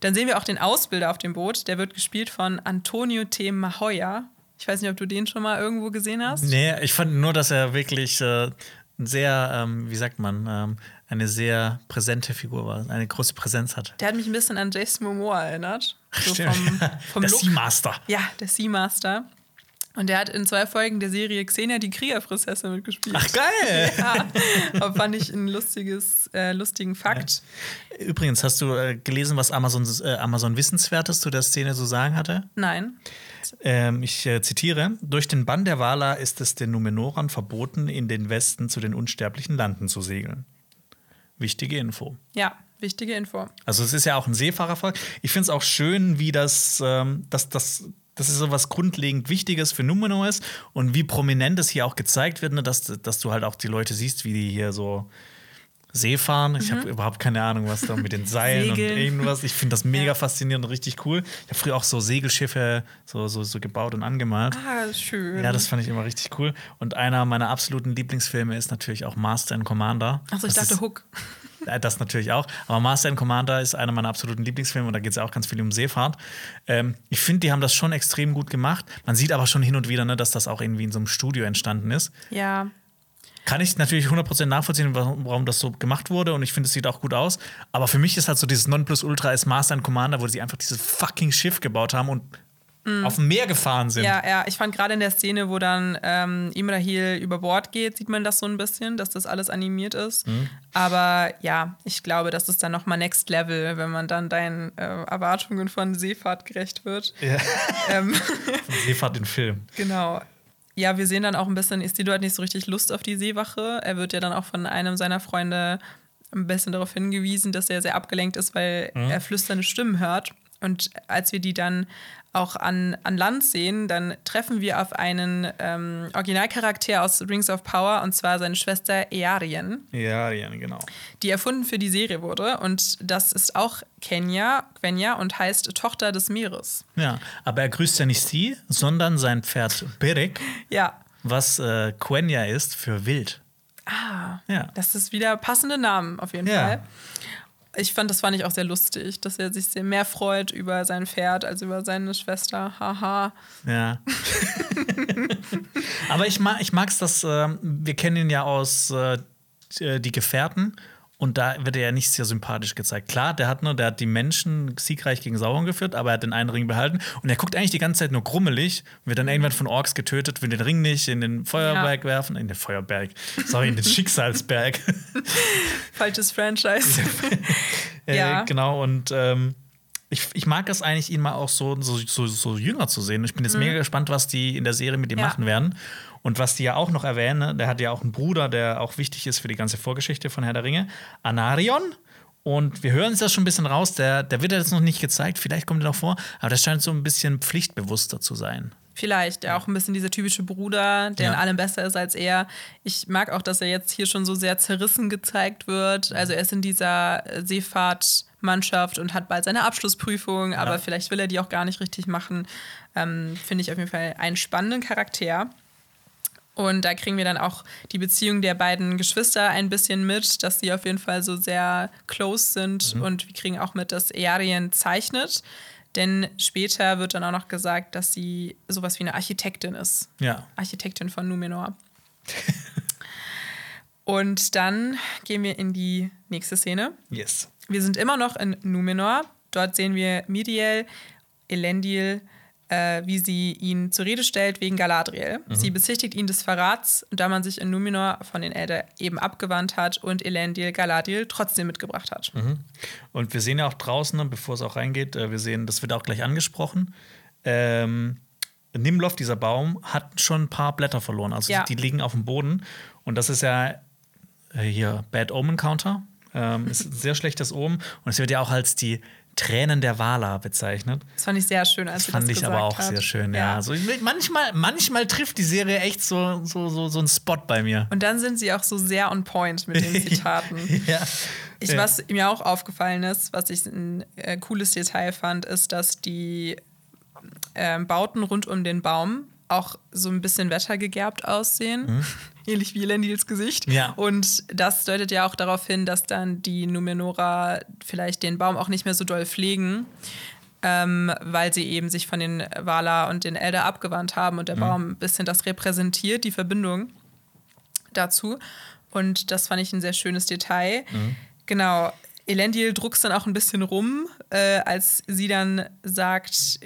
Dann sehen wir auch den Ausbilder auf dem Boot, der wird gespielt von Antonio T. Mahoya. Ich weiß nicht, ob du den schon mal irgendwo gesehen hast. Nee, ich fand nur, dass er wirklich äh, ein sehr, ähm, wie sagt man, ähm, eine sehr präsente Figur war, eine große Präsenz hat. Der hat mich ein bisschen an Jason Momoa erinnert. So Stimmt. vom, (laughs) vom der. Seamaster. Ja, der Seamaster. Und der hat in zwei Folgen der Serie Xenia die Kriegerprinzessin mitgespielt. Ach, geil! (laughs) Ja, aber fand ich ein lustiges, äh, lustigen Fakt. Übrigens, hast du äh, gelesen, was Amazon, äh, Amazon Wissenswertes zu der Szene zu sagen hatte? Nein. Ähm, ich äh, zitiere: Durch den Bann der Valar ist es den Numenorern verboten, in den Westen zu den unsterblichen Landen zu segeln. Wichtige Info. Ja, wichtige Info. Also es ist ja auch ein Seefahrervolk. Ich finde es auch schön, wie das, ähm, das, das, das ist so was grundlegend Wichtiges für Numenor ist und wie prominent es hier auch gezeigt wird, ne, dass, dass du halt auch die Leute siehst, wie die hier so See fahren. Ich habe überhaupt keine Ahnung, was da mit den Seilen und Mhm. Segeln. irgendwas. Ich finde das mega Ja. faszinierend und richtig cool. Ich habe früher auch so Segelschiffe so, so, so gebaut und angemalt. Ah, schön. Ja, das fand ich immer richtig cool. Und einer meiner absoluten Lieblingsfilme ist natürlich auch Master and Commander. Achso, ich Das dachte ist- Hook. (laughs) Das natürlich auch. Aber Master and Commander ist einer meiner absoluten Lieblingsfilme und da geht es ja auch ganz viel um Seefahrt. Ähm, ich finde, die haben das schon extrem gut gemacht. Man sieht aber schon hin und wieder, ne, dass das auch irgendwie in so einem Studio entstanden ist. Ja. Kann ich natürlich 100% nachvollziehen, warum, das so gemacht wurde und ich finde, es sieht auch gut aus. Aber für mich ist halt so dieses Nonplusultra ist Master and Commander, wo sie einfach dieses fucking Schiff gebaut haben und auf dem Meer gefahren sind. Mm. Ja, ja, ich fand gerade in der Szene, wo dann ähm, Imrahil über Bord geht, sieht man das so ein bisschen, dass das alles animiert ist. Mhm. Aber ja, ich glaube, das ist dann nochmal Next Level, wenn man dann deinen äh, Erwartungen von Seefahrt gerecht wird. Ja. (laughs) ähm, Seefahrt in Film. genau. Ja, wir sehen dann auch ein bisschen, Istido hat nicht so richtig Lust auf die Seewache. Er wird ja dann auch von einem seiner Freunde ein bisschen darauf hingewiesen, dass er sehr abgelenkt ist, weil er flüsternde Stimmen hört. Und als wir die dann auch an, an Land sehen, dann treffen wir auf einen ähm, Originalcharakter aus Rings of Power, und zwar seine Schwester Earien, ja, genau. die erfunden für die Serie wurde. Und das ist auch Kenya, Quenya und heißt Tochter des Meeres. Ja, aber er grüßt ja nicht sie, sondern sein Pferd Berek, (laughs) Ja, was äh, Quenya ist für wild. Ah, Ja. das ist wieder passende Namen auf jeden Ja. Fall. Ich fand, das fand ich auch sehr lustig, dass er sich sehr mehr freut über sein Pferd als über seine Schwester. Haha. Ja. (laughs) Aber ich mag ich mag's, dass ähm, wir kennen ihn ja aus äh, äh, die Gefährten. Und da wird er ja nicht sehr sympathisch gezeigt. Klar, der hat nur, der hat die Menschen siegreich gegen Sauron geführt, aber er hat den einen Ring behalten. Und er guckt eigentlich die ganze Zeit nur grummelig, wird dann irgendwann von Orks getötet, will den Ring nicht in den Feuerberg ja. werfen. In den Feuerberg. Sorry, in den (laughs) Schicksalsberg. Falsches Franchise. (laughs) ja. Äh, genau, und ähm, ich, ich mag es eigentlich, ihn mal auch so, so, so, so jünger zu sehen. Ich bin jetzt mhm. mega gespannt, was die in der Serie mit ihm ja. machen werden. Und was die ja auch noch erwähnen, ne, der hat ja auch einen Bruder, der auch wichtig ist für die ganze Vorgeschichte von Herr der Ringe, Anarion. Und wir hören es ja schon ein bisschen raus, der, der wird ja jetzt noch nicht gezeigt, vielleicht kommt er noch vor, aber der scheint so ein bisschen pflichtbewusster zu sein. Vielleicht, der auch ein bisschen dieser typische Bruder, der ja. in allem besser ist als er. Ich mag auch, dass er jetzt hier schon so sehr zerrissen gezeigt wird. Also er ist in dieser Seefahrtmannschaft und hat bald seine Abschlussprüfung, ja. aber vielleicht will er die auch gar nicht richtig machen. Ähm, Finde ich auf jeden Fall einen spannenden Charakter. Und da kriegen wir dann auch die Beziehung der beiden Geschwister ein bisschen mit, dass sie auf jeden Fall so sehr close sind. Mhm. Und wir kriegen auch mit, dass Earien zeichnet. Denn später wird dann auch noch gesagt, dass sie sowas wie eine Architektin ist. Ja. Architektin von Numenor. (laughs) Und dann gehen wir in die nächste Szene. Yes. Wir sind immer noch in Numenor. Dort sehen wir Midiel, Elendil, äh, wie sie ihn zur Rede stellt wegen Galadriel. Mhm. Sie bezichtigt ihn des Verrats, da man sich in Numenor von den Elder eben abgewandt hat und Elendil Galadriel trotzdem mitgebracht hat. Mhm. Und wir sehen ja auch draußen, bevor es auch reingeht, äh, wir sehen, das wird auch gleich angesprochen. Ähm, Nimloff, dieser Baum, hat schon ein paar Blätter verloren. Also ja. die liegen auf dem Boden. Und das ist ja äh, hier Bad Omen Counter. Ähm, ist ein sehr schlechtes Omen. Und es wird ja auch als die Tränen der Wala bezeichnet. Das fand ich sehr schön, als das fand das ich aber auch hat. sehr schön, ja. ja. Also manchmal, manchmal trifft die Serie echt so, so, so, so einen Spot bei mir. Und dann sind sie auch so sehr on point mit den (laughs) Zitaten. ja. Ich, was mir auch aufgefallen ist, was ich ein äh, cooles Detail fand, ist, dass die äh, Bauten rund um den Baum auch so ein bisschen wettergegerbt aussehen. Mhm. Ähnlich wie Elendils Gesicht. Ja. Und das deutet ja auch darauf hin, dass dann die Numenora vielleicht den Baum auch nicht mehr so doll pflegen, ähm, weil sie eben sich von den Wala und den Elder abgewandt haben und der mhm. Baum ein bisschen das repräsentiert, die Verbindung dazu. Und das fand ich ein sehr schönes Detail. Mhm. Genau. Elendil druckst dann auch ein bisschen rum, äh, als sie dann sagt,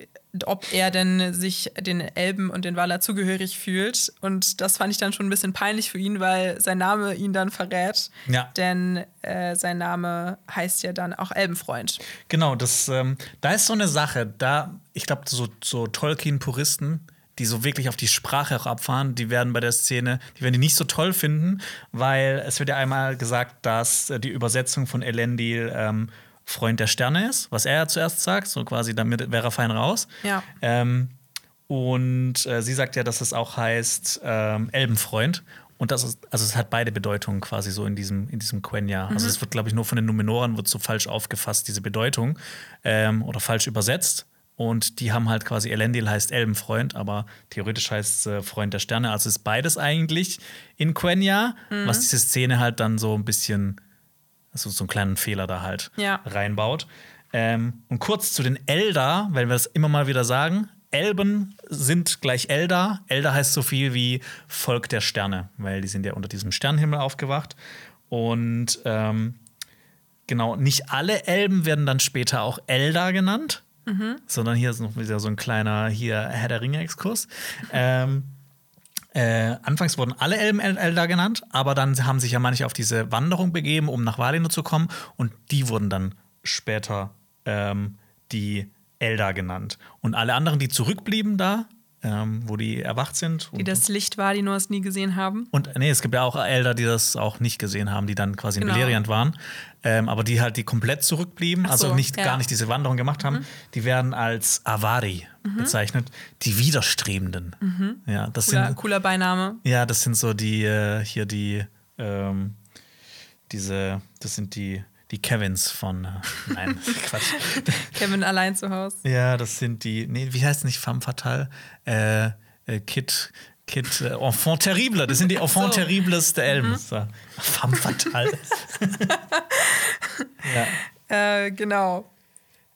ob er denn sich den Elben und den Waller zugehörig fühlt. Und das fand ich dann schon ein bisschen peinlich für ihn, weil sein Name ihn dann verrät. Ja. Denn äh, sein Name heißt ja dann auch Elbenfreund. Genau, das, ähm, da ist so eine Sache. Da, ich glaube, so, so Tolkien-Puristen, die so wirklich auf die Sprache auch abfahren, die werden bei der Szene, die werden die nicht so toll finden, weil es wird ja einmal gesagt, dass äh, die Übersetzung von Elendil ähm, Freund der Sterne ist, was er ja zuerst sagt, so quasi, damit wäre er fein raus. Ja. Ähm, und äh, sie sagt ja, dass es auch heißt ähm, Elbenfreund. Und das ist, also es hat beide Bedeutungen quasi so in diesem, in diesem Quenya. Also mhm. Also es wird, glaube ich, nur von den Numenoren wird so falsch aufgefasst, diese Bedeutung. Ähm, oder falsch übersetzt. Und die haben halt quasi Elendil heißt Elbenfreund, aber theoretisch heißt es äh, Freund der Sterne. Also ist beides eigentlich in Quenya, mhm. was diese Szene halt dann so ein bisschen also so einen kleinen Fehler da halt ja. reinbaut. Ähm, und kurz zu den Elder, weil wir das immer mal wieder sagen. Elben sind gleich Elder. Elder heißt so viel wie Volk der Sterne, weil die sind ja unter diesem Sternenhimmel aufgewacht. Und ähm, genau, nicht alle Elben werden dann später auch Elder genannt, mhm. sondern hier ist noch wieder so ein kleiner hier Herr der Ringe-Exkurs. ähm, äh, anfangs wurden alle Elben Elder genannt, aber dann haben sich ja manche auf diese Wanderung begeben, um nach Valinor zu kommen, und die wurden dann später ähm, die Elder genannt. Und alle anderen, die zurückblieben da, ähm, wo die erwacht sind. Die das Licht Valinors nie gesehen haben. Und nee, es gibt ja auch Elder, die das auch nicht gesehen haben, die dann quasi genau. in Beleriand waren. Ähm, aber die halt, die komplett zurückblieben, so, also nicht, ja. gar nicht diese Wanderung gemacht haben, mhm. die werden als Avari mhm. bezeichnet, die Widerstrebenden. Mhm. Ja, das cooler, sind, cooler Beiname. Ja, das sind so die, äh, hier die, ähm, diese, das sind die die Kevins von. Äh, (laughs) nein, Quatsch. (laughs) Kevin allein zu Hause. Ja, das sind die. Nee, wie heißt es nicht? Femme Fatale? Äh, äh, Kid. Kid, äh, Enfant Terrible, das sind die Enfant so. Terribles der Elben. Mhm. So. Femme Fatale. (laughs) ja. Äh, genau.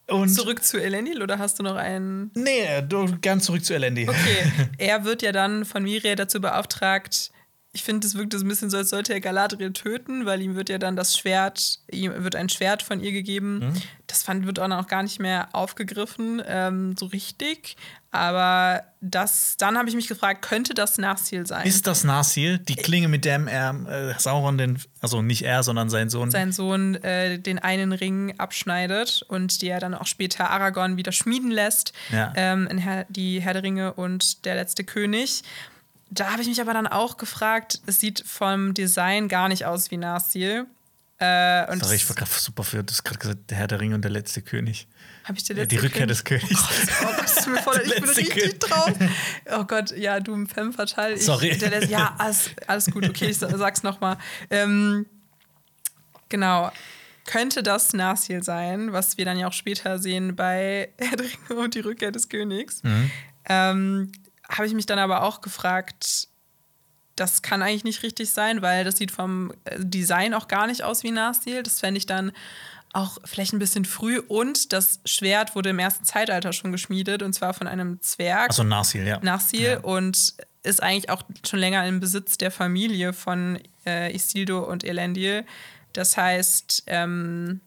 Und zurück zu Elendil oder hast du noch einen? Nee, du, gern zurück zu Elendil. Okay. (laughs) er wird ja dann von Miria dazu beauftragt, ich finde, es wirkt ein bisschen so, als sollte er Galadriel töten, weil ihm wird ja dann das Schwert, ihm wird ein Schwert von ihr gegeben. Mhm. Das fand, wird auch noch gar nicht mehr aufgegriffen, ähm, so richtig. Aber das, dann habe ich mich gefragt, könnte das Narsil sein? Ist das Narsil? Die Klinge, mit der er äh, Sauron den, also nicht er, sondern sein Sohn. Sein Sohn äh, den einen Ring abschneidet und die er dann auch später Aragorn wieder schmieden lässt. Ja. Ähm, in Herr, die Herr der Ringe und der letzte König. Da habe ich mich aber dann auch gefragt, es sieht vom Design gar nicht aus wie Narsil. Äh, und Sorry, ich war gerade super für, das gerade gesagt, der Herr der Ringe und der letzte König. Habe ich der letzte Die Rückkehr König? des Königs. Oh Gott, ist mir (laughs) voll, ich bin richtig König. drauf. Oh Gott, ja, du im Femme Fatale. Sorry. Der, ja, alles, alles gut, okay, ich sag's nochmal. Ähm, genau. Könnte das Narsil sein, was wir dann ja auch später sehen bei Herr der Ringe und die Rückkehr des Königs? Mhm. Ähm, habe ich mich dann aber auch gefragt, das kann eigentlich nicht richtig sein, weil das sieht vom äh, Design auch gar nicht aus wie Narsil. Das fände ich dann auch vielleicht ein bisschen früh. Und das Schwert wurde im ersten Zeitalter schon geschmiedet und zwar von einem Zwerg. Also Narsil, ja. Narsil ja. und ist eigentlich auch schon länger im Besitz der Familie von äh, Isildur und Elendil. Das heißt, ähm,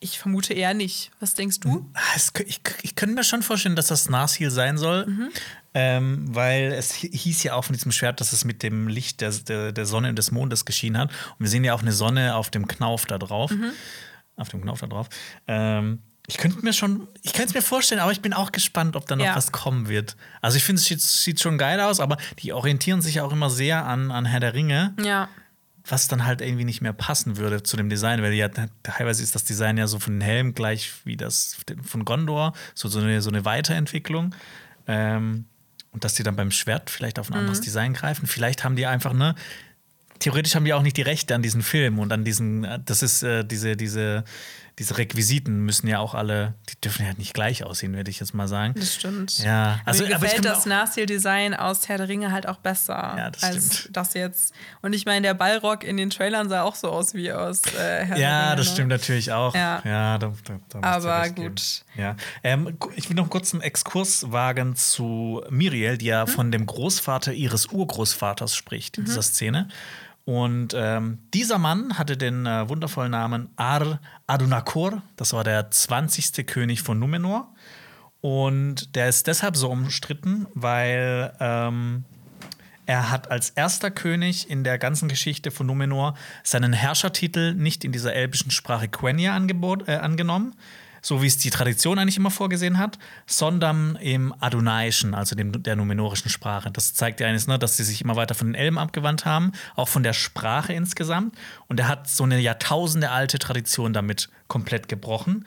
ich vermute eher nicht. Was denkst du? Ah, ich, ich könnte mir schon vorstellen, dass das Narsil sein soll. Mhm. Ähm, weil es hieß ja auch von diesem Schwert, dass es mit dem Licht der, der, der, Sonne und des Mondes geschienen hat. Und wir sehen ja auch eine Sonne auf dem Knauf da drauf. Mhm. Auf dem Knauf da drauf. Ähm, ich könnte mir schon, ich könnte es mir vorstellen, aber ich bin auch gespannt, ob da noch ja. was kommen wird. Also ich finde, es sieht, sieht, schon geil aus, aber die orientieren sich auch immer sehr an, an Herr der Ringe. Ja. Was dann halt irgendwie nicht mehr passen würde zu dem Design, weil ja teilweise ist das Design ja so von den Helm gleich wie das von Gondor, so, so, eine, so eine Weiterentwicklung. Ähm, und dass die dann beim Schwert vielleicht auf ein anderes mhm. Design greifen. Vielleicht haben die einfach, ne, theoretisch haben die auch nicht die Rechte an diesen Film und an diesen, äh, das ist äh, diese, diese, diese Requisiten müssen ja auch alle, die dürfen ja nicht gleich aussehen, würde ich jetzt mal sagen. Das stimmt. Ja, also mir gefällt das Narsil-Design aus Herr der Ringe halt auch besser ja, das als stimmt. das jetzt. Und ich meine, der Ballrock in den Trailern sah auch so aus wie aus äh, Herr ja, der Ringe. das ne? stimmt natürlich auch. Ja, ja da, da, da Aber gut. Ja. Ähm, ich will noch kurz einen Exkurs wagen zu Miriel, die ja hm? von dem Großvater ihres Urgroßvaters spricht in mhm. dieser Szene. Und ähm, dieser Mann hatte den äh, wundervollen Namen Ar Adunakor. Das war der 20. König von Numenor. Und der ist deshalb so umstritten, weil ähm, er hat als erster König in der ganzen Geschichte von Numenor seinen Herrschertitel nicht in dieser elbischen Sprache Quenya äh, angenommen, so wie es die Tradition eigentlich immer vorgesehen hat, sondern im Adunaischen, also dem, der numenorischen Sprache. Das zeigt ja eines, ne, dass sie sich immer weiter von den Elben abgewandt haben, auch von der Sprache insgesamt. Und er hat so eine Jahrtausende alte Tradition damit komplett gebrochen.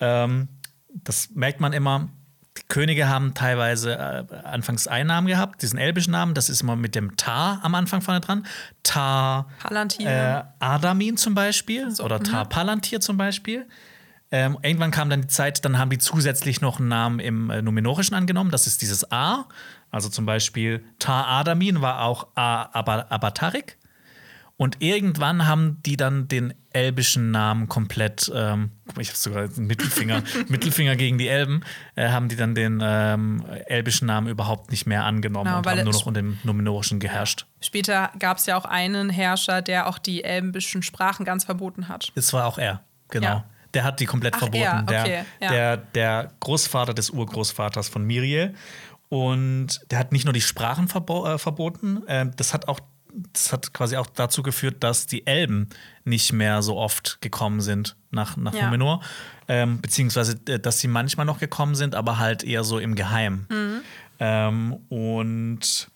Ähm, das merkt man immer. Die Könige haben teilweise äh, anfangs Einnahmen gehabt, diesen elbischen Namen, das ist immer mit dem Ta am Anfang vorne dran. Ta Palantir. Äh, Adamin zum Beispiel so, oder Ta mhm. Palantir zum Beispiel. Ähm, irgendwann kam dann die Zeit, dann haben die zusätzlich noch einen Namen im äh, Numenorischen angenommen. Das ist dieses A. Also zum Beispiel Ta Adamin war auch A Abatarik. Und irgendwann haben die dann den elbischen Namen komplett, ähm, ich habe sogar einen Mittelfinger, (laughs) Mittelfinger gegen die Elben, äh, haben die dann den ähm, elbischen Namen überhaupt nicht mehr angenommen genau, und haben nur noch unter dem Numenorischen geherrscht. Später gab es ja auch einen Herrscher, der auch die elbischen Sprachen ganz verboten hat. Es war auch er, genau. Ja. Der hat die komplett Ach, verboten. Ja, okay, der, ja. der, der Großvater des Urgroßvaters von Miriel. Und der hat nicht nur die Sprachen verbo äh, verboten, äh, das hat auch das hat quasi auch dazu geführt, dass die Elben nicht mehr so oft gekommen sind nach, nach ja. Numenor. Ähm, beziehungsweise, äh, dass sie manchmal noch gekommen sind, aber halt eher so im Geheimen. Mhm. Ähm, und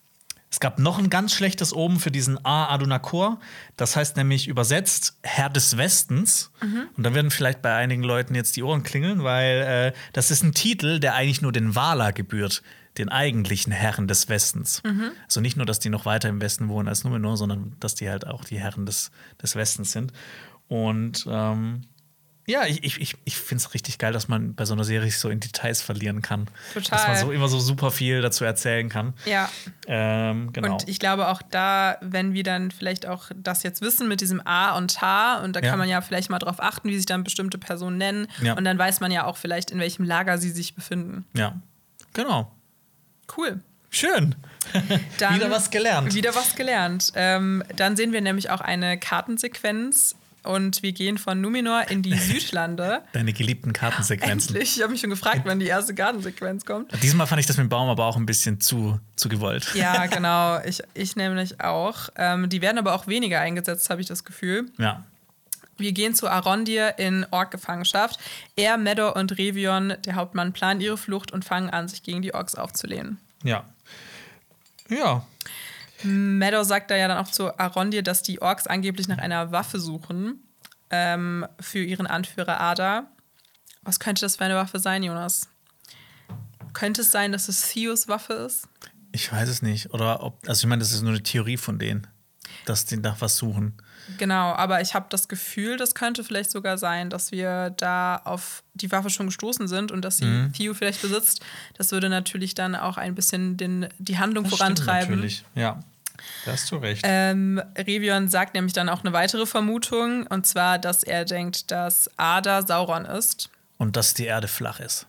es gab noch ein ganz schlechtes Oben für diesen A Adunakor. Das heißt nämlich übersetzt Herr des Westens. Mhm. Und da werden vielleicht bei einigen Leuten jetzt die Ohren klingeln, weil äh, das ist ein Titel, der eigentlich nur den Wala gebührt, den eigentlichen Herren des Westens. Mhm. Also nicht nur, dass die noch weiter im Westen wohnen als Numenor, sondern dass die halt auch die Herren des, des Westens sind. Und ähm, ja, ich, ich, ich finde es richtig geil, dass man bei so einer Serie sich so in Details verlieren kann. Total. Dass man so immer so super viel dazu erzählen kann. Ja. Ähm, genau. Und ich glaube auch da, wenn wir dann vielleicht auch das jetzt wissen mit diesem A und H, und da ja. kann man ja vielleicht mal drauf achten, wie sich dann bestimmte Personen nennen. Ja. Und dann weiß man ja auch vielleicht, in welchem Lager sie sich befinden. Ja. Genau. Cool. Schön. (laughs) Wieder was gelernt. Wieder was gelernt. Ähm, dann sehen wir nämlich auch eine Kartensequenz und wir gehen von Numenor in die (laughs) Südlande. Deine geliebten Kartensequenzen. Endlich. Ich habe mich schon gefragt, wann die erste Kartensequenz kommt. Diesmal fand ich das mit dem Baum aber auch ein bisschen zu, zu gewollt. Ja, (laughs) genau. Ich, ich nämlich auch. Ähm, die werden aber auch weniger eingesetzt, habe ich das Gefühl. Ja. Wir gehen zu Arondir in Ork-Gefangenschaft. Er, Medor und Revion, der Hauptmann, planen ihre Flucht und fangen an, sich gegen die Orks aufzulehnen. Ja. Ja. Medor sagt da ja dann auch zu Arondir, dass die Orks angeblich nach einer Waffe suchen ähm, für ihren Anführer Ada. Was könnte das für eine Waffe sein, Jonas? Könnte es sein, dass es Theos Waffe ist? Ich weiß es nicht. Oder ob, also ich meine, das ist nur eine Theorie von denen, dass die nach was suchen. Genau, aber ich habe das Gefühl, das könnte vielleicht sogar sein, dass wir da auf die Waffe schon gestoßen sind und dass sie mhm. Theo vielleicht besitzt. Das würde natürlich dann auch ein bisschen den, die Handlung das vorantreiben. natürlich, ja. Da hast du recht. Ähm, Revion sagt nämlich dann auch eine weitere Vermutung, und zwar, dass er denkt, dass Ada Sauron ist. Und dass die Erde flach ist.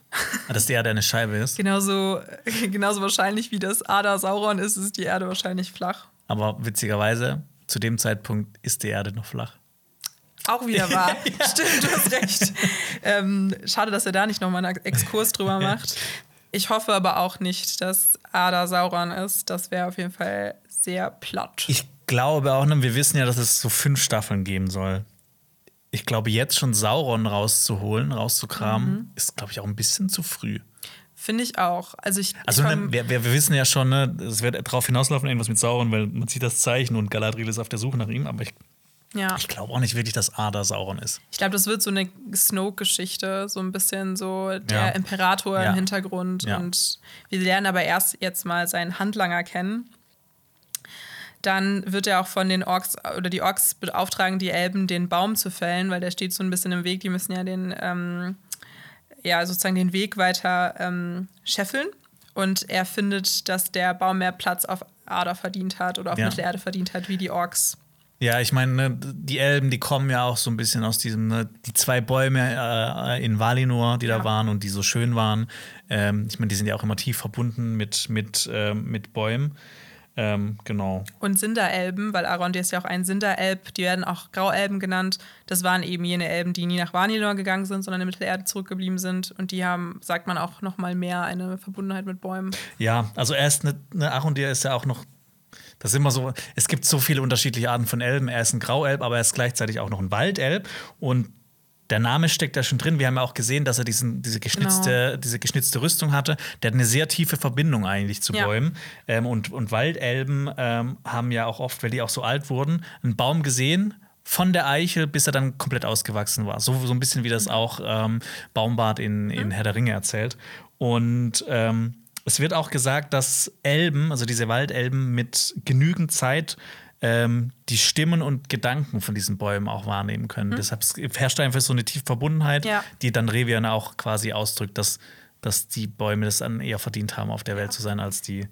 dass die Erde eine Scheibe ist. genauso, (laughs) genauso wahrscheinlich wie das Ada Sauron ist, ist die Erde wahrscheinlich flach. Aber witzigerweise, zu dem Zeitpunkt ist die Erde noch flach. Auch wieder (laughs) wahr. ja. Stimmt, du hast recht. Ähm, schade, dass er da nicht nochmal einen Exkurs drüber macht. Ich hoffe aber auch nicht, dass Ada Sauron ist. Das wäre auf jeden Fall sehr platt. Ich glaube auch, ne, wir wissen ja, dass es so fünf Staffeln geben soll. Ich glaube, jetzt schon Sauron rauszuholen, rauszukramen, mhm. ist, glaube ich, auch ein bisschen zu früh. Finde ich auch. Also, ich, also ich ne, wir, wir, wissen ja schon, ne, es wird darauf hinauslaufen, irgendwas mit Sauron, weil man sieht das Zeichen und Galadriel ist auf der Suche nach ihm, aber ich, ja. ich glaube auch nicht wirklich, dass Ada Sauron ist. Ich glaube, das wird so eine Snoke-Geschichte, so ein bisschen so der ja. Imperator ja. im Hintergrund und wir lernen aber erst jetzt mal seinen Handlanger kennen. Dann wird er auch von den Orks oder die Orks beauftragen, die Elben den Baum zu fällen, weil der steht so ein bisschen im Weg. Die müssen ja den ähm, ja, sozusagen den Weg weiter ähm, scheffeln. Und er findet, dass der Baum mehr Platz auf Ader verdient hat oder auf ja. Mittelerde verdient hat, wie die Orks. Ja, ich meine, ne, die Elben, die kommen ja auch so ein bisschen aus diesem, ne, die zwei Bäume äh, in Valinor, die ja. da waren und die so schön waren. Ähm, ich meine, die sind ja auch immer tief verbunden mit, mit, äh, mit Bäumen. Ähm, genau. Und Sinderelben, weil Arondir ist ja auch ein Sinderelb, die werden auch Grauelben genannt. Das waren eben jene Elben, die nie nach Valinor gegangen sind, sondern in Mittelerde zurückgeblieben sind. Und die haben, sagt man auch, noch mal mehr eine Verbundenheit mit Bäumen. Ja, also er ist eine, eine Arondir ist ja auch noch das ist immer so, es gibt so viele unterschiedliche Arten von Elben. Er ist ein Grauelb, aber er ist gleichzeitig auch noch ein Waldelb. Und der Name steckt da schon drin. Wir haben ja auch gesehen, dass er diesen, diese, geschnitzte, genau. diese geschnitzte Rüstung hatte. Der hat eine sehr tiefe Verbindung eigentlich zu ja. Bäumen. Ähm, und, und Waldelben ähm, haben ja auch oft, weil die auch so alt wurden, einen Baum gesehen, von der Eichel, bis er dann komplett ausgewachsen war. So, so ein bisschen wie das mhm. auch ähm, Baumbart in, in mhm. Herr der Ringe erzählt. Und ähm, es wird auch gesagt, dass Elben, also diese Waldelben, mit genügend Zeit ähm, die Stimmen und Gedanken von diesen Bäumen auch wahrnehmen können. Mhm. Deshalb herrscht einfach so eine tiefe Verbundenheit, ja. die dann Revian auch quasi ausdrückt, dass, dass die Bäume das dann eher verdient haben, auf der Welt zu sein, als die,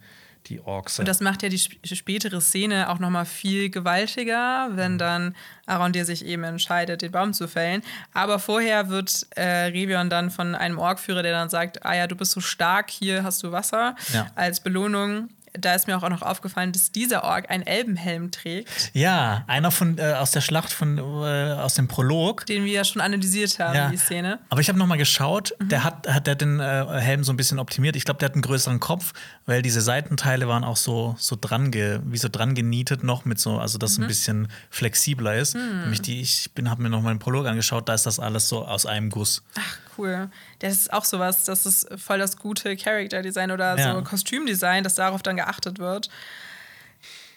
die Orks. Und das macht ja die spätere Szene auch noch mal viel gewaltiger, wenn mhm. dann Arondir sich eben entscheidet, den Baum zu fällen. Aber vorher wird äh, Revion dann von einem Orkführer, der dann sagt, ah ja, du bist so stark, hier hast du Wasser, ja. als Belohnung da ist mir auch noch aufgefallen, dass dieser Ork einen Elbenhelm trägt. Ja, einer von äh, aus der Schlacht von äh, aus dem Prolog, den wir ja schon analysiert haben, ja. die Szene. Aber ich habe noch mal geschaut, mhm. der hat hat der den äh, Helm so ein bisschen optimiert. Ich glaube, der hat einen größeren Kopf, weil diese Seitenteile waren auch so so dran ge, wie so dran genietet noch mit so, also dass mhm. ein bisschen flexibler ist. Mhm. Nämlich die ich bin habe mir noch mal den Prolog angeschaut, da ist das alles so aus einem Guss. Ach cool. Das ist auch sowas, das ist voll das gute Character Design oder ja. so Kostümdesign, dass darauf dann geachtet wird.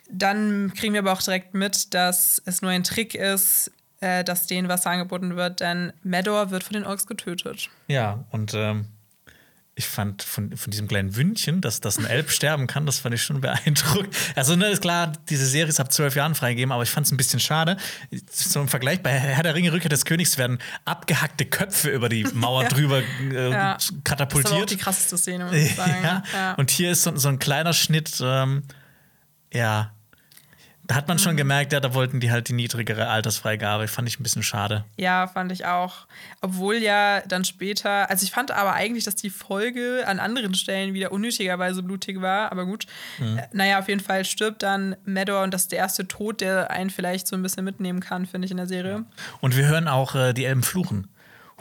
Dann kriegen wir aber auch direkt mit, dass es nur ein Trick ist, äh, dass denen Wasser angeboten wird, denn Medor wird von den Orks getötet. Ja, und ähm, ich fand von, von diesem kleinen Wündchen, dass, dass ein Elb (laughs) sterben kann, das fand ich schon beeindruckend. Also, ne, ist klar, diese Serie ist ab zwölf Jahren freigegeben, aber ich fand es ein bisschen schade. So im Vergleich bei Herr der Ringe, Rückkehr des Königs werden abgehackte Köpfe über die Mauer (laughs) ja. drüber äh, ja. katapultiert. Das ist auch die krasseste Szene, muss ich (laughs) sagen. ja. ja. Und hier ist so, so ein kleiner Schnitt, ähm, ja, Da hat man schon gemerkt, ja, da wollten die halt die niedrigere Altersfreigabe. Fand ich ein bisschen schade. Ja, fand ich auch. Obwohl ja dann später, also ich fand aber eigentlich, dass die Folge an anderen Stellen wieder unnötigerweise blutig war, aber gut. Mhm. Äh, naja, auf jeden Fall stirbt dann Mador und das ist der erste Tod, der einen vielleicht so ein bisschen mitnehmen kann, finde ich in der Serie. Und wir hören auch äh, die Elben fluchen.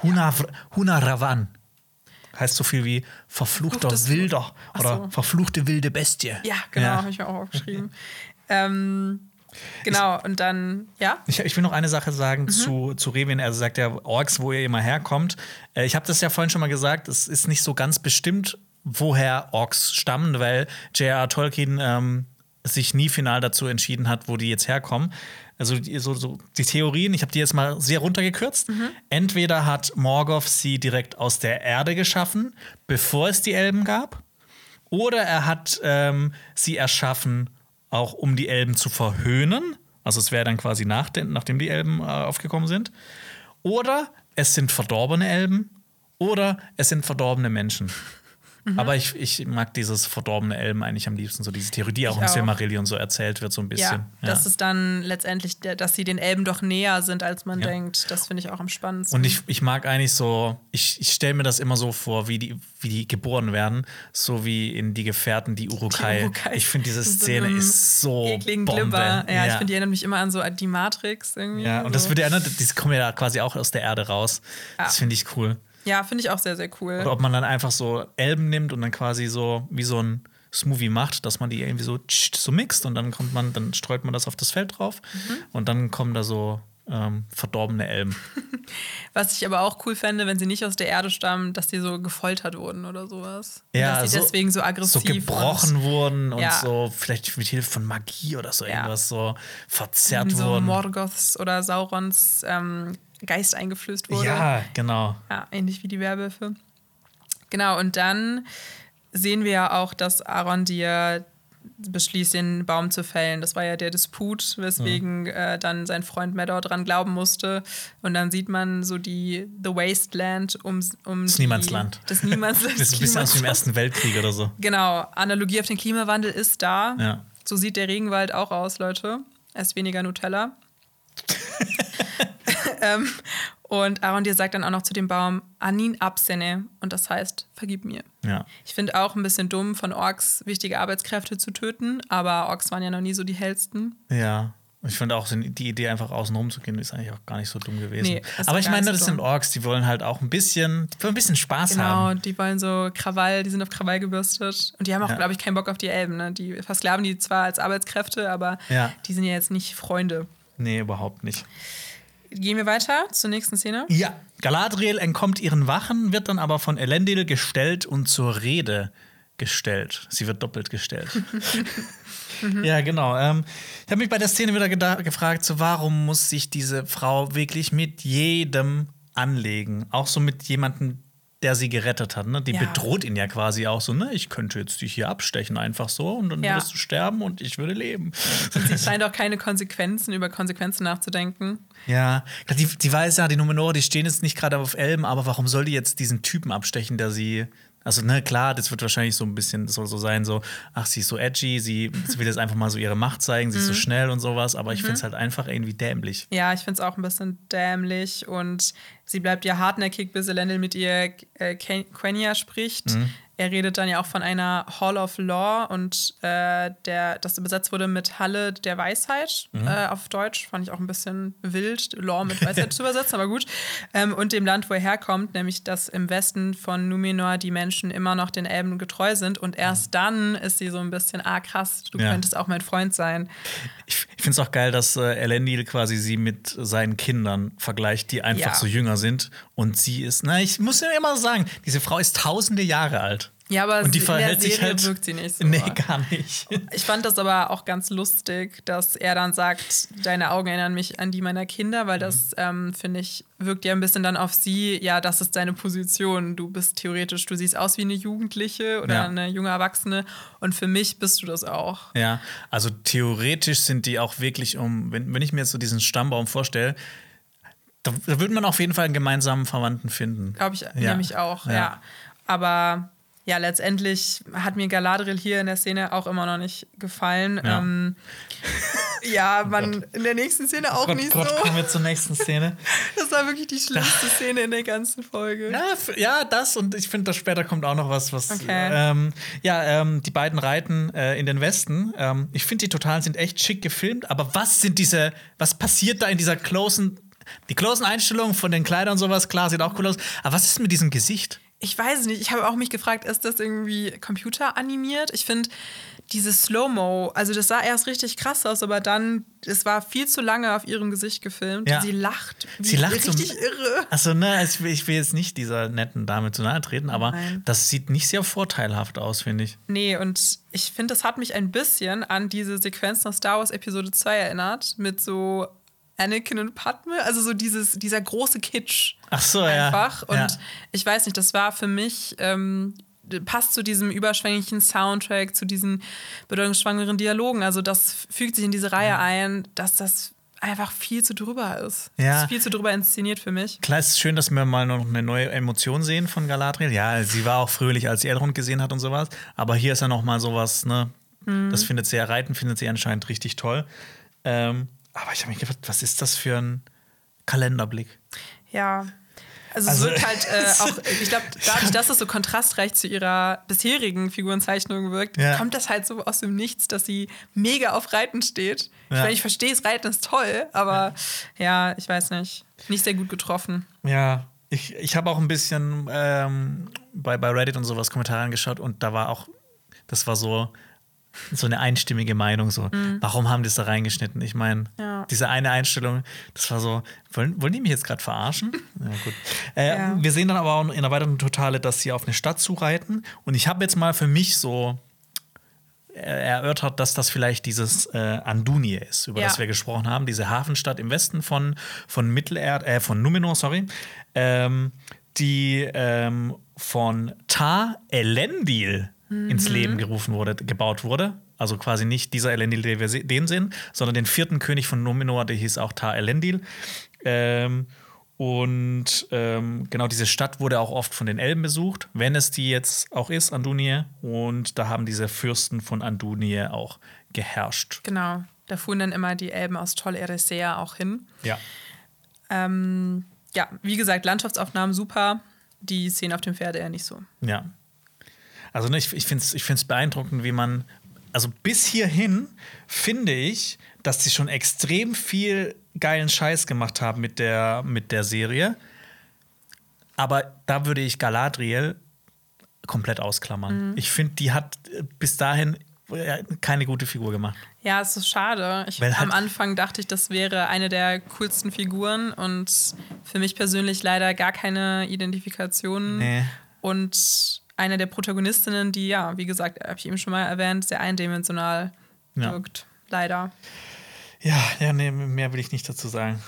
Huna, Huna Ravan. Heißt so viel wie verfluchter Wilder Ach oder so. verfluchte wilde Bestie. Ja, genau, habe ich mir auch aufgeschrieben. (laughs) ähm, genau, und dann, ja. Ich, ich will noch eine Sache sagen Mhm. zu, zu Revin. Er sagt ja Orks, wo ihr immer herkommt. Äh, ich habe das ja vorhin schon mal gesagt, es ist nicht so ganz bestimmt, woher Orks stammen, weil J.R.R. Tolkien ähm, sich nie final dazu entschieden hat, wo die jetzt herkommen. Also die, so, so, die Theorien, ich habe die jetzt mal sehr runtergekürzt. Entweder hat Morgoth sie direkt aus der Erde geschaffen, bevor es die Elben gab, oder er hat ähm, sie erschaffen, auch um die Elben zu verhöhnen. Also es wäre dann quasi nach den, nachdem die Elben äh, aufgekommen sind. Oder es sind verdorbene Elben. Oder es sind verdorbene Menschen. Mhm. Aber ich, ich mag dieses verdorbene Elben eigentlich am liebsten, so diese Theorie, die auch Ich im. Silmarillion so erzählt wird, so ein bisschen. Ja, dass es dann letztendlich, dass sie den Elben doch näher sind, als man Ja. denkt. Das finde ich auch am spannendsten. Und ich, ich mag eigentlich so, ich, ich stelle mir das immer so vor, wie die, wie die geboren werden, so wie in Die Gefährten, die Urukai. Die Uruk-hai. Ich finde, diese (laughs) So Szene einem ist so ekligen Bombe. Glibber. Ja, ich finde, die erinnert mich immer an so die Matrix irgendwie. Ja, und das so. wird ja erinnert, die kommen ja quasi auch aus der Erde raus. Das finde ich cool. Ja, finde ich auch sehr, sehr cool. Oder ob man dann einfach so Elben nimmt und dann quasi so wie so ein Smoothie macht, dass man die irgendwie so, so mixt und dann kommt man, dann streut man das auf das Feld drauf Mhm. und dann kommen da so ähm, verdorbene Elben. (laughs) Was ich aber auch cool fände, wenn sie nicht aus der Erde stammen, dass die so gefoltert wurden oder sowas. Und Ja, dass sie so- deswegen so aggressiv so gebrochen und wurden und Ja. so vielleicht mit Hilfe von Magie oder so Ja. irgendwas so verzerrt so wurden. Morgoths oder Saurons ähm, Geist eingeflößt wurde. Ja, genau. Ja, ähnlich wie die Werwölfe. Genau, und dann sehen wir ja auch, dass Arondir beschließt, den Baum zu fällen. Das war ja der Disput, weswegen äh, dann sein Freund Mador dran glauben musste. Und dann sieht man so die The Wasteland um, um Das die- Niemandsland. Das Niemandsland. (laughs) Das ist ein bisschen aus dem. Ersten Weltkrieg oder so. Genau, Analogie auf den Klimawandel ist da. Ja. So sieht der Regenwald auch aus, Leute. Er ist weniger Nutella. (laughs) ähm, und Arondir sagt dann auch noch zu dem Baum Anin Absene und das heißt, vergib mir. Ja. Ich finde auch ein bisschen dumm, von Orks wichtige Arbeitskräfte zu töten, aber Orks waren ja noch nie so die hellsten. Ja. Ich finde auch die Idee, einfach außen rum zu gehen, ist eigentlich auch gar nicht so dumm gewesen. Nee, Aber ich meine, so das sind dumm. Orks, die wollen halt auch ein bisschen, die wollen ein bisschen Spaß Genau, haben. die wollen so Krawall, die sind auf Krawall gebürstet. Und die haben auch, Ja. glaube ich, keinen Bock auf die Elben. Ne? Die versklaven die zwar als Arbeitskräfte, aber Ja. die sind ja jetzt nicht Freunde. Nee, überhaupt nicht. Gehen wir weiter zur nächsten Szene. Ja. Galadriel entkommt ihren Wachen, wird dann aber von Elendil gestellt und zur Rede gestellt. Sie wird doppelt gestellt. (laughs) ja, genau. Ähm, ich habe mich bei der Szene wieder gefragt, so, warum muss sich diese Frau wirklich mit jedem anlegen? Auch so mit jemandem, der sie gerettet hat. Ne? Die Ja. bedroht ihn ja quasi auch so, ne? Ich könnte jetzt dich hier abstechen, einfach so, und dann Ja. würdest du sterben und ich würde leben. (laughs) Sie scheint auch keine Konsequenzen, über Konsequenzen nachzudenken. Ja, die, die weiß ja, die Numenor, die stehen jetzt nicht gerade auf Elben, aber warum soll die jetzt diesen Typen abstechen, der sie. Also, ne, klar, das wird wahrscheinlich so ein bisschen, das soll so sein, so, ach, sie ist so edgy, sie, sie (laughs) will jetzt einfach mal so ihre Macht zeigen, sie ist so schnell und sowas, aber ich finde es halt einfach irgendwie dämlich. Ja, ich finde es auch ein bisschen dämlich und sie bleibt ja hartnäckig, bis Elendil mit ihr äh, Quenya spricht. Mhm. Er redet dann ja auch von einer Hall of Law und äh, der, das übersetzt wurde mit Halle der Weisheit Mhm. äh, auf Deutsch. Fand ich auch ein bisschen wild, Law mit Weisheit zu übersetzen, aber gut. Ähm, und dem Land, wo er herkommt, nämlich dass im Westen von Numenor die Menschen immer noch den Elben getreu sind und erst dann ist sie so ein bisschen, ah krass, du Mhm. Ja. könntest auch mein Freund sein. Ich, ich finde es auch geil, dass äh, Elendil quasi sie mit seinen Kindern vergleicht, die einfach Ja. so jünger sind. Und sie ist, na, ich muss ja immer sagen, diese Frau ist tausende Jahre alt. Ja, aber und die sie- verhält in der sich halt. wirkt sie nicht so. Nee, gar nicht. Ich fand das aber auch ganz lustig, dass er dann sagt, deine Augen erinnern mich an die meiner Kinder, weil das, ähm, finde ich, wirkt ja ein bisschen dann auf sie, ja, das ist deine Position. Du bist theoretisch, du siehst aus wie eine Jugendliche oder Ja. eine junge Erwachsene und für mich bist du das auch. Ja, also theoretisch sind die auch wirklich um, wenn, wenn ich mir jetzt so diesen Stammbaum vorstelle, da, da würde man auf jeden Fall einen gemeinsamen Verwandten finden. Glaube ich Ja. nämlich auch, ja. Ja. Aber ja, letztendlich hat mir Galadriel hier in der Szene auch immer noch nicht gefallen. Ja. Ähm, (laughs) Ja, man, in der nächsten Szene auch Gott, nicht Gott, so. kommen wir zur nächsten Szene. (laughs) Das war wirklich die schlimmste Szene in der ganzen Folge. Ja, ja, das und ich finde, dass später kommt auch noch was, was. Okay. Ähm, ja, ähm, die beiden reiten äh, in den Westen. Ähm, ich finde, die Totalen sind echt schick gefilmt, aber was sind diese, was passiert da in dieser closen, die closen Einstellungen von den Kleidern und sowas, klar, sieht auch cool aus, aber was ist mit diesem Gesicht? Ich weiß es nicht. Ich habe auch mich gefragt, ist das irgendwie computeranimiert? Ich finde dieses Slow-Mo, also das sah erst richtig krass aus, aber dann, es war viel zu lange auf ihrem Gesicht gefilmt. Ja. Sie lacht. Sie lacht so- richtig irre. Also, ne, ich will, ich will jetzt nicht dieser netten Dame zu nahe treten, aber Nein. das sieht nicht sehr vorteilhaft aus, finde ich. Nee, und ich finde, das hat mich ein bisschen an diese Sequenz nach Star Wars Episode 2 erinnert, mit so Anakin und Padme, also so dieses, dieser große Kitsch. Ach so, ja. einfach. Und Ja. ich weiß nicht, das war für mich, ähm, passt zu diesem überschwänglichen Soundtrack, zu diesen bedeutungsschwangeren Dialogen. Also das fügt sich in diese Reihe ein, dass das einfach viel zu drüber ist. Ja. Das ist viel zu drüber inszeniert für mich. Klar, es ist schön, dass wir mal noch eine neue Emotion sehen von Galadriel. Ja, sie war auch fröhlich, als sie Elrond gesehen hat und sowas. Aber hier ist ja noch mal sowas, ne? Mhm. Das findet sie ja Reiten, findet sie anscheinend richtig toll. Ähm, aber ich habe mich gefragt, was ist das für ein Kalenderblick? Ja. Also, Also- es wirkt halt (laughs) äh, auch, ich glaube, dadurch, dass es so kontrastreich zu ihrer bisherigen Figurenzeichnung wirkt, Ja. kommt das halt so aus dem Nichts, dass sie mega auf Reiten steht. Ich Ja. meine, ich verstehe es, Reiten ist toll, aber ja. ich weiß nicht. Nicht sehr gut getroffen. Ja, ich, ich habe auch ein bisschen ähm, bei, bei Reddit und sowas Kommentare angeschaut und da war auch, das war so, so eine einstimmige Meinung, so, warum haben die das da reingeschnitten? Ich meine, Mhm. Ja. diese eine Einstellung, das war so, wollen, wollen die mich jetzt gerade verarschen? (laughs) Ja, gut. Äh, Ja. Wir sehen dann aber auch in der weiteren Totale, dass sie auf eine Stadt zureiten und ich habe jetzt mal für mich so äh, erörtert, dass das vielleicht dieses äh, Andunie ist, über Ja. das wir gesprochen haben, diese Hafenstadt im Westen von, von Mittelerd, äh, von Numenor, sorry, ähm, die ähm, von Tar Elendil ins Leben gerufen wurde, gebaut wurde. Also quasi nicht dieser Elendil, den wir se- den sehen, sondern den vierten König von Numenor, der hieß auch Tar Elendil. Ähm, und ähm, genau diese Stadt wurde auch oft von den Elben besucht, wenn es die jetzt auch ist, Andunie. Und da haben diese Fürsten von Andunie auch geherrscht. Genau. Da fuhren dann immer die Elben aus Tol Eressëa auch hin. Ja. Ähm, ja, wie gesagt, Landschaftsaufnahmen super. Die Szene auf dem Pferd eher nicht so. Ja. Also ne, ich, ich finde es ich find's beeindruckend, wie man, also bis hierhin finde ich, dass sie schon extrem viel geilen Scheiß gemacht haben mit der, mit der Serie. Aber da würde ich Galadriel komplett ausklammern. Ich finde, die hat äh, bis dahin äh, keine gute Figur gemacht. Ja, es ist schade. Ich, Weil am halt- Anfang dachte ich, das wäre eine der coolsten Figuren und für mich persönlich leider gar keine Identifikation. Nee. Und eine der Protagonistinnen, die ja, wie gesagt, habe ich eben schon mal erwähnt, sehr eindimensional Ja. wirkt. Leider. Ja, ja, nee, mehr will ich nicht dazu sagen.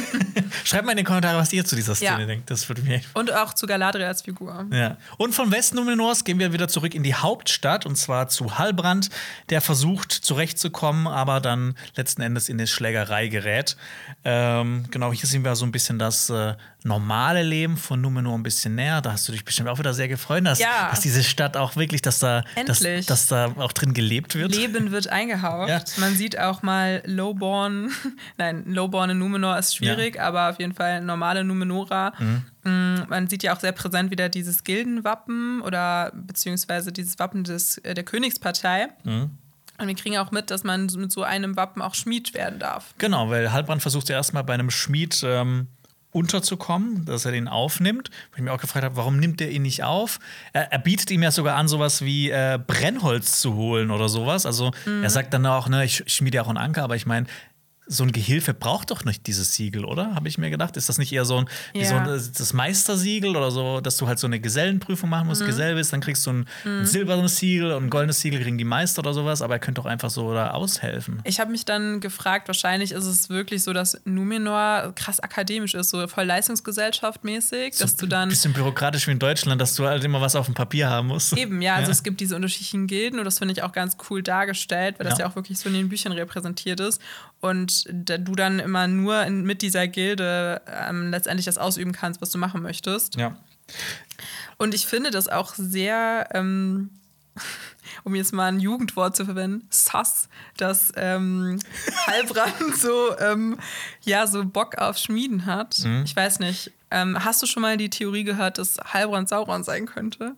(laughs) Schreibt mal in die Kommentare, was ihr zu dieser Szene Ja. denkt. Das würde echt Und auch zu Galadriel als Figur. Ja. Und von Westnumenors gehen wir wieder zurück in die Hauptstadt und zwar zu Halbrand, der versucht zurechtzukommen, aber dann letzten Endes in eine Schlägerei gerät. Ähm, genau, hier sehen wir so ein bisschen das äh, normale Leben von Numenor ein bisschen näher. Da hast du dich bestimmt auch wieder sehr gefreut, dass, Ja. dass diese Stadt auch wirklich, dass da, dass, Endlich. dass da auch drin gelebt wird. Leben wird eingehaucht. Ja. Man sieht auch mal Lowborn. (laughs) Nein, Lowborn in Numenor ist schwierig, aber auf jeden Fall normale Numenora. Mm, Man sieht ja auch sehr präsent wieder dieses Gildenwappen oder beziehungsweise dieses Wappen des, äh, der Königspartei. Und wir kriegen auch mit, dass man mit so einem Wappen auch Schmied werden darf. Genau, weil Halbrand versucht ja erstmal bei einem Schmied ähm, unterzukommen, dass er den aufnimmt. Wo ich mir auch gefragt habe, warum nimmt er ihn nicht auf? Er, er bietet ihm ja sogar an, sowas wie äh, Brennholz zu holen oder sowas. Also er sagt dann auch, ne, ich schmiede ja auch einen Anker, aber ich meine, so ein Gehilfe braucht doch nicht dieses Siegel, oder? Habe ich mir gedacht. Ist das nicht eher so ein, Ja. so ein das Meistersiegel oder so, dass du halt so eine Gesellenprüfung machen musst, Gesell bist, dann kriegst du ein, ein silbernes Siegel und ein goldenes Siegel kriegen die Meister oder sowas, aber er könnte doch einfach so da aushelfen. Ich habe mich dann gefragt, wahrscheinlich ist es wirklich so, dass Numenor krass akademisch ist, so voll Leistungsgesellschaft mäßig, dass du dann bisschen bürokratisch wie in Deutschland, dass du halt immer was auf dem Papier haben musst. Eben, ja, also es gibt diese unterschiedlichen Gilden und das finde ich auch ganz cool dargestellt, weil das Ja. ja auch wirklich so in den Büchern repräsentiert ist. Und da du dann immer nur in, mit dieser Gilde ähm, letztendlich das ausüben kannst, was du machen möchtest. Ja. Und ich finde das auch sehr ähm, (laughs) um jetzt mal ein Jugendwort zu verwenden, sass, dass ähm, (laughs) Heilbrand so, ähm, ja, so Bock auf Schmieden hat. Mhm. Ich weiß nicht. Ähm, hast du schon mal die Theorie gehört, dass Heilbrand Sauron sein könnte?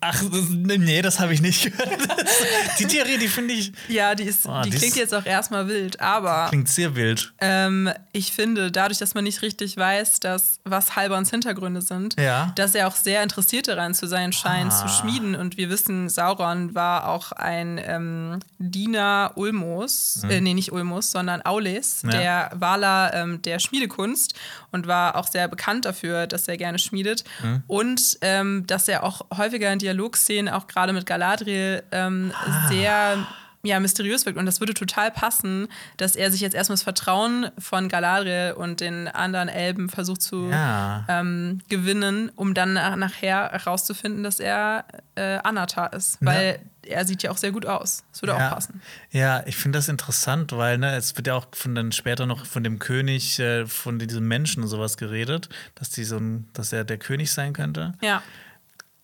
Ach, das, nee, das habe ich nicht gehört. (laughs) die Theorie, die finde ich. Ja, die, ist, Oh, die das- klingt jetzt auch erstmal wild, aber Klingt sehr wild. ähm, ich finde, dadurch, dass man nicht richtig weiß, dass, was Halbrands Hintergründe sind, Ja. dass er auch sehr interessiert daran zu sein scheint, Ah. zu schmieden. Und wir wissen, Sauron war auch ein ähm, Diener Ulmos, äh, nee, nicht Ulmos, sondern Aules, Mhm. Ja. der Waler ähm, der Schmiedekunst und war auch sehr bekannt dafür, dass er gerne schmiedet. Mhm. Und ähm, dass er auch häufiger in Dialogszenen, auch gerade mit Galadriel, ähm, Ah. sehr ja, mysteriös wirkt. Und das würde total passen, dass er sich jetzt erstmal das Vertrauen von Galadriel und den anderen Elben versucht zu Ja. ähm, gewinnen, um dann nach- nachher herauszufinden, dass er äh, Anatar ist. Weil er sieht ja auch sehr gut aus. Das würde ja. auch passen. Ja, ich finde das interessant, weil ne, es wird ja auch von dann später noch von dem König, äh, von diesem Menschen und sowas geredet, dass die so ein, dass er der König sein könnte. Ja,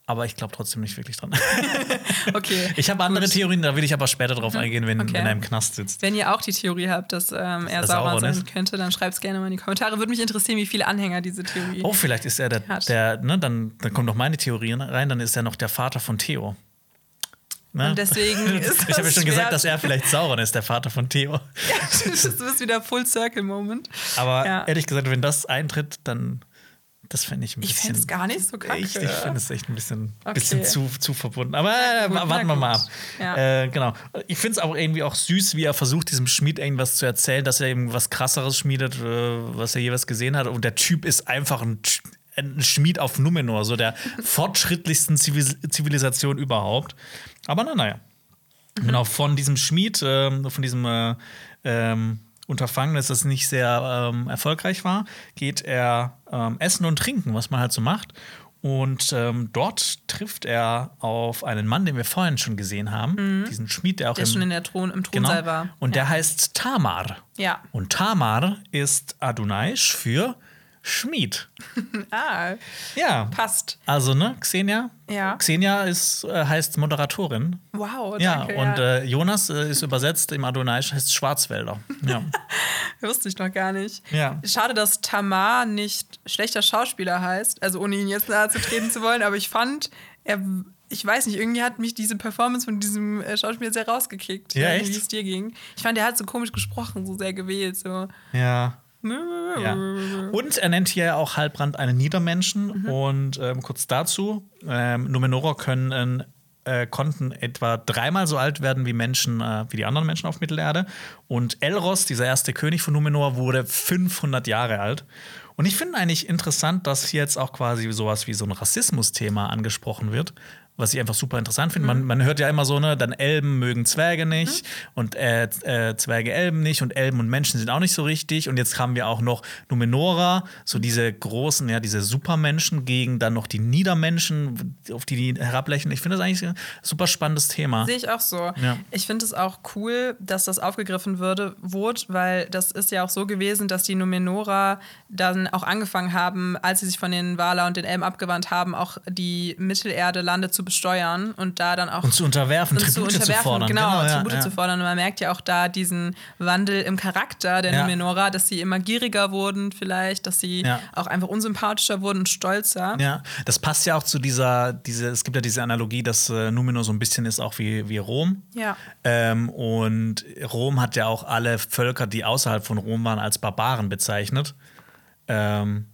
Aber ich glaube trotzdem nicht wirklich dran. (laughs) okay. Ich habe andere Gut. Mhm. Theorien, da will ich aber später drauf eingehen, wenn, Okay. wenn er im Knast sitzt. Wenn ihr auch die Theorie habt, dass ähm, er er Sauron sein ist? könnte, dann schreibt es gerne mal in die Kommentare. Würde mich interessieren, wie viele Anhänger diese Theorie Oh, vielleicht ist er der, Hat. der ne, dann, dann kommt noch meine Theorie rein, dann ist er noch der Vater von Theo. Ne? Und deswegen (laughs) ist ich habe ja schon schwer- gesagt, dass er vielleicht Sauron ist, der Vater von Theo. (laughs) das ist wieder Full Circle Moment. Aber Ja. ehrlich gesagt, wenn das eintritt, dann das fände ich ein Ich bisschen. fände es gar nicht so kacke. Ich, ich finde es echt ein bisschen, Okay. bisschen zu, zu verbunden. Aber äh, gut, warten wir mal ab. Ja. Äh, genau. Ich finde es auch irgendwie auch süß, wie er versucht, diesem Schmied irgendwas zu erzählen, dass er eben was krasseres schmiedet, äh, was er jeweils gesehen hat. Und der Typ ist einfach ein, ein Schmied auf Numenor, so der (laughs) fortschrittlichsten Zivis Zivilisation überhaupt. Aber na, naja. Mhm. Genau, von diesem Schmied, ähm, von diesem äh, ähm, Unterfangen, dass das nicht sehr ähm, erfolgreich war, geht er ähm, essen und trinken, was man halt so macht. Und ähm, dort trifft er auf einen Mann, den wir vorhin schon gesehen haben, diesen Schmied, der auch Mhm. Der im, schon in der Thron, im genau, Thronsaal war. Und der heißt Tamar. Ja. Und Tamar ist Adonaisch für Schmied. (laughs) Ah, Ja. passt. Also, ne, Xenia? Ja. Xenia ist, äh, heißt Moderatorin. Wow, Ja, danke. und ja. Äh, Jonas äh, ist übersetzt im Adonaisch, heißt Schwarzwälder. Ja. (laughs) Wusste ich noch gar nicht. Ja. Schade, dass Tamar nicht schlechter Schauspieler heißt, also ohne ihn jetzt nahe zu treten zu wollen, aber ich fand, er, ich weiß nicht, irgendwie hat mich diese Performance von diesem äh, Schauspieler sehr rausgekickt. Ja? Wie es dir ging. Ich fand, er hat so komisch gesprochen, so sehr gewählt. So. ja. Ja. Und er nennt hier auch Halbrand einen Niedermenschen. Und ähm, kurz dazu: ähm, Numenorer können, äh, konnten etwa dreimal so alt werden wie Menschen, äh, wie die anderen Menschen auf Mittelerde. Und Elros, dieser erste König von Numenor, wurde 500 Jahre alt. Und ich finde eigentlich interessant, dass hier jetzt auch quasi sowas wie so ein Rassismus-Thema angesprochen wird. Was ich einfach super interessant finde. Man, man hört ja immer so, ne, dann Elben mögen Zwerge nicht und äh, äh, Zwerge Elben nicht und Elben und Menschen sind auch nicht so richtig. Und jetzt haben wir auch noch Numenora, so diese großen, ja, diese Supermenschen gegen dann noch die Niedermenschen, auf die die herablächeln. Ich finde das eigentlich ein super spannendes Thema. Sehe ich auch so. Ja. Ich finde es auch cool, dass das aufgegriffen würde, wurde, weil das ist ja auch so gewesen, dass die Numenora dann auch angefangen haben, als sie sich von den Valar und den Elben abgewandt haben, auch die Mittelerde-Lande zu besteuern und da dann auch Und zu unterwerfen, und Tribute zu fordern. Genau, Genau, Tribute ja. zu fordern. Und man merkt ja auch da diesen Wandel im Charakter der Ja. Numenora, dass sie immer gieriger wurden, vielleicht, dass sie Ja. auch einfach unsympathischer wurden und stolzer. Ja, das passt ja auch zu dieser, diese, es gibt ja diese Analogie, dass äh, Numenor so ein bisschen ist auch wie, wie Rom. Ja. Ähm, und Rom hat ja auch alle Völker, die außerhalb von Rom waren, als Barbaren bezeichnet. Ähm,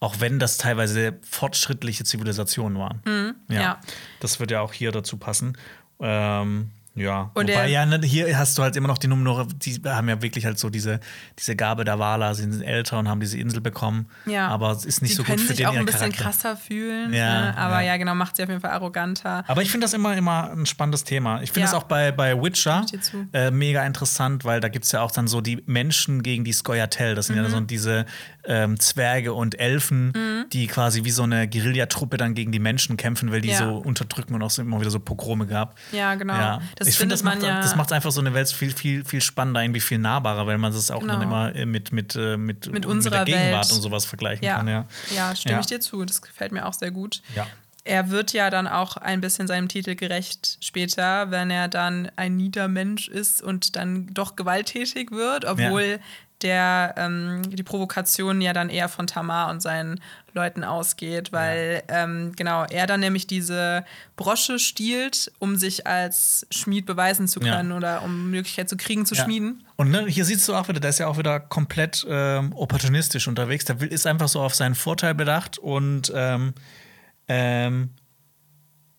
auch wenn das teilweise fortschrittliche Zivilisationen waren. ja. Mhm. ja. Das wird ja auch hier dazu passen. Ähm, ja, Und wobei ja, ne, hier hast du halt immer noch die Numenor, die haben ja wirklich halt so diese, diese Gabe der Wala, sie sind älter und haben diese Insel bekommen. Ja. Aber es ist nicht die so gut können für sich den auch ein bisschen Charakter. krasser fühlen. Ja, ne? Aber ja. ja. genau, macht sie auf jeden Fall arroganter. Aber ich finde das immer, immer ein spannendes Thema. Ich finde Ja. das auch bei, bei Witcher äh, mega interessant, weil da gibt es ja auch dann so die Menschen gegen die Skoyatel. Das sind Mhm. ja so diese ähm, Zwerge und Elfen, Mhm. die quasi wie so eine Guerillatruppe dann gegen die Menschen kämpfen, weil die Ja. so unterdrücken und auch so immer wieder so Pogrome gab. Ja, genau. Das ich finde, das macht, ja- das macht einfach so eine Welt viel, viel, viel spannender, irgendwie viel nahbarer, weil man das auch dann Genau. immer äh, mit, mit, äh, mit, Mit unserer der Gegenwart Welt. und sowas vergleichen Ja, kann. Ja, ja stimme Ja. ich dir zu. Das gefällt mir auch sehr gut. Ja. er wird ja dann auch ein bisschen seinem Titel gerecht später, wenn er dann ein Niedermensch ist und dann doch gewalttätig wird, obwohl. Der ähm, die Provokation ja dann eher von Tamar und seinen Leuten ausgeht, weil ja. ähm, genau er dann nämlich diese Brosche stiehlt, um sich als Schmied beweisen zu können ja. oder um Möglichkeit zu kriegen zu schmieden. Und ne, hier siehst du auch wieder, der ist ja auch wieder komplett ähm, opportunistisch unterwegs. Der will, ist einfach so auf seinen Vorteil bedacht und ähm, ähm,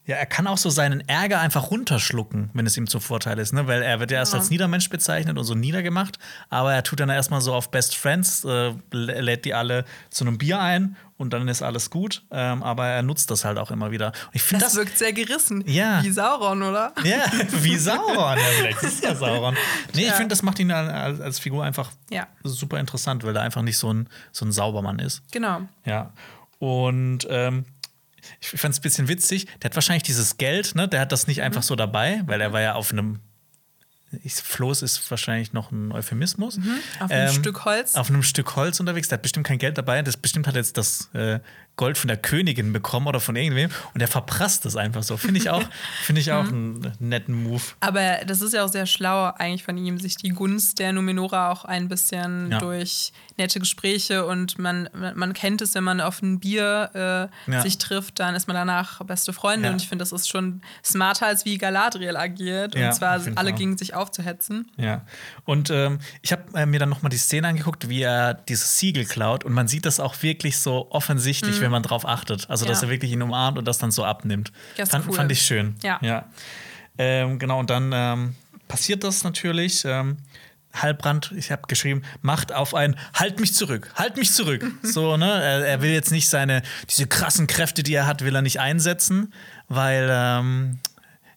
ja, er kann auch so seinen Ärger einfach runterschlucken, wenn es ihm zu Vorteil ist, ne? Weil er wird ja erst ja. als Niedermensch bezeichnet und so niedergemacht, aber er tut dann erstmal so auf Best Friends, äh, lädt die alle zu einem Bier ein und dann ist alles gut. Ähm, aber er nutzt das halt auch immer wieder. ich das, das wirkt sehr gerissen. Ja. Wie Sauron, oder? Ja, wie Sauron. ja, vielleicht ist ja (laughs) Sauron. Nee, ja. ich finde, das macht ihn als, als Figur einfach ja. super interessant, weil er einfach nicht so ein, so ein Saubermann ist. Genau. Ja. Und ähm, ich fand es ein bisschen witzig. Der hat wahrscheinlich dieses Geld, ne? Der hat das nicht einfach mhm. so dabei, weil er war ja auf einem ich, Floß ist wahrscheinlich noch ein Euphemismus. Mhm, auf einem ähm, Stück Holz. Auf einem Stück Holz unterwegs. Der hat bestimmt kein Geld dabei. Das bestimmt hat jetzt das äh, Gold von der Königin bekommen oder von irgendwem. Und er verprasst das einfach so. Finde ich auch, (laughs) find ich auch mhm. einen netten Move. Aber das ist ja auch sehr schlau eigentlich von ihm, sich die Gunst der Numenora auch ein bisschen ja. durch nette Gespräche und man, man kennt es, wenn man auf ein Bier äh, ja. sich trifft, dann ist man danach beste Freunde. Ja. Und ich finde, das ist schon smarter, als wie Galadriel agiert. Und zwar alle gegen sich aufzuhetzen. Ja. Und ähm, ich habe äh, mir dann nochmal die Szene angeguckt, wie er dieses Siegel klaut. Und man sieht das auch wirklich so offensichtlich, mhm. wenn man drauf achtet. Also, dass er wirklich ihn umarmt und das dann so abnimmt. Fand, cool. fand, ich schön. Ja. ja. Ähm, genau, und dann ähm, passiert das natürlich. Ähm, Halbrand, ich habe geschrieben, macht auf ein Halt mich zurück, halt mich zurück. (laughs) so, ne? Er, er, will jetzt nicht seine, diese krassen Kräfte, die er hat, will er nicht einsetzen, weil ähm,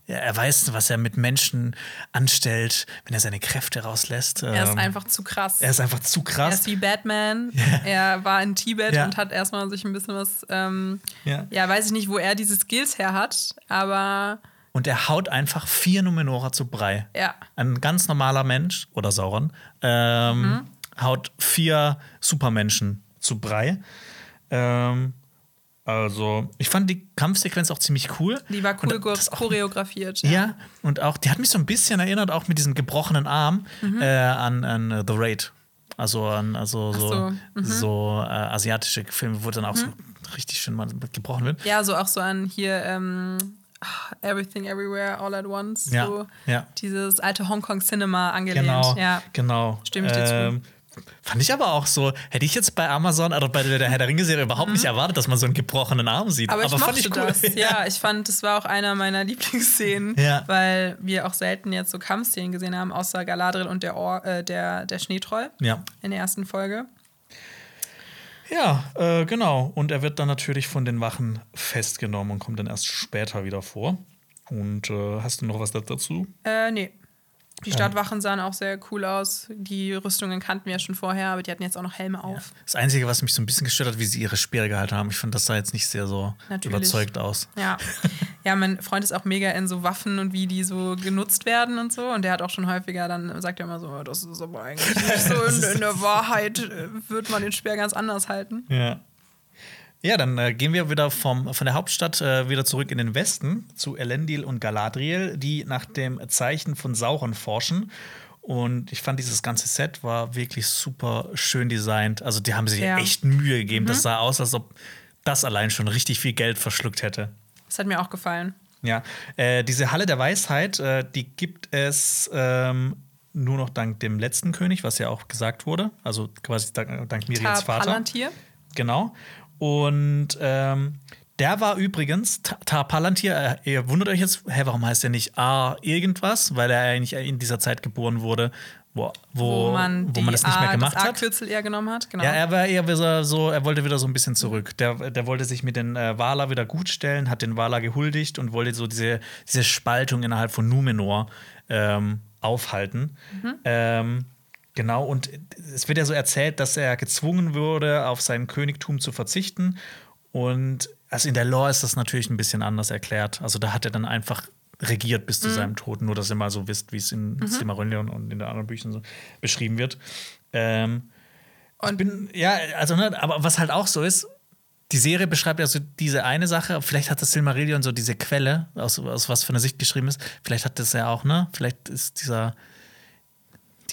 ja, er weiß, was er mit Menschen anstellt, wenn er seine Kräfte rauslässt. Er ist ähm, einfach zu krass. Er ist einfach zu krass. Er ist wie Batman. (laughs) Ja. Er war in Tibet ja. und hat erstmal sich ein bisschen was, ähm, ja. ja, weiß ich nicht, wo er diese Skills her hat, aber und er haut einfach vier Numenora zu Brei. Ja. Ein ganz normaler Mensch, oder Sauron, ähm, mhm. haut vier Supermenschen zu Brei. Ähm, also, ich fand die Kampfsequenz auch ziemlich cool. Die war cool choreografiert. Ja. ja. und auch, die hat mich so ein bisschen erinnert, auch mit diesem gebrochenen Arm mhm. äh, an, an uh, The Raid. Also an also so, so, mhm. so äh, asiatische Filme, wo dann auch mhm. so richtig schön mal gebrochen wird. Ja, so auch so an hier ähm, Everything Everywhere All at Once. Ja, so ja. Dieses alte Hongkong-Cinema angelehnt. Genau, ja. genau. Stimme ich dir ähm, zu. Fand ich aber auch so, hätte ich jetzt bei Amazon oder bei der Herr der Ringe-Serie überhaupt mhm. nicht erwartet, dass man so einen gebrochenen Arm sieht. Aber, aber ich fand ich cool. das. (laughs) Ja, ich fand, das war auch einer meiner Lieblingsszenen, ja. weil wir auch selten jetzt so Kampfszenen gesehen haben, außer Galadriel und der, Or äh, der, der Schneetroll ja. in der ersten Folge. Ja, äh, genau. Und er wird dann natürlich von den Wachen festgenommen und kommt dann erst später wieder vor. Und äh, hast du noch was dazu? Äh, nee. Die Stadtwachen sahen auch sehr cool aus. Die Rüstungen kannten wir ja schon vorher, aber die hatten jetzt auch noch Helme auf. Ja. Das Einzige, was mich so ein bisschen gestört hat, wie sie ihre Speere gehalten haben. Ich fand, das sah jetzt nicht sehr so Natürlich. überzeugt aus. Ja. ja, mein Freund ist auch mega in so Waffen und wie die so genutzt werden und so. Und der hat auch schon häufiger dann, sagt er immer so, das ist aber eigentlich nicht so. (laughs) In, in der Wahrheit äh, wird man den Speer ganz anders halten. Ja. Ja, dann äh, gehen wir wieder vom, von der Hauptstadt äh, wieder zurück in den Westen zu Elendil und Galadriel, die nach dem Zeichen von Sauron forschen. Und ich fand, dieses ganze Set war wirklich super schön designt. Also, die haben sich ja. echt Mühe gegeben. Mhm. Das sah aus, als ob das allein schon richtig viel Geld verschluckt hätte. Das hat mir auch gefallen. Ja, äh, diese Halle der Weisheit, äh, die gibt es ähm, nur noch dank dem letzten König, was ja auch gesagt wurde. Also quasi dank, dank Miriels Vater. Palantir. Genau. Und ähm, der war übrigens, Tar Palantir, äh, ihr wundert euch jetzt, hä, warum heißt er nicht A irgendwas? Weil er eigentlich in dieser Zeit geboren wurde, wo, wo, wo man, wo man das nicht mehr gemacht das hat. kürzel eher genommen hat, genau. Ja, er war eher so, er wollte wieder so ein bisschen zurück. Der, der wollte sich mit den äh, Wala wieder gutstellen, hat den Wala gehuldigt und wollte so diese, diese Spaltung innerhalb von Numenor ähm, aufhalten. Mhm. Ähm, Genau, und es wird ja so erzählt, dass er gezwungen wurde, auf sein Königtum zu verzichten. Und also in der Lore ist das natürlich ein bisschen anders erklärt. Also da hat er dann einfach regiert bis zu mhm. seinem Tod, nur dass ihr mal so wisst, wie es in mhm. Silmarillion und in den anderen Büchern so beschrieben wird. Ähm, und bin, ja, also, ne, aber was halt auch so ist, die Serie beschreibt also diese eine Sache, vielleicht hat das Silmarillion so diese Quelle, aus, aus was für einer Sicht geschrieben ist, vielleicht hat das ja auch, ne? Vielleicht ist dieser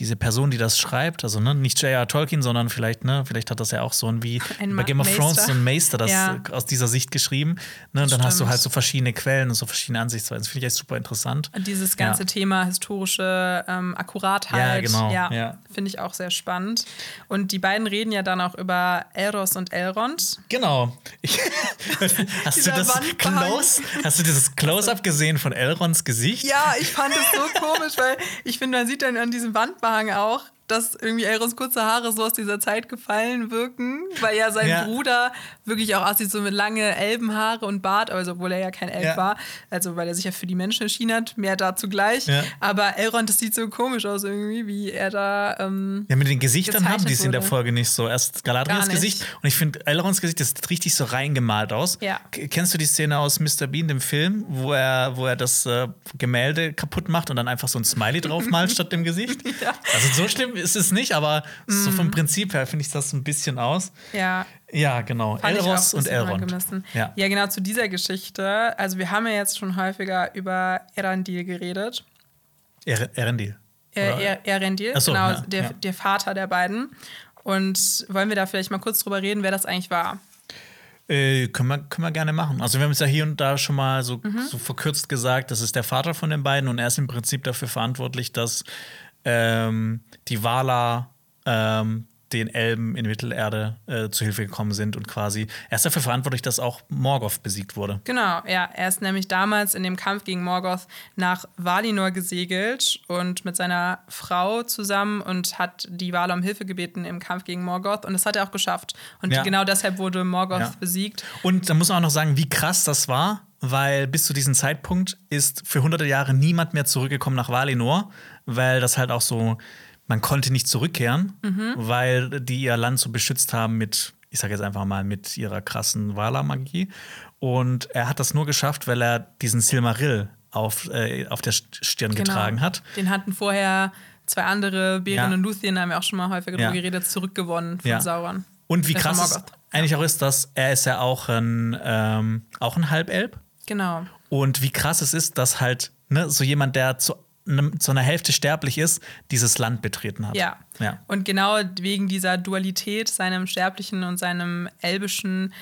diese Person, die das schreibt, also ne, nicht J.R. Tolkien, sondern vielleicht, ne, vielleicht hat das ja auch so ein wie (laughs) Ein bei Game of. Thrones so ein Meister das Ja. aus dieser Sicht geschrieben. Ne, und dann hast du halt so verschiedene Quellen und so verschiedene Ansichtsweisen. Das finde ich echt super interessant. Dieses ganze Ja. Thema historische ähm, Akkuratheit, Ja, genau, ja. finde ich auch sehr spannend. Und die beiden reden ja dann auch über Elros und Elrond. Genau. (laughs) Ich, hast, du das. Close, hast du dieses Close-up gesehen von Elrons Gesicht? Ja, ich fand es so (laughs) komisch, weil ich finde, man sieht dann an diesem Wandbehang auch, dass irgendwie Elrons kurze Haare so aus dieser Zeit gefallen wirken, weil ja sein Ja. Bruder wirklich auch aussieht so mit lange Elbenhaare und Bart, also obwohl er ja kein Elb Ja. war, also weil er sich ja für die Menschen entschieden hat, mehr dazu gleich. Ja. Aber Elrond, das sieht so komisch aus irgendwie, wie er da ähm, Ja, mit den Gesichtern haben die es in der. Folge nicht so. Erst Galadriels. Gesicht und ich finde Elrons Gesicht, das sieht richtig so reingemalt aus. Kennst du die Szene aus Mr. Bean, dem Film, wo er, wo er das äh, Gemälde kaputt macht und dann einfach so ein Smiley draufmalt (laughs) statt dem Gesicht? Ja. Also so schlimm ist es nicht, aber so vom Prinzip her finde ich das ein bisschen aus. ja, Ja, genau. Fand Elros und Elrond. Ja. ja, genau zu dieser Geschichte. Also wir haben ja jetzt schon häufiger über Erandil geredet. Er Erendil. Er Erendil, so, genau, ja, der, ja. der Vater der beiden. Und wollen wir da vielleicht mal kurz drüber reden, wer das eigentlich war? Äh, können, wir, können wir gerne machen. Also wir haben es ja hier und da schon mal so, Mhm. so verkürzt gesagt, das ist der Vater von den beiden und er ist im Prinzip dafür verantwortlich, dass ähm, die Valar ähm, den Elben in Mittelerde äh, zu Hilfe gekommen sind und quasi er ist dafür verantwortlich, dass auch Morgoth besiegt wurde. Genau, ja, er ist nämlich damals in dem Kampf gegen Morgoth nach Valinor gesegelt und mit seiner Frau zusammen und hat die Valar um Hilfe gebeten im Kampf gegen Morgoth und das hat er auch geschafft. Und Ja. genau deshalb wurde Morgoth Ja. besiegt. Und da muss man auch noch sagen, wie krass das war, weil bis zu diesem Zeitpunkt ist für hunderte Jahre niemand mehr zurückgekommen nach Valinor, weil das halt auch so, man konnte nicht zurückkehren, weil die ihr Land so beschützt haben mit, ich sage jetzt einfach mal, mit ihrer krassen Valar-Magie. Und er hat das nur geschafft, weil er diesen Silmarill auf, äh, auf der Stirn getragen hat. Genau. Den hatten vorher zwei andere, Beren Ja. und Luthien, haben wir auch schon mal häufiger Ja. drüber geredet, zurückgewonnen von Ja. Sauron. Und wie krass es eigentlich auch ist, dass er ist ja auch ein, ähm, auch ein Halbelb. Genau. Und wie krass es ist, dass halt ne, so jemand, der zu, einem, zu einer Hälfte sterblich ist, dieses Land betreten hat. Ja. ja. Und genau wegen dieser Dualität, seinem sterblichen und seinem elbischen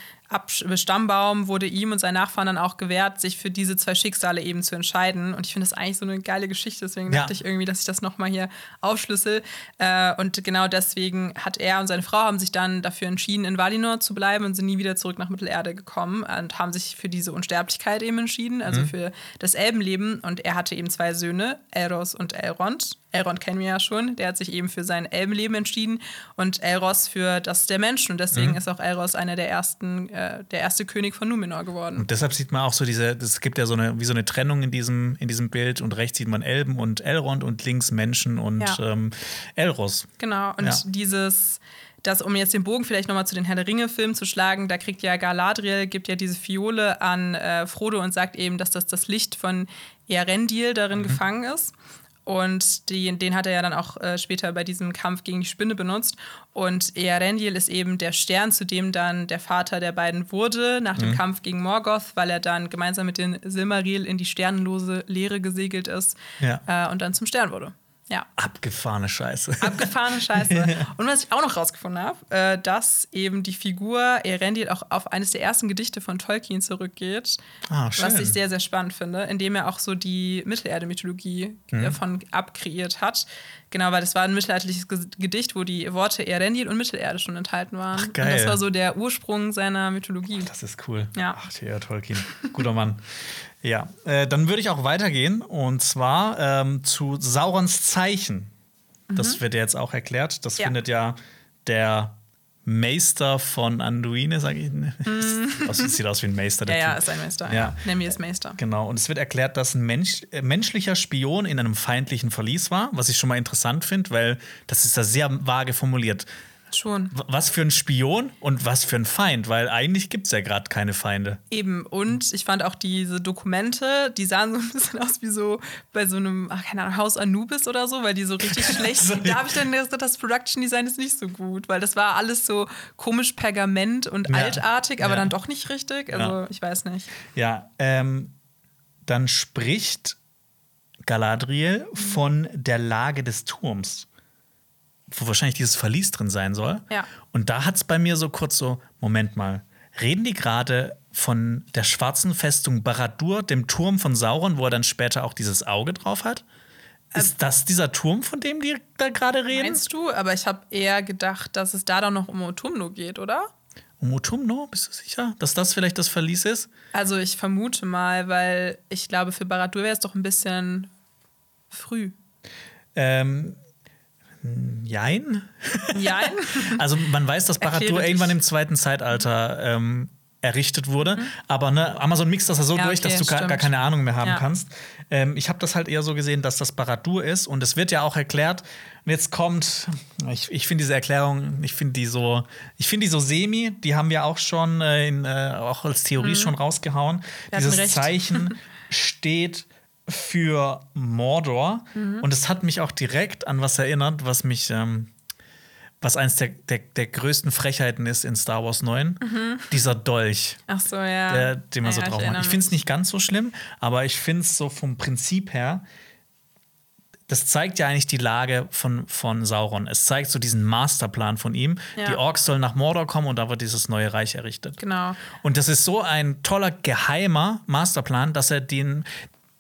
Stammbaum, wurde ihm und seinen Nachfahren dann auch gewährt, sich für diese zwei Schicksale eben zu entscheiden. Und ich finde das eigentlich so eine geile Geschichte, deswegen Ja. dachte ich irgendwie, dass ich das nochmal hier aufschlüssel. Äh, und genau deswegen hat er und seine Frau haben sich dann dafür entschieden, in Valinor zu bleiben und sind nie wieder zurück nach Mittelerde gekommen und haben sich für diese Unsterblichkeit eben entschieden, also für das Elbenleben. Und er hatte eben zwei Söhne, Elros und Elrond. Elrond kennen wir ja schon, der hat sich eben für sein Elbenleben entschieden und Elros für das der Menschen. Und deswegen ist auch Elros einer der ersten, äh, der erste König von Numenor geworden. Und deshalb sieht man auch so diese, es gibt ja so eine, wie so eine Trennung in diesem, in diesem Bild und rechts sieht man Elben und Elrond und links Menschen und Ja. ähm, Elros. Genau, und Ja. dieses, das, um jetzt den Bogen vielleicht nochmal zu den Herr der Ringe-Filmen zu schlagen, da kriegt ja Galadriel, gibt ja diese Fiole an äh, Frodo und sagt eben, dass das das Licht von Earendil darin gefangen ist. Und die, den hat er ja dann auch äh, später bei diesem Kampf gegen die Spinne benutzt. Und Earendil ist eben der Stern, zu dem dann der Vater der beiden wurde, nach dem Kampf gegen Morgoth, weil er dann gemeinsam mit den Silmaril in die sternenlose Leere gesegelt ist Ja. äh, und dann zum Stern wurde. Ja. Abgefahrene Scheiße. Abgefahrene (laughs) Scheiße. Und was ich auch noch rausgefunden habe, äh, dass eben die Figur Erendil auch auf eines der ersten Gedichte von Tolkien zurückgeht. Ah, schön. Was ich sehr, sehr spannend finde, indem er auch so die Mittelerde-Mythologie Mhm. davon abkreiert hat. Genau, weil das war ein mittelalterliches Ge- Gedicht, wo die Worte Erendil und Mittelerde schon enthalten waren. Ach, geil. Und das war so der Ursprung seiner Mythologie. Das ist cool. Ja. Ach, T.R. Tolkien. Guter Mann. Ja, äh, dann würde ich auch weitergehen und zwar ähm, zu Saurons Zeichen. Das wird ja jetzt auch erklärt. Das Mhm. Ja. findet ja der Meister von Anduine, sage ich. (laughs) Das sieht aus wie ein Meister. Mhm. Ja, Der ja, Typ. ist ein Meister. Ja. Ja. Nenn mir es Meister. Genau, und es wird erklärt, dass ein Mensch, äh, menschlicher Spion in einem feindlichen Verlies war, was ich schon mal interessant finde, weil das ist da sehr vage formuliert. Schon. Was für ein Spion und was für ein Feind, weil eigentlich gibt es ja gerade keine Feinde. Eben. Und ich fand auch diese Dokumente, die sahen so (laughs) ein bisschen aus wie so bei so einem, ach, keine Ahnung, Haus Anubis oder so, weil die so richtig (laughs) schlecht sind. Da habe ich dann gesagt, das Production Design ist nicht so gut, weil das war alles so komisch Pergament und Ja. altartig, aber Ja. dann doch nicht richtig. Also Ja. ich weiß nicht. Ja, ähm, dann spricht Galadriel von der Lage des Turms, wo wahrscheinlich dieses Verlies drin sein soll. Ja. Und da hat es bei mir so kurz so, Moment mal, reden die gerade von der schwarzen Festung Barad-dûr, dem Turm von Sauron, wo er dann später auch dieses Auge drauf hat? Ist das dieser Turm, von dem die da gerade reden? Meinst du? Aber ich habe eher gedacht, dass es da dann noch um Otumno geht, oder? Um Utumno, bist du sicher, dass das vielleicht das Verlies ist? Also ich vermute mal, weil ich glaube, für Baradur wäre es doch ein bisschen früh. Ähm, jein. Ja, (laughs) Also man weiß, dass dich. irgendwann im zweiten Zeitalter ähm, errichtet wurde, aber ne, Amazon mixt das ja so Ja, durch, dass okay, du gar, gar stimmt. keine Ahnung mehr haben Ja. kannst. Ähm, ich habe das halt eher so gesehen, dass das Barad-dûr ist und es wird ja auch erklärt. Und jetzt kommt, ich, ich finde diese Erklärung, ich finde die so, ich finde die so semi. Die haben wir auch schon äh, in, äh, auch als Theorie schon rausgehauen. Mhm. Wir Dieses. Zeichen (laughs) steht für Mordor Mhm. und es hat mich auch direkt an was erinnert, was mich ähm, was eins der, der, der größten Frechheiten ist in Star Wars 9, dieser Dolch, ach so, ja. der, den man so Mhm. Ja, drauf erinnere macht. Ich finde es nicht ganz so schlimm, aber ich finde es so vom Prinzip her, das zeigt ja eigentlich die Lage von, von Sauron. Es zeigt so diesen Masterplan von ihm. Ja. Die Orks sollen nach Mordor kommen und da wird dieses neue Reich errichtet. Genau. Und das ist so ein toller, geheimer Masterplan, dass er den,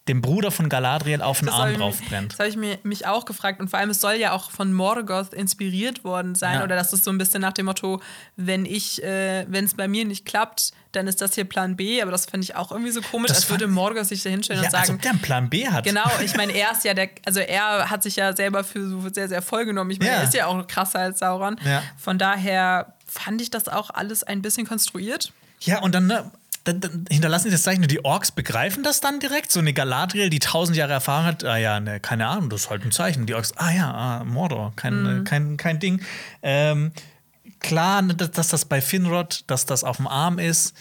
dem Bruder von Galadriel auf den Das Arm habe ich, drauf mich- brennt. das habe ich mir, mich auch gefragt. Und vor allem, es soll ja auch von Morgoth inspiriert worden sein. Ja. Oder das ist so ein bisschen nach dem Motto, wenn ich, äh, wenn es bei mir nicht klappt, dann ist das hier Plan B. Aber das finde ich auch irgendwie so komisch, Das als würde Morgoth sich da hinstellen Ja, und als sagen, ob der einen Plan B hat. Genau, (laughs) ich meine, er ist ja der, also er hat sich ja selber für so sehr, sehr voll genommen. Ich meine, Ja. er ist ja auch krasser als Sauron. Von daher fand ich das auch alles ein bisschen konstruiert. Ja, und dann, ne, dann, dann hinterlassen sie das Zeichen und die Orks begreifen das dann direkt. So eine Galadriel, die tausend Jahre Erfahrung hat, ah ja, ne, keine Ahnung, das ist halt ein Zeichen. Die Orks, ah ja, ah, Mordor, kein, Mhm. kein, kein Ding. Ähm, klar, ne, dass, dass das bei Finrod, dass das auf dem Arm ist.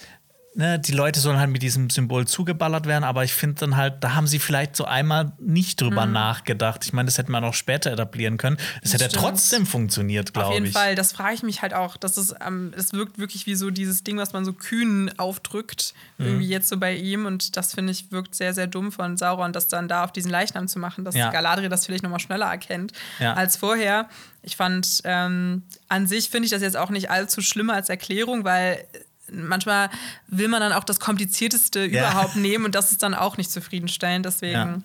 Ne, die Leute sollen halt mit diesem Symbol zugeballert werden, aber ich finde dann halt, da haben sie vielleicht so einmal nicht drüber nachgedacht. Ich meine, das hätte man auch später etablieren können. Das, hätte ja stimmt. trotzdem funktioniert, Auf glaube jeden ich. Fall, das frage ich mich halt auch. Das ist, ähm, es wirkt wirklich wie so dieses Ding, was man so kühn aufdrückt, Mhm. irgendwie jetzt so bei ihm. Und das finde ich wirkt sehr, sehr dumm von Sauron, das dann da auf diesen Leichnam zu machen, dass Ja. Galadriel das vielleicht nochmal schneller erkennt Ja. als vorher. Ich fand, ähm, an sich finde ich das jetzt auch nicht allzu schlimm als Erklärung, weil manchmal will man dann auch das Komplizierteste Ja. überhaupt (laughs) nehmen und das ist dann auch nicht zufriedenstellend. Deswegen,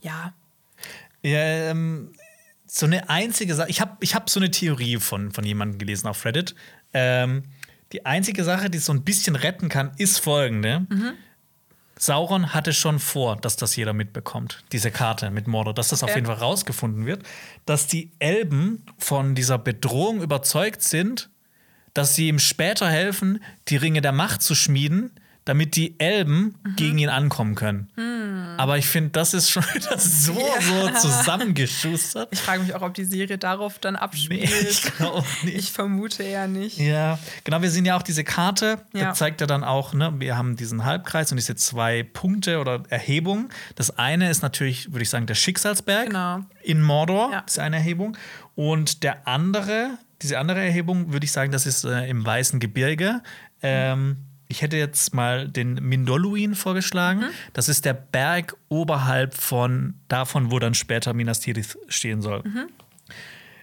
ja. Ja, ähm, so eine einzige Sache. Ich habe ich hab so eine Theorie von, von jemandem gelesen auf Reddit. Ähm, die einzige Sache, die es so ein bisschen retten kann, ist folgende. Sauron hatte schon vor, dass das jeder mitbekommt, diese Karte mit Mordor, dass das auf Okay. jeden Fall rausgefunden wird, dass die Elben von dieser Bedrohung überzeugt sind, dass sie ihm später helfen, die Ringe der Macht zu schmieden, damit die Elben gegen ihn ankommen können. Aber ich finde, das ist schon wieder (laughs) so, so zusammengeschustert. Ich frage mich auch, ob die Serie darauf dann Nee, abspielt. ich glaube nicht. Ich vermute eher nicht. Ja, genau, wir sehen ja auch diese Karte. Ja. Da zeigt er dann auch, ne, wir haben diesen Halbkreis und diese zwei Punkte oder Erhebungen. Das eine ist natürlich, würde ich sagen, der Schicksalsberg Genau. in Mordor, Ja. das ist eine Erhebung. Und der andere, diese andere Erhebung, würde ich sagen, das ist äh, im Weißen Gebirge. Ähm, ich hätte jetzt mal den Mindoluin vorgeschlagen. Mhm. Das ist der Berg oberhalb von davon, wo dann später Minas Tirith stehen soll. Mhm.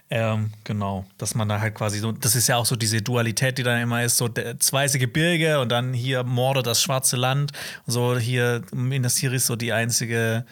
Ähm, genau, dass man da halt quasi so, das ist ja auch so diese Dualität, die dann immer ist, so das weiße Gebirge und dann hier Morde, das schwarze Land, so hier Minas Tirith so die einzige,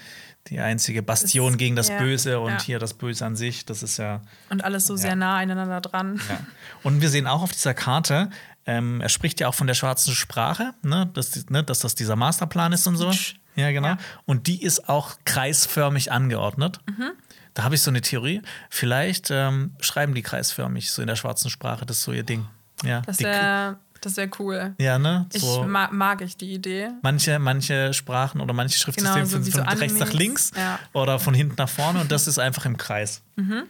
die einzige Bastion Das- gegen das ja, Böse und ja. hier das Böse an sich, das ist ja, Und alles so sehr nah aneinander dran. ja. Und wir sehen auch auf dieser Karte, ähm, er spricht ja auch von der schwarzen Sprache, ne, dass, ne, dass das dieser Masterplan ist und so. Ja, genau. Ja. Und die ist auch kreisförmig angeordnet. Mhm. Da habe ich so eine Theorie. Vielleicht ähm, schreiben die kreisförmig, so in der schwarzen Sprache. Das ist so ihr Ding. Ja, Das die- wäre das wär cool. ja ne? Ich So. ma mag ich die Idee. Manche, manche Sprachen oder manche Schriftsysteme Genau, so von so rechts nach links Ja. oder von hinten nach vorne und das ist einfach im Kreis. Mhm.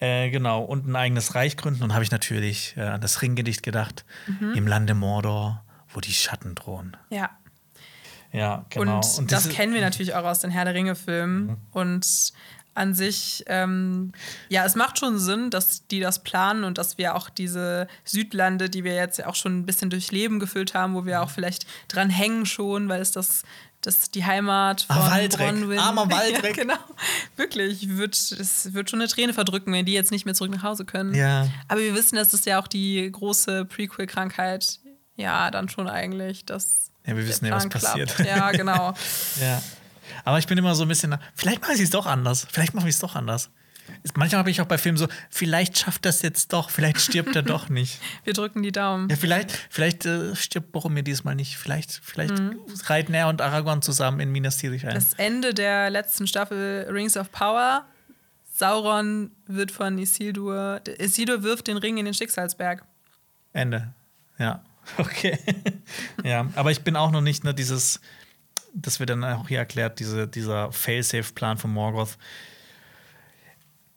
Äh, genau, und ein eigenes Reich gründen. Und habe ich natürlich äh, an das Ringgedicht gedacht. Mhm. Im Lande Mordor, wo die Schatten drohen. Ja. Ja, genau. Und, das kennen wir natürlich auch aus den Herr der Ringe-Filmen. Mhm. Und an sich, ähm, ja, es macht schon Sinn, dass die das planen und dass wir auch diese Südlande, die wir jetzt auch schon ein bisschen durch Leben gefüllt haben, wo wir auch vielleicht dran hängen schon, weil es das, das die Heimat von Ah, Waldreck. Bronwyn- Armer (laughs) Waldreck. Ja, genau. Wirklich, wird, es wird schon eine Träne verdrücken, wenn die jetzt nicht mehr zurück nach Hause können. Ja. Aber wir wissen, dass es ja auch die große Prequel-Krankheit, ja, dann schon eigentlich, dass Ja, wir wissen ja, was Plan passiert. klappt. Ja, genau. (laughs) Ja. Aber ich bin immer so ein bisschen. Vielleicht mache ich es doch anders. Vielleicht mache ich es doch anders. Manchmal habe ich auch bei Filmen so, vielleicht schafft das jetzt doch, vielleicht stirbt er doch nicht. (laughs) Wir drücken die Daumen. Ja, vielleicht, vielleicht äh, stirbt Boromir diesmal nicht. Vielleicht, vielleicht reiten er und Aragorn zusammen in Minas Tirith ein. Mhm. Das Ende der letzten Staffel Rings of Power. Sauron wird von Isildur. Isildur wirft den Ring in den Schicksalsberg. Ende. Ja. (laughs) Okay. (laughs) ja, aber ich bin auch noch nicht ne, dieses, das wird dann auch hier erklärt, diese, dieser Failsafe-Plan von Morgoth.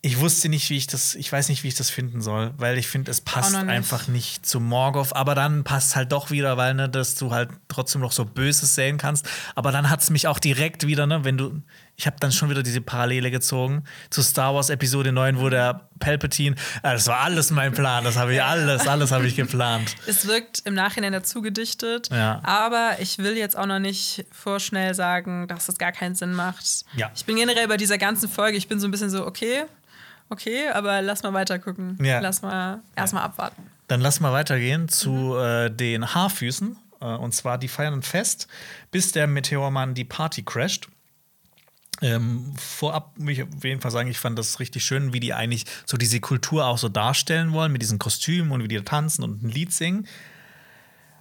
Ich wusste nicht, wie ich das, ich weiß nicht, wie ich das finden soll, weil ich finde, es passt nicht. einfach nicht zu Morgoth, aber dann passt halt doch wieder, weil, ne, dass du halt trotzdem noch so Böses sehen kannst. Aber dann hat es mich auch direkt wieder, ne, wenn du, ich habe dann schon wieder diese Parallele gezogen zu Star Wars Episode 9, wo der Palpatine, ah, das war alles mein Plan, das habe ich alles, alles habe ich geplant. Es wirkt im Nachhinein dazu gedichtet, Ja. aber ich will jetzt auch noch nicht vorschnell sagen, dass es gar keinen Sinn macht. Ja. Ich bin generell bei dieser ganzen Folge, ich bin so ein bisschen so, okay, okay, aber lass mal weiter gucken. Ja. Lass mal erstmal abwarten. Dann lass mal weitergehen zu äh, den Haarfüßen. Äh, und zwar, die feiern ein Fest, bis der Meteormann die Party crasht. Ähm, vorab will ich auf jeden Fall sagen, ich fand das richtig schön, wie die eigentlich so diese Kultur auch so darstellen wollen, mit diesen Kostümen und wie die da tanzen und ein Lied singen.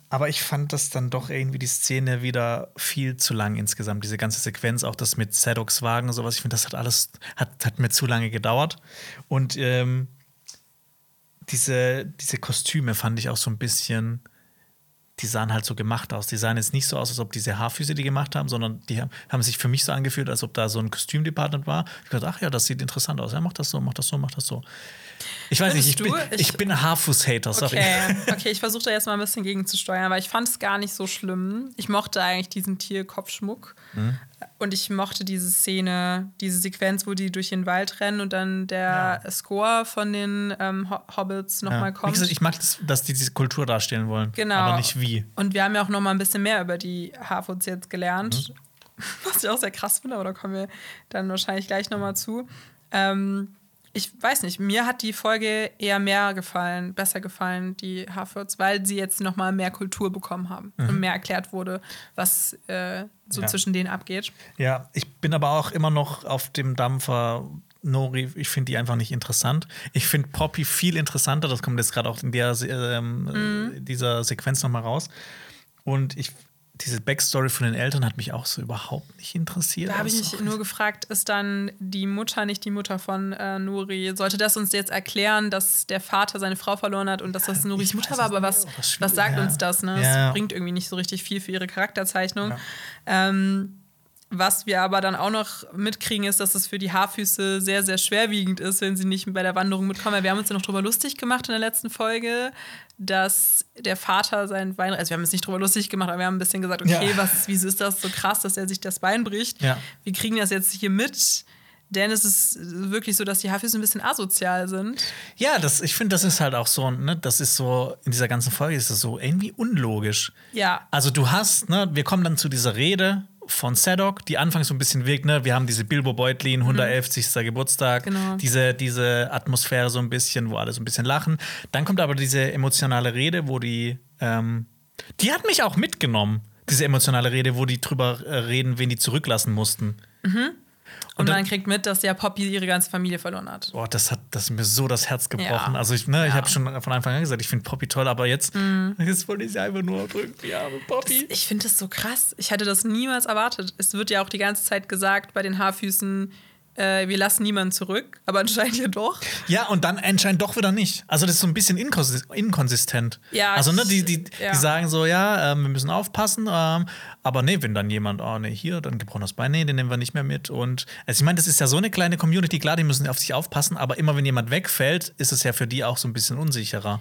Aber ich fand das dann doch irgendwie die Szene wieder viel zu lang insgesamt. Diese ganze Sequenz, auch das mit Sedoks Wagen und sowas. Ich finde, das hat alles, hat, hat mir zu lange gedauert. Und ähm, diese, diese Kostüme fand ich auch so ein bisschen, die sahen halt so gemacht aus. Die sahen jetzt nicht so aus, als ob diese Haarfüße die gemacht haben, sondern die haben, haben sich für mich so angefühlt, als ob da so ein Kostümdepartment war. Ich dachte, ach ja, das sieht interessant aus. Ja, mach das so, mach das so, mach das so. Ich weiß nicht, ich Findest bin, du? ich, Ich- bin Haarfuß-Hater, sorry. Okay, okay, ich versuche da jetzt mal ein bisschen gegen zu steuern, weil ich fand es gar nicht so schlimm. Ich mochte eigentlich diesen Tierkopfschmuck. Mhm. Und ich mochte diese Szene, diese Sequenz, wo die durch den Wald rennen und dann der Score von den ähm, Ho Hobbits nochmal Ja. Wie kommt. gesagt, ich mag das, dass die diese Kultur darstellen wollen. Genau. Aber nicht wie. Und wir haben ja auch noch mal ein bisschen mehr über die Harfoots jetzt gelernt, Mhm. (laughs) was ich auch sehr krass finde, aber da kommen wir dann wahrscheinlich gleich noch mal zu. Ähm, ich weiß nicht, mir hat die Folge eher mehr gefallen, besser gefallen, die Harfoots, weil sie jetzt noch mal mehr Kultur bekommen haben und mehr erklärt wurde, was äh, so Mhm. Ja. zwischen denen abgeht. Ja, ich bin aber auch immer noch auf dem Dampfer Nori. Ich finde die einfach nicht interessant. Ich finde Poppy viel interessanter. Das kommt jetzt gerade auch in der, ähm, Mhm. äh, dieser Sequenz nochmal raus. Und ich, diese Backstory von den Eltern hat mich auch so überhaupt nicht interessiert. Da habe ich Das ist mich nur gefragt, ist dann die Mutter nicht die Mutter von äh, Nuri? Sollte das uns jetzt erklären, dass der Vater seine Frau verloren hat und dass das Nuris ich Mutter war? Aber was, das was sagt schwierig, uns ja. das? Ne? Ja. Es bringt irgendwie nicht so richtig viel für ihre Charakterzeichnung. Ja. Ähm, was wir aber dann auch noch mitkriegen, ist, dass es für die Haarfüße sehr, sehr schwerwiegend ist, wenn sie nicht bei der Wanderung mitkommen. Weil Wir haben uns ja noch drüber lustig gemacht in der letzten Folge, dass der Vater sein Bein, also wir haben uns nicht drüber lustig gemacht, aber wir haben ein bisschen gesagt, okay, Ja. was, wieso ist das so krass, dass er sich das Bein bricht? Ja. Wir kriegen das jetzt hier mit, denn es ist wirklich so, dass die Haarfüße ein bisschen asozial sind. Ja, das, ich finde, das ist halt auch so, ne, das ist so, in dieser ganzen Folge ist das so irgendwie unlogisch. Ja. Also du hast, ne, wir kommen dann zu dieser Rede von Sadok, die anfangs so ein bisschen wirkt, ne, wir haben diese Bilbo Beutlin, 111. Geburtstag, Genau. diese, diese Atmosphäre so ein bisschen, wo alle so ein bisschen lachen. Dann kommt aber diese emotionale Rede, wo die, ähm, die hat mich auch mitgenommen, diese emotionale Rede, wo die drüber äh, reden, wen die zurücklassen mussten. Und, dann- man kriegt mit, dass ja Poppy ihre ganze Familie verloren hat. Boah, das hat das mir so das Herz gebrochen. Ja. Also ich, ne, ich Ja. habe schon von Anfang an gesagt, ich finde Poppy toll, aber jetzt, (laughs) jetzt wollte ich sie einfach nur drücken. Ja, Poppy. Ich finde das so krass. Ich hätte das niemals erwartet. Es wird ja auch die ganze Zeit gesagt bei den Haarfüßen, äh, wir lassen niemanden zurück, aber anscheinend ja doch. Ja, und dann anscheinend doch wieder nicht. Also das ist so ein bisschen inkons inkonsistent. Ja, Also ne, die, die, ja. die sagen so, ja, ähm, wir müssen aufpassen, ähm, aber nee, wenn dann jemand, oh nee, hier, dann gebrochenes Bein, nee, den nehmen wir nicht mehr mit. Und also ich meine, das ist ja so eine kleine Community, klar, die müssen auf sich aufpassen, aber immer wenn jemand wegfällt, ist es ja für die auch so ein bisschen unsicherer.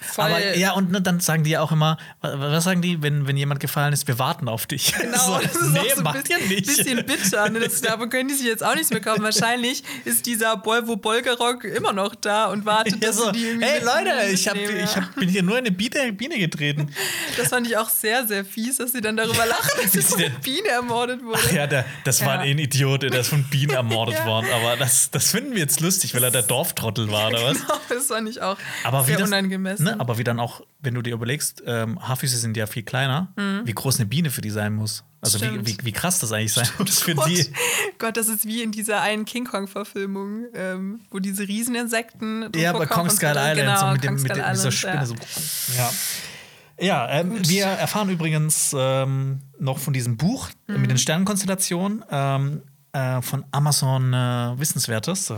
Voll. Aber ja, und ne, dann sagen die ja auch immer, wa- was sagen die, wenn, wenn jemand gefallen ist, wir warten auf dich. (laughs) Genau, so, das ist nee, auch so ein bisschen, nicht. bisschen bitter. Ne? Das, davon können die sich jetzt auch nichts mehr kaufen. Wahrscheinlich ist dieser Bolvo Bolgerock immer noch da und wartet, Ja, dass so, die irgendwie hey Leute, ich, hab, ich ja. hab, bin hier nur in eine Biene, Biene getreten. Das fand ich auch sehr, sehr fies, dass sie dann darüber lachen, dass sie von Biene ermordet wurde. Ach ja, der, das war Ja. ein Idiot, der ist von Bienen (laughs) ermordet Ja. worden. Aber das, das finden wir jetzt lustig, weil er der Dorftrottel war, oder was? (laughs) Genau, das fand ich auch Aber wie sehr das, unangemessen. Ne, aber wie dann auch, wenn du dir überlegst, ähm, Haarfüße sind ja viel kleiner, wie groß eine Biene für die sein muss. Also wie, Mhm. Wie, wie krass das eigentlich sein muss für Gott, die. Gott, das ist wie in dieser einen King Kong-Verfilmung, ähm, wo diese Rieseninsekten. Ja, bei Kong Skull so. Island, genau, so mit, dem, mit, dem, mit dieser Spinne. ja. So. Ja, ja ähm, wir erfahren übrigens ähm, noch von diesem Buch Mhm. mit den Sternenkonstellationen ähm, äh, von Amazon äh, Wissenswertes.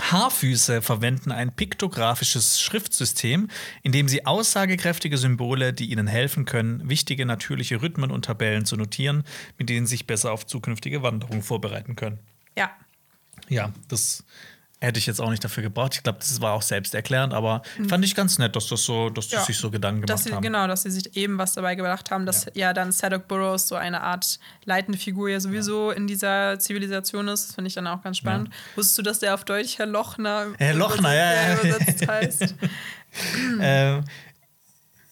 Haarfüße verwenden ein piktografisches Schriftsystem, in dem sie aussagekräftige Symbole, die ihnen helfen können, wichtige natürliche Rhythmen und Tabellen zu notieren, mit denen sie sich besser auf zukünftige Wanderungen vorbereiten können. Ja, Ja, das hätte ich jetzt auch nicht dafür gebraucht. Ich glaube, das war auch selbsterklärend, aber fand ich ganz nett, dass das so, dass die Mhm. Ja. sich so Gedanken gemacht sie, haben. genau, dass sie sich eben was dabei gedacht haben, dass ja, dann Sadok Burroughs so eine Art leitende Figur ja sowieso in dieser Zivilisation ist. Das finde ich dann auch ganz spannend. Wusstest du, dass der auf Deutsch Herr Lochner, Herr Lochner, ja, ja. übersetzt heißt? (laughs) Ähm,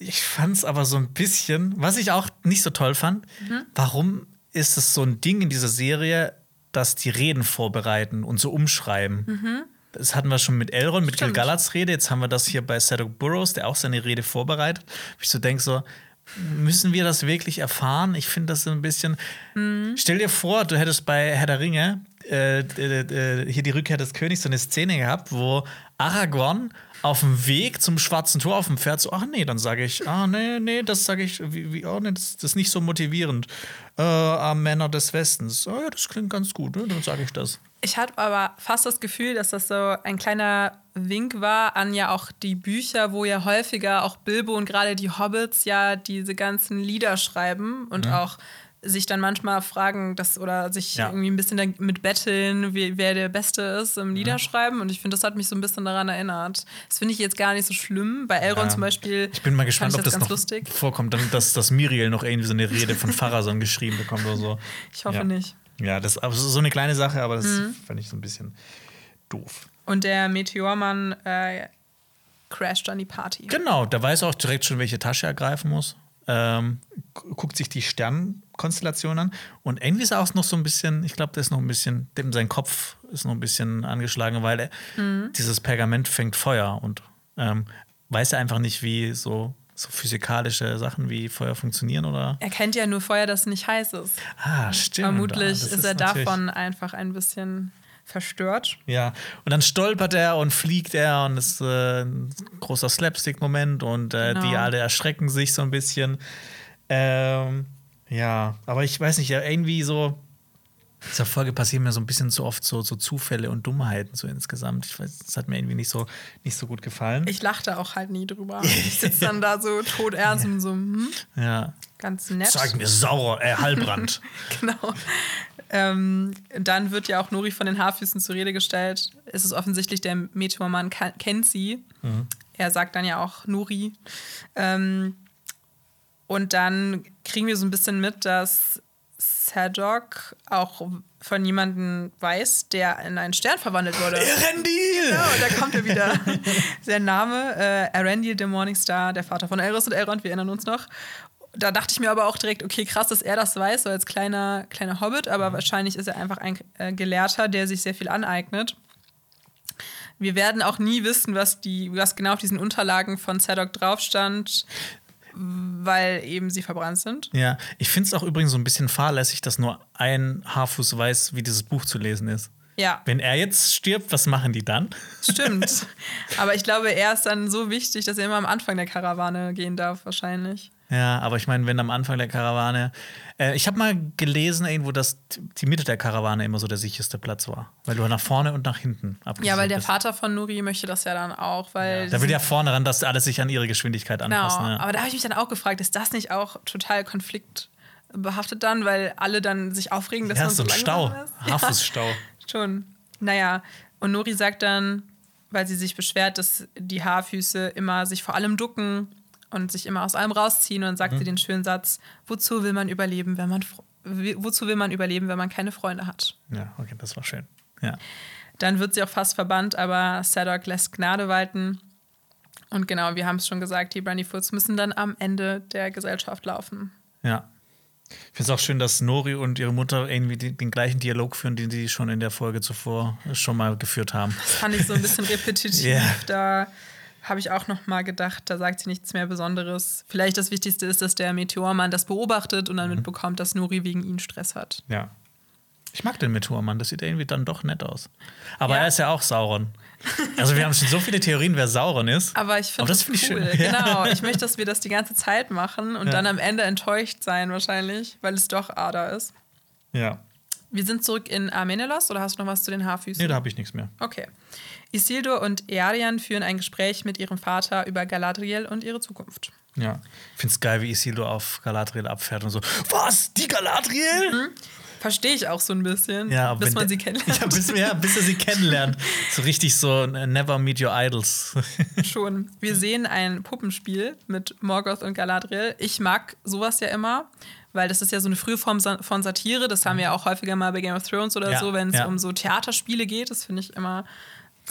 ich fand es aber so ein bisschen, was ich auch nicht so toll fand, Mhm. warum ist es so ein Ding in dieser Serie, dass die Reden vorbereiten und so umschreiben? Das hatten wir schon mit Elrond, mit Mhm. Gilgalad's Rede. Jetzt haben wir das hier bei Sadok Burroughs, der auch seine Rede vorbereitet. Ich so denke so, müssen wir das wirklich erfahren? Ich finde das so ein bisschen. Mhm. Stell dir vor, du hättest bei Herr der Ringe äh, äh, hier die Rückkehr des Königs so eine Szene gehabt, wo Aragorn auf dem Weg zum Schwarzen Tor auf dem Pferd so, ach nee, dann sage ich, ah nee, nee, das sage ich, wie, wie, oh nee, das, das ist nicht so motivierend. Äh, ah, Männer des Westens, oh ja, das klingt ganz gut, ne? dann sage ich das. Ich hatte aber fast das Gefühl, dass das so ein kleiner Wink war an ja auch die Bücher, wo ja häufiger auch Bilbo und gerade die Hobbits ja diese ganzen Lieder schreiben und auch sich dann manchmal fragen, dass oder sich Ja. irgendwie ein bisschen damit betteln, wie, wer der Beste ist im Liederschreiben. Und ich finde, das hat mich so ein bisschen daran erinnert. Das finde ich jetzt gar nicht so schlimm. Bei Elrond Ja. zum Beispiel. Ich bin mal gespannt, ob das ganz noch lustig. vorkommt, dann, dass, dass Miriel noch irgendwie so eine Rede von Pharason geschrieben bekommt oder so. (laughs) Ich hoffe ja. nicht. Mhm. Ja, das ist so eine kleine Sache, aber das fand ich so ein bisschen doof. Und der Meteormann äh, crasht dann die Party. Genau, der weiß auch direkt schon, welche Tasche er greifen muss. Ähm, gu- guckt sich die Sternenkonstellation an und irgendwie ist er auch noch so ein bisschen, ich glaube, der ist noch ein bisschen, dem sein Kopf ist noch ein bisschen angeschlagen, weil er, Mhm. dieses Pergament fängt Feuer und ähm, weiß er einfach nicht, wie so, so physikalische Sachen wie Feuer funktionieren oder. Er kennt ja nur Feuer, das nicht heiß ist. Ah, stimmt. Vermutlich Ah, ist, er davon einfach ein bisschen verstört. Ja, und dann stolpert er und fliegt er und es ist äh, ein großer Slapstick-Moment und äh, Genau. die alle erschrecken sich so ein bisschen. Ähm, ja, aber ich weiß nicht, ja, irgendwie so. In dieser Folge passieren mir so ein bisschen zu oft so, so Zufälle und Dummheiten so insgesamt. Ich weiß, das hat mir irgendwie nicht so, nicht so gut gefallen. Ich lachte auch halt nie drüber. (laughs) Ich sitze dann da so todernst und so, hm, ja. ganz nett. Zeig mir sauer, äh, Halbrand. (laughs) Genau. Ähm, dann wird ja auch Nori von den Haarfüßen zur Rede gestellt. Es ist offensichtlich, der Meteormann kennt sie. Er sagt dann ja auch Nori. Ähm, und dann kriegen wir so ein bisschen mit, dass Sadok auch von jemandem weiß, der in einen Stern verwandelt wurde. Erendil! Genau, da kommt er wieder. (laughs) Sein Name, äh, Arendil the Morningstar, der Vater von Elros und Elrond, wir erinnern uns noch. Da dachte ich mir aber auch direkt, okay, krass, dass er das weiß, so als kleiner, kleiner Hobbit, aber wahrscheinlich ist er einfach ein äh, Gelehrter, der sich sehr viel aneignet. Wir werden auch nie wissen, was, die, was genau auf diesen Unterlagen von Zadok drauf stand, weil eben sie verbrannt sind. Ja, ich finde es auch übrigens so ein bisschen fahrlässig, dass nur ein Haarfuß weiß, wie dieses Buch zu lesen ist. Ja, Wenn er jetzt stirbt, was machen die dann? stimmt. (laughs) aber ich glaube, er ist dann so wichtig, dass er immer am Anfang der Karawane gehen darf, wahrscheinlich. Ja, aber ich meine, wenn am Anfang der Karawane. Äh, ich habe mal gelesen irgendwo, dass die Mitte der Karawane immer so der sicherste Platz war. Weil du nach vorne und nach hinten Ja, weil der bist. Vater von Nuri möchte das ja dann auch. Weil ja, da will ja vorne ran, dass alles sich an ihre Geschwindigkeit anpassen. Genau. Ja. Aber da habe ich mich dann auch gefragt, ist das nicht auch total konfliktbehaftet dann, weil alle dann sich aufregen, dass ja, man so, so ein Stau. Hafusstau. (laughs) Ja, schon. Naja, und Nuri sagt dann, weil sie sich beschwert, dass die Haarfüße immer sich vor allem ducken und sich immer aus allem rausziehen. Und dann sagt mhm. sie den schönen Satz: Wozu will man überleben, wenn man wozu will man überleben, wenn man keine Freunde hat? Ja, okay, das war schön. Ja. Dann wird sie auch fast verbannt, aber Sadok lässt Gnade walten. Und genau, wir haben es schon gesagt, die Brandyfoots müssen dann am Ende der Gesellschaft laufen. Ja. Ich finde es auch schön, dass Nori und ihre Mutter irgendwie den, den, gleichen Dialog führen, den sie schon in der Folge zuvor schon mal geführt haben. Das fand ich so ein bisschen (laughs) repetitiv. yeah. Da habe ich auch noch mal gedacht, da sagt sie nichts mehr Besonderes. Vielleicht das Wichtigste ist, dass der Meteormann das beobachtet und dann mhm. mitbekommt, dass Nuri wegen ihn Stress hat. Ja. Ich mag den Meteormann, das sieht irgendwie dann doch nett aus. Aber ja. er ist ja auch Sauron. Also wir haben schon so viele Theorien, wer Sauron ist. Aber ich finde das, das find cool. Ich (laughs) schön. Genau, ich möchte, dass wir das die ganze Zeit machen und ja. dann am Ende enttäuscht sein wahrscheinlich, weil es doch Ada ist. Ja. Wir sind zurück in Armenelos oder hast du noch was zu den Haarfüßen? Nee, da habe ich nichts mehr. Okay. Isildur und Earian führen ein Gespräch mit ihrem Vater über Galadriel und ihre Zukunft. Ja, ich finde es geil, wie Isildur auf Galadriel abfährt und so. Was? Die Galadriel? Mhm. Verstehe ich auch so ein bisschen, ja, bis man sie kennenlernt. (laughs) Ja bis, ja, bis er sie kennenlernt. So richtig so äh, Never Meet Your Idols. (laughs) Schon. Wir sehen ein Puppenspiel mit Morgoth und Galadriel. Ich mag sowas ja immer, weil das ist ja so eine frühe Form von Satire. Das haben wir ja auch häufiger mal bei Game of Thrones oder ja, so, wenn es ja. um so Theaterspiele geht. Das finde ich immer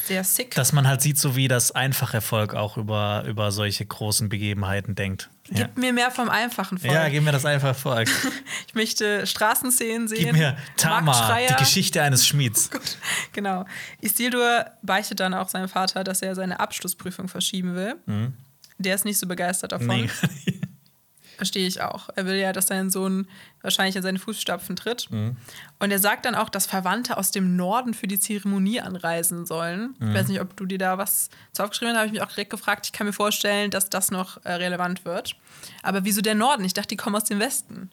sehr sick. Dass man halt sieht, so wie das einfache Volk auch über, über solche großen Begebenheiten denkt. Gib ja. mir mehr vom einfachen Volk. Ja, gib mir das einfache Volk. (laughs) ich möchte Straßenszenen sehen. Gib mir Tama, die Geschichte eines Schmieds. (laughs) Oh genau. Isildur beichtet dann auch seinem Vater, dass er seine Abschlussprüfung verschieben will. Mhm. Der ist nicht so begeistert davon. Nee. (laughs) Verstehe ich auch. Er will ja, dass sein Sohn wahrscheinlich in seine Fußstapfen tritt. Mhm. Und er sagt dann auch, dass Verwandte aus dem Norden für die Zeremonie anreisen sollen. Mhm. Ich weiß nicht, ob du dir da was zu aufgeschrieben hast, habe ich mich auch direkt gefragt. Ich kann mir vorstellen, dass das noch äh, relevant wird. Aber wieso der Norden? Ich dachte, die kommen aus dem Westen.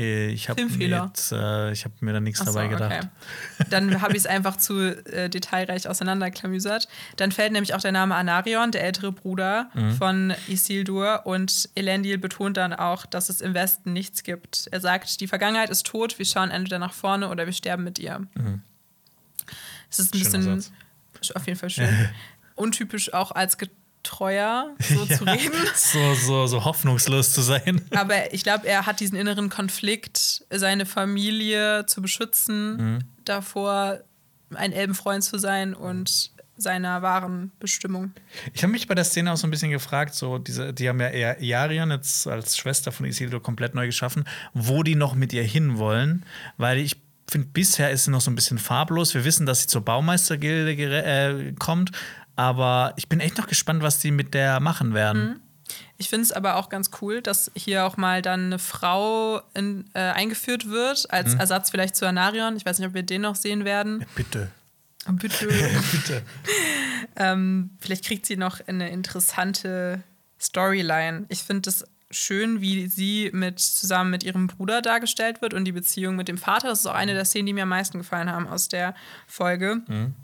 Äh, ich habe mir, äh, hab mir da nichts so, dabei gedacht. Okay. (laughs) Dann habe ich es (laughs) einfach zu äh, detailreich auseinanderklamüsert. Dann fällt nämlich auch der Name Anarion, der ältere Bruder mhm. von Isildur. Und Elendil betont dann auch, dass es im Westen nichts gibt. Er sagt, die Vergangenheit ist tot, wir schauen entweder nach vorne oder wir sterben mit ihr. Mhm. Das ist ein Schöner bisschen, Satz. auf jeden Fall schön. (laughs) Untypisch auch als treuer, so (laughs) ja, zu reden. So, so, so hoffnungslos zu sein. Aber ich glaube, er hat diesen inneren Konflikt, seine Familie zu beschützen, mhm. davor ein Elbenfreund zu sein und seiner wahren Bestimmung. Ich habe mich bei der Szene auch so ein bisschen gefragt, so diese, die haben ja Iarian jetzt als Schwester von Isildur komplett neu geschaffen, wo die noch mit ihr hinwollen, weil ich finde, bisher ist sie noch so ein bisschen farblos. Wir wissen, dass sie zur Baumeistergilde äh, kommt, aber ich bin echt noch gespannt, was die mit der machen werden. Mhm. Ich finde es aber auch ganz cool, dass hier auch mal dann eine Frau in, äh, eingeführt wird, als mhm. Ersatz vielleicht zu Anarion. Ich weiß nicht, ob wir den noch sehen werden. Ja, bitte. Oh, bitte. (laughs) bitte. (laughs) ähm, vielleicht kriegt sie noch eine interessante Storyline. Ich finde es schön, wie sie mit, zusammen mit ihrem Bruder dargestellt wird und die Beziehung mit dem Vater. Das ist auch eine der Szenen, die mir am meisten gefallen haben aus der Folge. Mhm.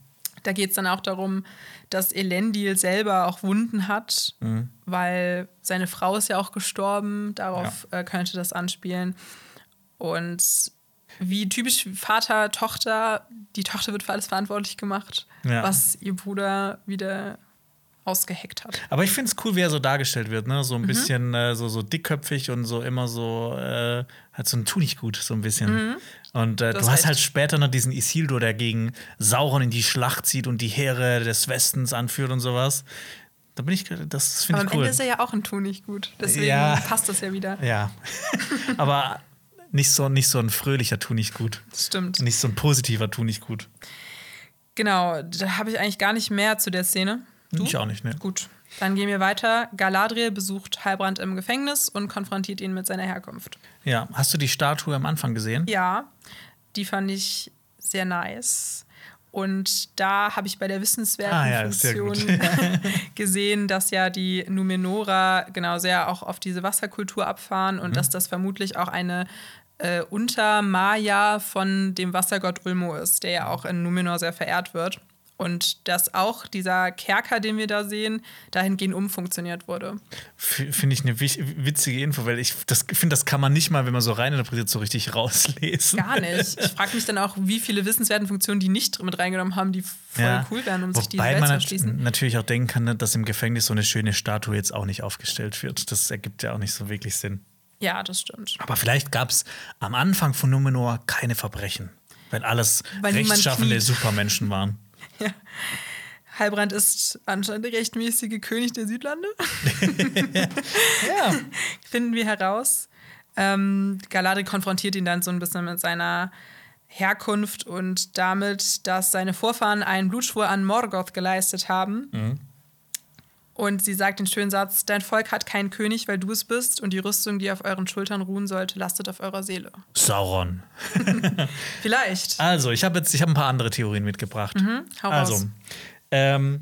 Da geht es dann auch darum, dass Elendil selber auch Wunden hat, mhm. weil seine Frau ist ja auch gestorben. Darauf ja. äh, könnte das anspielen. Und wie typisch Vater, Tochter, die Tochter wird für alles verantwortlich gemacht, ja. was ihr Bruder wieder ausgeheckt hat. Aber ich finde es cool, wie er so dargestellt wird, ne? So ein mhm. bisschen äh, so, so dickköpfig und so immer so, äh, halt so ein Tu nicht gut, so ein bisschen. Mhm. Und äh, du hast halt später noch diesen Isildur, der gegen Sauron in die Schlacht zieht und die Heere des Westens anführt und sowas. Da bin ich, das finde ich cool. am Ende ist er ja auch ein Tu nicht gut. Deswegen ja, passt das ja wieder. (laughs) Ja. Aber nicht so, nicht so ein fröhlicher Tu nicht gut. Das stimmt. Nicht so ein positiver Tu nicht gut. Genau, da habe ich eigentlich gar nicht mehr zu der Szene. Du? Ich auch nicht, ne? Gut. Dann gehen wir weiter. Galadriel besucht Heilbrand im Gefängnis und konfrontiert ihn mit seiner Herkunft. Ja, hast du die Statue am Anfang gesehen? Ja, die fand ich sehr nice. Und da habe ich bei der wissenswerten Ah, ja, Funktion (laughs) gesehen, dass ja die Numenora genau sehr auch auf diese Wasserkultur abfahren Mhm. und dass das vermutlich auch eine äh, Untermaya von dem Wassergott Ulmo ist, der ja auch in Numenor sehr verehrt wird. Und dass auch dieser Kerker, den wir da sehen, dahingehend umfunktioniert wurde. Finde ich eine witzige Info, weil ich das finde, das kann man nicht mal, wenn man so reininterpretiert, so richtig rauslesen. Gar nicht. Ich frage mich dann auch, wie viele wissenswerten Funktionen die nicht mit reingenommen haben, die voll Ja. cool wären, um sich diese Wobei Welt man zu erschließen. natürlich auch denken kann, ne, dass im Gefängnis so eine schöne Statue jetzt auch nicht aufgestellt wird. Das ergibt ja auch nicht so wirklich Sinn. Ja, das stimmt. Aber vielleicht gab es am Anfang von Numenor keine Verbrechen, weil alles Weil rechtschaffende. Supermenschen waren. Halbrand ist anscheinend der rechtmäßige König der Südlande. (laughs) Ja. Finden wir heraus. Ähm, Galadriel konfrontiert ihn dann so ein bisschen mit seiner Herkunft und damit, dass seine Vorfahren einen Blutschwur an Morgoth geleistet haben. Mhm. Und sie sagt den schönen Satz: Dein Volk hat keinen König, weil du es bist, und die Rüstung, die auf euren Schultern ruhen sollte, lastet auf eurer Seele. Sauron. (laughs) Vielleicht. Also, ich habe jetzt ich habe ein paar andere Theorien mitgebracht. Mhm, hau also, raus. ähm,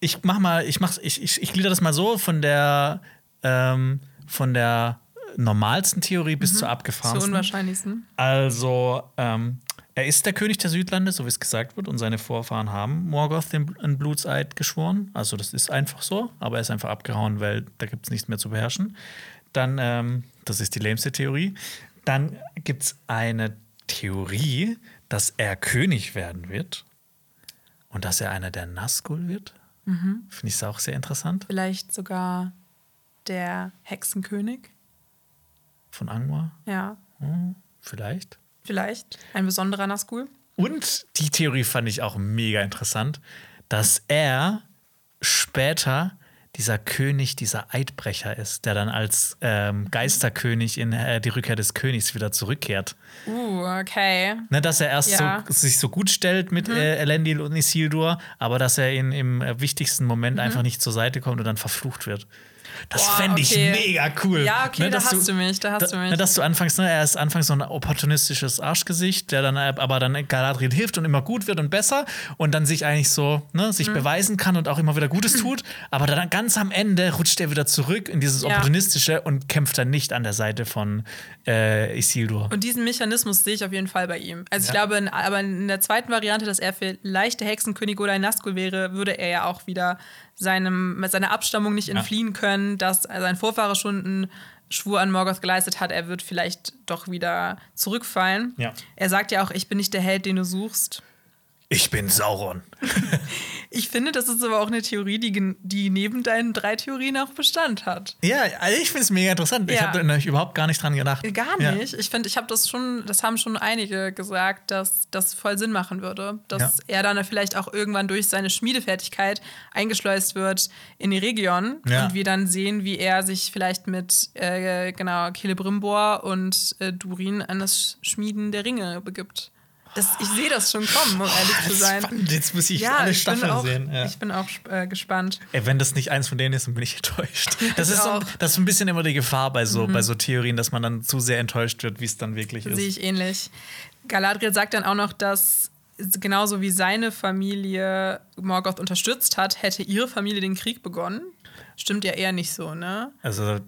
ich mach mal, ich mach, ich, ich, ich glieder das mal so von der ähm, von der normalsten Theorie bis zur Mhm. Zur abgefahrensten. unwahrscheinlichsten. Also, ähm, er ist der König der Südlande, so wie es gesagt wird, und seine Vorfahren haben Morgoth den, Blutseid geschworen. Also, das ist einfach so, aber er ist einfach abgehauen, weil da gibt es nichts mehr zu beherrschen. Dann, ähm, das ist die lämste Theorie. Dann gibt es eine Theorie, dass er König werden wird und dass er einer der Nazgul wird. Mhm. Finde ich auch sehr interessant. Vielleicht sogar der Hexenkönig. Von Angmar, Ja, vielleicht. Vielleicht. Ein besonderer Nazgul. Und die Theorie fand ich auch mega interessant, dass er später dieser König, dieser Eidbrecher ist, der dann als ähm, Geisterkönig in äh, die Rückkehr des Königs wieder zurückkehrt. Uh, okay. Ne, dass er erst Ja. so, sich so gut stellt mit äh, Elendil und Isildur, aber dass er in, im wichtigsten Moment einfach nicht zur Seite kommt und dann verflucht wird. Das Boah, fände ich okay. mega cool. Ja, okay, da dass hast du mich, da hast du mich. Ne, dass du anfangs, ne, er ist anfangs so ein opportunistisches Arschgesicht, der dann aber dann Galadriel hilft und immer gut wird und besser und dann sich eigentlich so, ne, sich Mhm. beweisen kann und auch immer wieder Gutes (clears throat) tut, aber dann ganz am Ende rutscht er wieder zurück in dieses Ja. opportunistische und kämpft dann nicht an der Seite von äh, Isildur. Und diesen Mechanismus sehe ich auf jeden Fall bei ihm. Also ich Ja. glaube, in, aber in der zweiten Variante, dass er vielleicht der Hexenkönig oder ein Nazgul wäre, würde er ja auch wieder seinem, mit seiner Abstammung nicht entfliehen können, dass sein Vorfahre schon einen Schwur an Morgoth geleistet hat. Er wird vielleicht doch wieder zurückfallen. Ja. Er sagt ja auch, ich bin nicht der Held, den du suchst. Ich bin Sauron. (laughs) Ich finde, das ist aber auch eine Theorie, die, die neben deinen drei Theorien auch Bestand hat. Ja, also ich finde es mega interessant. Ich Ja. habe da überhaupt gar nicht dran gedacht. Gar Ja. nicht. Ich finde, ich habe das schon, das haben schon einige gesagt, dass das voll Sinn machen würde. Dass Ja. er dann vielleicht auch irgendwann durch seine Schmiedefertigkeit eingeschleust wird in die Region Ja. und wir dann sehen, wie er sich vielleicht mit äh, genau Celebrimbor und äh, Durin an das Schmieden der Ringe begibt. Das, ich sehe das schon kommen, um ehrlich zu sein. spannend. Jetzt muss ich Ja, alle ich Staffeln auch, sehen. Ja. ich bin auch äh, gespannt. Ey, wenn das nicht eins von denen ist, dann bin ich (laughs) enttäuscht. Das Ich ist, so, auch. Mhm. das ist ein bisschen immer die Gefahr bei so, bei so Theorien, dass man dann zu sehr enttäuscht wird, wie es dann wirklich Sehe ist. ich ähnlich. Galadriel sagt dann auch noch, dass genauso wie seine Familie Morgoth unterstützt hat, hätte ihre Familie den Krieg begonnen. Stimmt ja eher nicht so, ne? Also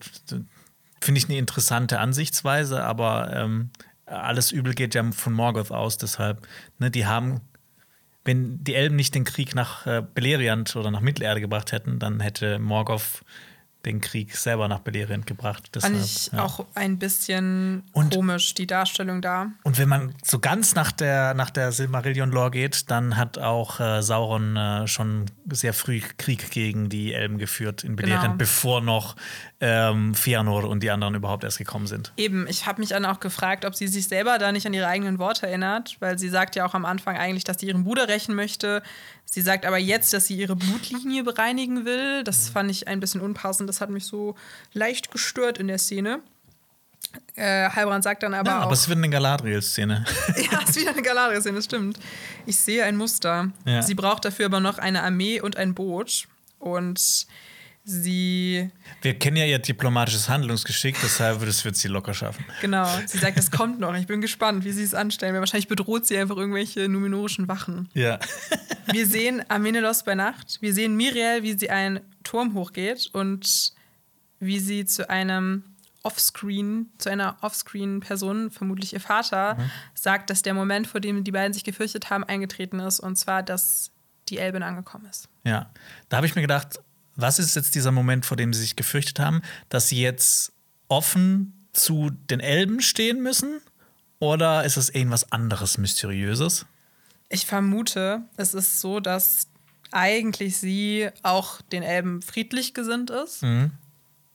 finde ich eine interessante Ansichtsweise, aber ähm, alles Übel geht ja von Morgoth aus, deshalb, ne, die haben, wenn die Elben nicht den Krieg nach äh, Beleriand oder nach Mittelerde gebracht hätten, dann hätte Morgoth den Krieg selber nach Beleriand gebracht. Fand Deshalb, ich ja. auch ein bisschen Und- komisch, die Darstellung da. Und wenn man so ganz nach der, nach der Silmarillion-Lore geht, dann hat auch äh, Sauron äh, schon sehr früh Krieg gegen die Elben geführt in Beleriand, Genau. bevor noch ähm, Fëanor und die anderen überhaupt erst gekommen sind. Eben, ich habe mich dann auch gefragt, ob sie sich selber da nicht an ihre eigenen Worte erinnert, weil sie sagt ja auch am Anfang eigentlich, dass sie ihren Bruder rächen möchte. Sie sagt aber jetzt, dass sie ihre Blutlinie bereinigen will. Das fand ich ein bisschen unpassend. Das hat mich so leicht gestört in der Szene. Äh, Heilbrand sagt dann aber Ja, auch. aber es wird eine Galadriel-Szene. ja, ist wieder eine Galadriel-Szene, (laughs) stimmt. Ich sehe ein Muster. Ja. Sie braucht dafür aber noch eine Armee und ein Boot. Und Sie. Wir kennen ja ihr diplomatisches Handlungsgeschick, deshalb das wird sie locker schaffen. Genau, sie sagt, es kommt noch. Ich bin gespannt, wie sie es anstellen. Wahrscheinlich bedroht sie einfach irgendwelche numinorischen Wachen. Ja. Wir sehen Amenelos bei Nacht. Wir sehen Miriel, wie sie einen Turm hochgeht und wie sie zu einem Offscreen, zu einer Offscreen-Person, vermutlich ihr Vater, mhm. sagt, dass der Moment, vor dem die beiden sich gefürchtet haben, eingetreten ist. Und zwar, dass die Elbin angekommen ist. Ja, da habe ich mir gedacht, was ist jetzt dieser Moment, vor dem sie sich gefürchtet haben, dass sie jetzt offen zu den Elben stehen müssen? Oder ist es irgendwas anderes Mysteriöses? Ich vermute, es ist so, dass eigentlich sie auch den Elben friedlich gesinnt ist. Mhm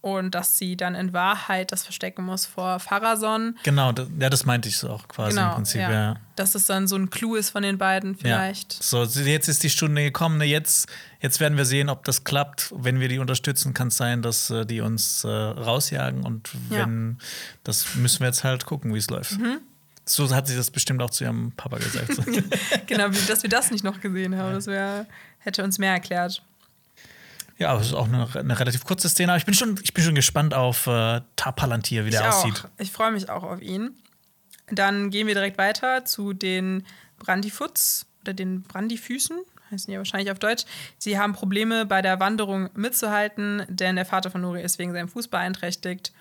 und dass sie dann in Wahrheit das verstecken muss vor Pharason. Genau, das, ja, das meinte ich so auch quasi genau, im Prinzip. Ja. ja. Dass es dann so ein Clou ist von den beiden vielleicht. Ja. So, jetzt ist die Stunde gekommen. Ne, jetzt, jetzt werden wir sehen, ob das klappt. Wenn wir die unterstützen, kann es sein, dass äh, die uns äh, rausjagen. Und wenn, ja. das müssen wir jetzt halt gucken, wie es läuft. Mhm. So hat sie das bestimmt auch zu ihrem Papa gesagt. (laughs) genau, dass wir das nicht noch gesehen haben. Das wär, hätte uns mehr erklärt. Ja, aber es ist auch eine, eine, relativ kurze Szene. Aber ich bin schon, ich bin schon gespannt auf äh, Tapalantir, wie der ich aussieht. Auch. Ich freue mich auch auf ihn. Dann gehen wir direkt weiter zu den Brandifuts oder den Brandifüßen, heißen die ja wahrscheinlich auf Deutsch. Sie haben Probleme bei der Wanderung mitzuhalten, denn der Vater von Nuri ist wegen seinem Fuß beeinträchtigt.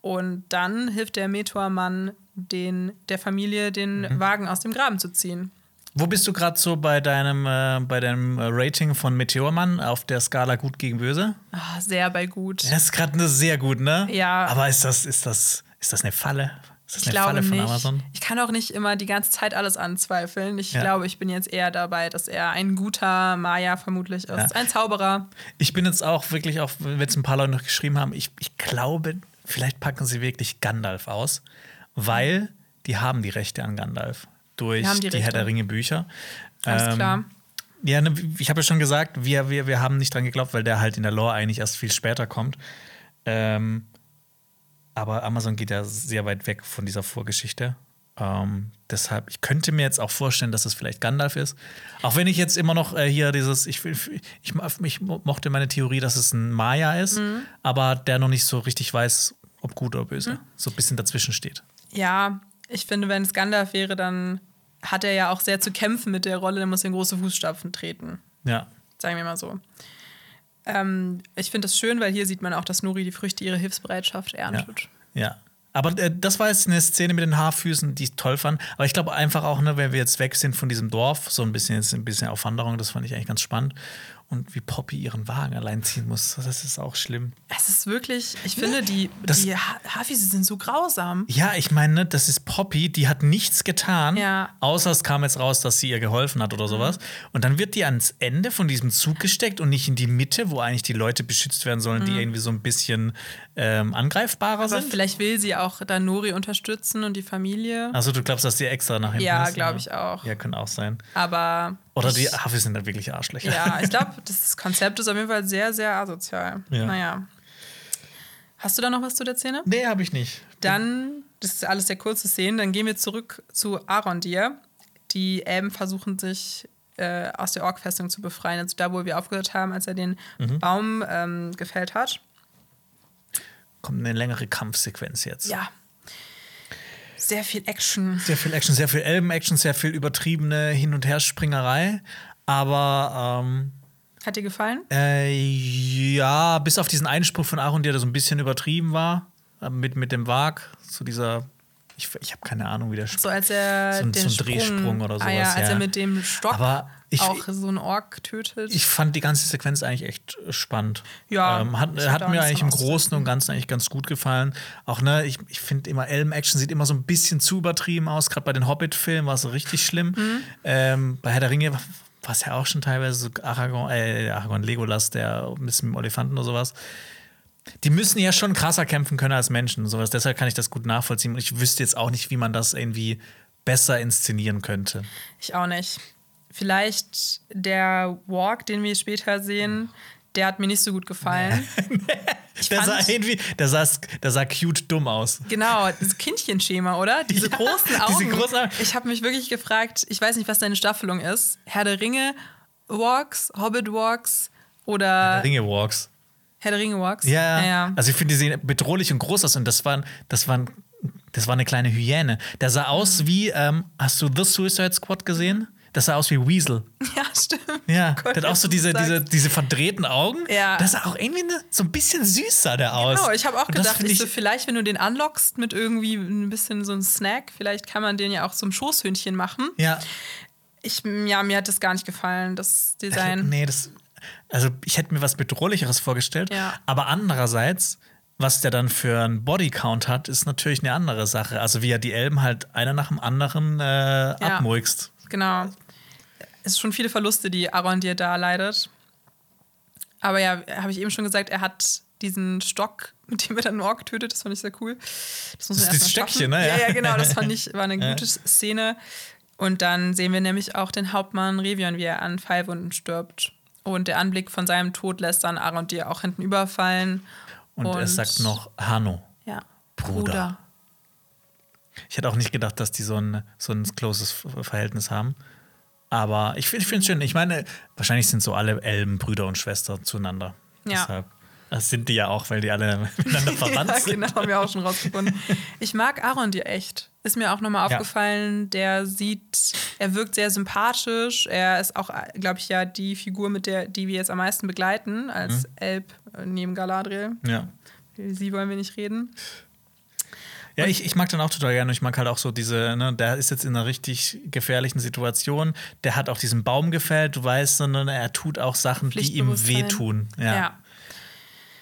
Und dann hilft der Meteormann den, der Familie, den mhm. Wagen aus dem Graben zu ziehen. Wo bist du gerade so bei deinem, äh, bei deinem äh, Rating von Meteormann auf der Skala gut gegen böse? Oh, sehr bei gut. Das ist gerade sehr gut, ne? Ja. Aber ist das, ist das, ist das eine Falle? Ist das ich eine glaube Falle von nicht. Amazon? Ich kann auch nicht immer die ganze Zeit alles anzweifeln. Ich ja. glaube, ich bin jetzt eher dabei, dass er ein guter Maya vermutlich ist. Ja. Ein Zauberer. Ich bin jetzt auch wirklich, auch wenn jetzt ein paar Leute noch geschrieben haben, ich, ich glaube, vielleicht packen sie wirklich Gandalf aus, weil die haben die Rechte an Gandalf durch die, die Herr der Ringe Bücher. Ganz ähm, klar. Ja, ne, ich habe ja schon gesagt, wir, wir, wir haben nicht dran geglaubt, weil der halt in der Lore eigentlich erst viel später kommt. Ähm, aber Amazon geht ja sehr weit weg von dieser Vorgeschichte. Ähm, deshalb, ich könnte mir jetzt auch vorstellen, dass es vielleicht Gandalf ist. Auch wenn ich jetzt immer noch äh, hier dieses, ich, ich, ich, ich, mochte meine Theorie, dass es ein Maya ist, mhm. aber der noch nicht so richtig weiß, ob gut oder böse. Mhm. So ein bisschen dazwischen steht. Ja, ich finde, wenn es Gandalf wäre, dann hat er ja auch sehr zu kämpfen mit der Rolle, dann muss er in große Fußstapfen treten. Ja. Sagen wir mal so. Ähm, ich finde das schön, weil hier sieht man auch, dass Nuri die Früchte ihrer Hilfsbereitschaft erntet. Ja. ja. Aber äh, das war jetzt eine Szene mit den Haarfüßen, die ich toll fand. Aber ich glaube einfach auch, ne, wenn wir jetzt weg sind von diesem Dorf, so ein bisschen jetzt ein bisschen auf Wanderung, das fand ich eigentlich ganz spannend und wie Poppy ihren Wagen allein ziehen muss. Das ist auch schlimm. Es ist wirklich, ich finde, die, das, die Hafis sind so grausam. Ja, ich meine, das ist Poppy, die hat nichts getan, ja. außer es kam jetzt raus, dass sie ihr geholfen hat oder sowas. Und dann wird die ans Ende von diesem Zug gesteckt und nicht in die Mitte, wo eigentlich die Leute beschützt werden sollen, mhm. die irgendwie so ein bisschen ähm, angreifbarer Aber sind. Vielleicht will sie auch dann Nori unterstützen und die Familie. Also du glaubst, dass die extra nach hinten Ja, glaube ich auch. Ja, könnte auch sein. Aber oder die Hafis sind dann wirklich Arschlöcher. Ja, ich glaube, (laughs) das Konzept ist auf jeden Fall sehr, sehr asozial. Ja. Naja. Hast du da noch was zu der Szene? Nee, habe ich nicht. Dann, das ist alles sehr kurze Szenen, dann gehen wir zurück zu Arondir. Die Elben versuchen sich äh, aus der Ork-Festung zu befreien. Also da, wo wir aufgehört haben, als er den mhm. Baum ähm, gefällt hat. Kommt eine längere Kampfsequenz jetzt. Ja, sehr viel Action. Sehr viel Action, sehr viel Elben-Action, sehr viel übertriebene Hin- und Herspringerei. Aber. Ähm, Hat dir gefallen? Äh, ja, bis auf diesen Einspruch von Aaron, der so ein bisschen übertrieben war. Äh, mit, mit dem Wag, zu dieser ich, ich habe keine Ahnung, wie der So als er so, den so ein Drehsprung oder sowas. Ah ja, als ja. er mit dem Stock Aber ich, auch so einen Ork tötet. Ich fand die ganze Sequenz eigentlich echt spannend. Ja, ähm, hat, hat mir eigentlich im Großen und Ganzen eigentlich ganz gut gefallen. Auch ne, ich, ich finde immer Elm-Action sieht immer so ein bisschen zu übertrieben aus. Gerade bei den Hobbit-Filmen war es richtig schlimm. Mhm. Ähm, bei Herr der Ringe war es ja auch schon teilweise so Aragorn, äh, Aragorn Legolas, der mit dem Elefanten oder sowas die müssen ja schon krasser kämpfen können als Menschen und sowas. Deshalb kann ich das gut nachvollziehen. Und ich wüsste jetzt auch nicht, wie man das irgendwie besser inszenieren könnte. Ich auch nicht. Vielleicht der Walk, den wir später sehen, der hat mir nicht so gut gefallen. (laughs) der, sah irgendwie, der, sah, der sah cute dumm aus. Genau, das Kindchenschema, oder? (laughs) Diese ja, großen Augen. Diese großen Augen. Ich habe mich wirklich gefragt, ich weiß nicht, was deine Staffelung ist. Herr der Ringe Walks, Hobbit Walks oder. Herr der Ringe Walks. Herr der Ringe Walks? Ja, ja. ja. Also ich finde, die sehen bedrohlich und groß aus und das waren, das waren, das war eine kleine Hyäne. Der sah aus Mhm. wie, ähm, hast du The Suicide Squad gesehen? Das sah aus wie Weasel. (laughs) Ja, stimmt. Ja, Oh Gott, der hat auch so diese, diese, diese verdrehten Augen. Ja. Das sah auch irgendwie ne, so ein bisschen süßer der aus. Genau, ich habe auch Und gedacht, ich so, vielleicht, wenn du den unlockst mit irgendwie ein bisschen so einem Snack, vielleicht kann man den ja auch zum Schoßhündchen machen. ja, Ich, ja, mir hat das gar nicht gefallen, das Design. nee, das, also ich hätte mir was bedrohlicheres vorgestellt. Ja. Aber andererseits, was der dann für einen Bodycount hat, ist natürlich eine andere Sache. Also wie er die Elben halt einer nach dem anderen äh, abmurkst. Genau. Es sind schon viele Verluste, die Arondir da leidet. Aber ja, habe ich eben schon gesagt, er hat diesen Stock, (laughs) mit dem er dann Ork tötet. Das fand ich sehr cool. Das, muss man ist das Stöckchen, ne? Ja, Ja. genau. Das fand (laughs) ich, war eine Ja. gute Szene. Und dann sehen wir nämlich auch den Hauptmann Revion, wie er an Pfeilwunden stirbt. Und der Anblick von seinem Tod lässt dann Arondir auch hinten überfallen. Und, er sagt noch Hanno. ja, Bruder. Bruder. Ich hätte auch nicht gedacht, dass die so ein, so ein closes Verhältnis haben. Aber ich, finde es schön. Ich meine, wahrscheinlich sind so alle Elben Brüder und Schwester zueinander. Ja. Deshalb, das sind die ja auch, weil die alle (laughs) miteinander (laughs) verwandt ja, sind. genau, haben wir auch schon rausgefunden. Ich mag Aaron dir echt. Ist mir auch nochmal Ja. aufgefallen, der sieht, er wirkt sehr sympathisch. Er ist auch, glaube ich, ja die Figur, mit der, die wir jetzt am meisten begleiten, als Elb äh, neben Galadriel. Ja. Sie wollen wir nicht reden. Ja, ich, ich mag den auch total gerne. Ich mag halt auch so diese, ne, der ist jetzt in einer richtig gefährlichen Situation. Der hat auch diesen Baum gefällt, du weißt, sondern er tut auch Sachen, die ihm wehtun. Ja. ja.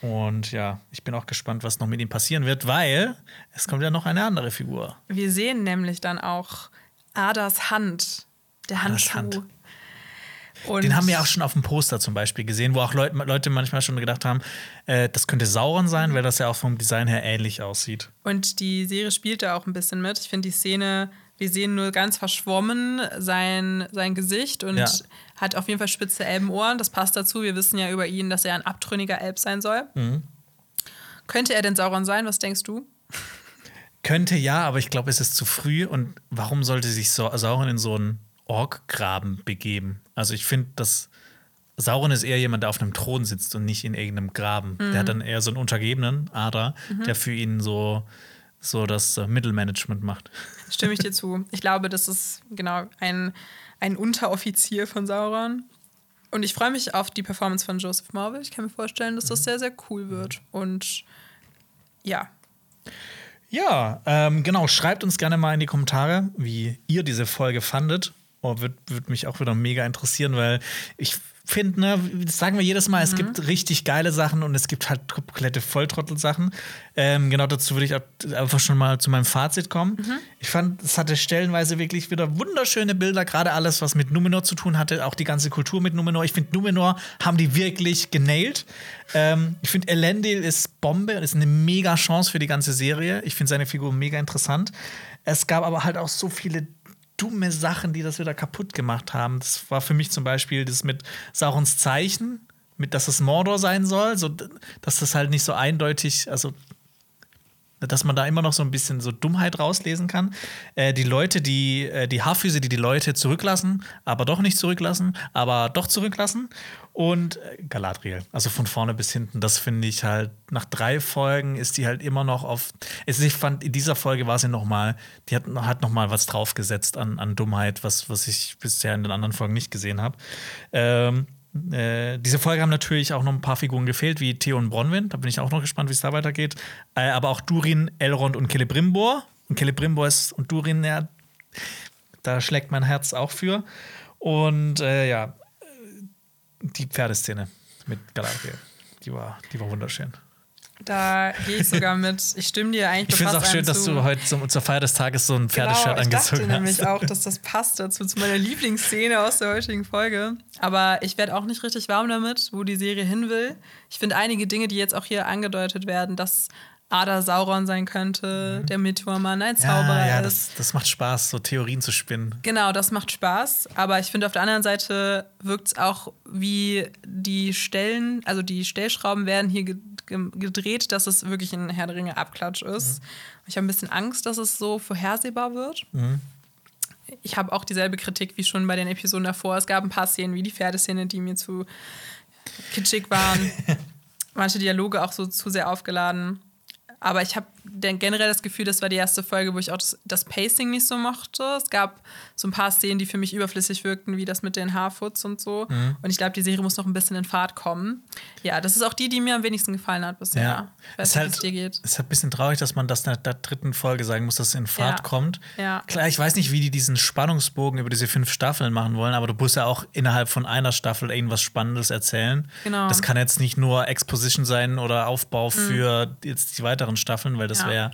Und ja, ich bin auch gespannt, was noch mit ihm passieren wird, weil es kommt ja noch eine andere Figur. Wir sehen nämlich dann auch Adas Hand. Der Adas Handschuh. Hand. Und Den haben wir auch schon auf dem Poster zum Beispiel gesehen, wo auch Leute, Leute manchmal schon gedacht haben, äh, das könnte Sauron sein, weil das ja auch vom Design her ähnlich aussieht. Und die Serie spielt da auch ein bisschen mit. Ich finde die Szene, wir sehen nur ganz verschwommen sein, sein Gesicht und Ja. hat auf jeden Fall spitze Elbenohren. Das passt dazu. Wir wissen ja über ihn, dass er ein abtrünniger Elb sein soll. Mhm. Könnte er denn Sauron sein? Was denkst du? Könnte ja, aber ich glaube, es ist zu früh. Und warum sollte sich Sau- Sauron in so einen Orkgraben begeben? Also ich finde, dass Sauron ist eher jemand, der auf einem Thron sitzt und nicht in irgendeinem Graben. Der hat dann eher so einen Untergebenen, Adra, der für ihn so, so das äh, Mittelmanagement macht. Stimme ich (laughs) dir zu. Ich glaube, das ist genau ein, ein Unteroffizier von Sauron. Und ich freue mich auf die Performance von Joseph Marvel. Ich kann mir vorstellen, dass Mhm. das sehr, sehr cool wird. Und ja, Ja, ähm, genau. Schreibt uns gerne mal in die Kommentare, wie ihr diese Folge fandet. Oh, Würde würd mich auch wieder mega interessieren, weil ich finde, ne, das sagen wir jedes Mal, es gibt richtig geile Sachen und es gibt halt komplette Volltrottel-Sachen. Ähm, genau dazu würde ich auch einfach schon mal zu meinem Fazit kommen. Ich fand, es hatte stellenweise wirklich wieder wunderschöne Bilder, gerade alles, was mit Numenor zu tun hatte, auch die ganze Kultur mit Numenor. Ich finde, Numenor haben die wirklich genailt. Ähm, ich finde, Elendil ist Bombe und ist eine mega Chance für die ganze Serie. Ich finde seine Figur mega interessant. Es gab aber halt auch so viele dumme Sachen, die das wieder kaputt gemacht haben. Das war für mich zum Beispiel das mit Saurons Zeichen, mit dass es Mordor sein soll, so, dass das halt nicht so eindeutig, also dass man da immer noch so ein bisschen so Dummheit rauslesen kann. Äh, die Leute, die, äh, die Haarfüße, die die Leute zurücklassen, aber doch nicht zurücklassen, aber doch zurücklassen. Und äh, Galadriel, also von vorne bis hinten, das finde ich halt, nach drei Folgen ist die halt immer noch auf, ich fand, in dieser Folge war sie noch mal, die hat, hat noch mal was draufgesetzt an, an Dummheit, was, was ich bisher in den anderen Folgen nicht gesehen habe. Ähm, äh, diese Folge haben natürlich auch noch ein paar Figuren gefehlt, wie Theon Bronwyn. Da bin ich auch noch gespannt, wie es da weitergeht. Äh, aber auch Durin, Elrond und Celebrimbor. Und Celebrimbor ist und Durin, ja, da schlägt mein Herz auch für. Und äh, ja, die Pferdeszene mit Galadriel, die war, die war wunderschön. da gehe ich sogar mit. Ich stimme dir eigentlich Ich finde es auch schön, dass du heute zum, zur Feier des Tages so ein Pferdeshirt genau, ich dachte angezogen nämlich hast. auch, dass das passt dazu, zu meiner Lieblingsszene aus der heutigen Folge. Aber ich werde auch nicht richtig warm damit, wo die Serie hin will. Ich finde einige Dinge, die jetzt auch hier angedeutet werden, dass Ada Sauron sein könnte, der Meteormann ein Zauberer Mhm. ja, ja, ist. das, das macht Spaß, so Theorien zu spinnen. Genau, das macht Spaß. Aber ich finde, auf der anderen Seite wirkt es auch wie die Stellen, also die Stellschrauben werden hier ge ge gedreht, dass es wirklich ein Herr der Ringe Abklatsch ist. Ich habe ein bisschen Angst, dass es so vorhersehbar wird. Ich habe auch dieselbe Kritik wie schon bei den Episoden davor. Es gab ein paar Szenen wie die Pferdeszene, die mir zu kitschig waren. (laughs) manche Dialoge auch so zu sehr aufgeladen. Aber ich habe generell das Gefühl, das war die erste Folge, wo ich auch das, das, Pacing nicht so mochte. Es gab so ein paar Szenen, die für mich überflüssig wirkten, wie das mit den Haarfoots und so. Mhm. Und ich glaube, die Serie muss noch ein bisschen in Fahrt kommen. Ja, das ist auch die, die mir am wenigsten gefallen hat bisher. Ja. Weiß es es dir geht. Es ist halt ein bisschen traurig, dass man das in der dritten Folge sagen muss, dass es in Fahrt ja. kommt. Ja. Klar, ich weiß nicht, wie die diesen Spannungsbogen über diese fünf Staffeln machen wollen, aber du musst ja auch innerhalb von einer Staffel irgendwas Spannendes erzählen. Genau. Das kann jetzt nicht nur Exposition sein oder Aufbau mhm. für jetzt die weiteren Staffeln, weil das ja wäre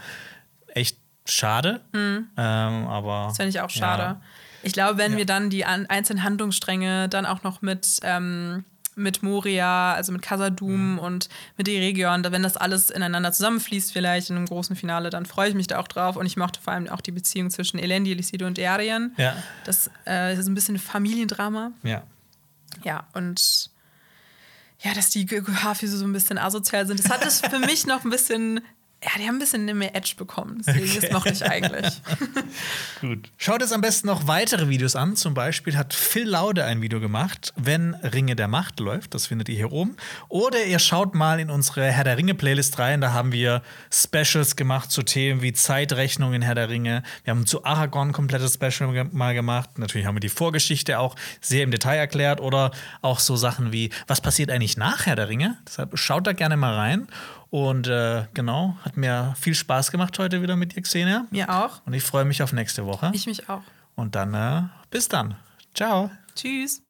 echt schade. Mhm. Ähm, aber. Das fände ich auch schade. Ja. Ich glaube, wenn ja. wir dann die einzelnen Handlungsstränge dann auch noch mit. Ähm, mit Moria, also mit Casadum mhm. und mit Eregion, wenn das alles ineinander zusammenfließt, vielleicht in einem großen Finale, dann freue ich mich da auch drauf. Und ich mochte vor allem auch die Beziehung zwischen Elendi, Lycido und Arian. Ja. Das äh, ist ein bisschen Familiendrama. Ja. Ja, und ja, dass die Haarfüße so ein bisschen asozial sind, das hat es für mich noch ein bisschen ja, die haben ein bisschen mehr Edge bekommen. Deswegen okay. das mochte ich eigentlich. (laughs) Gut. Schaut es am besten noch weitere Videos an. Zum Beispiel hat Phil Laude ein Video gemacht, wenn Ringe der Macht läuft. Das findet ihr hier oben. Oder ihr schaut mal in unsere Herr der Ringe-Playlist rein. Da haben wir Specials gemacht zu Themen wie Zeitrechnung in Herr der Ringe. Wir haben zu Aragorn ein komplettes Special mal gemacht. Natürlich haben wir die Vorgeschichte auch sehr im Detail erklärt. Oder auch so Sachen wie, was passiert eigentlich nach Herr der Ringe? Deshalb schaut da gerne mal rein. Und äh, genau, hat mir viel Spaß gemacht heute wieder mit dir, Xenia. Mir auch. Und ich freue mich auf nächste Woche. Ich mich auch. Und dann äh, bis dann. Ciao. Tschüss.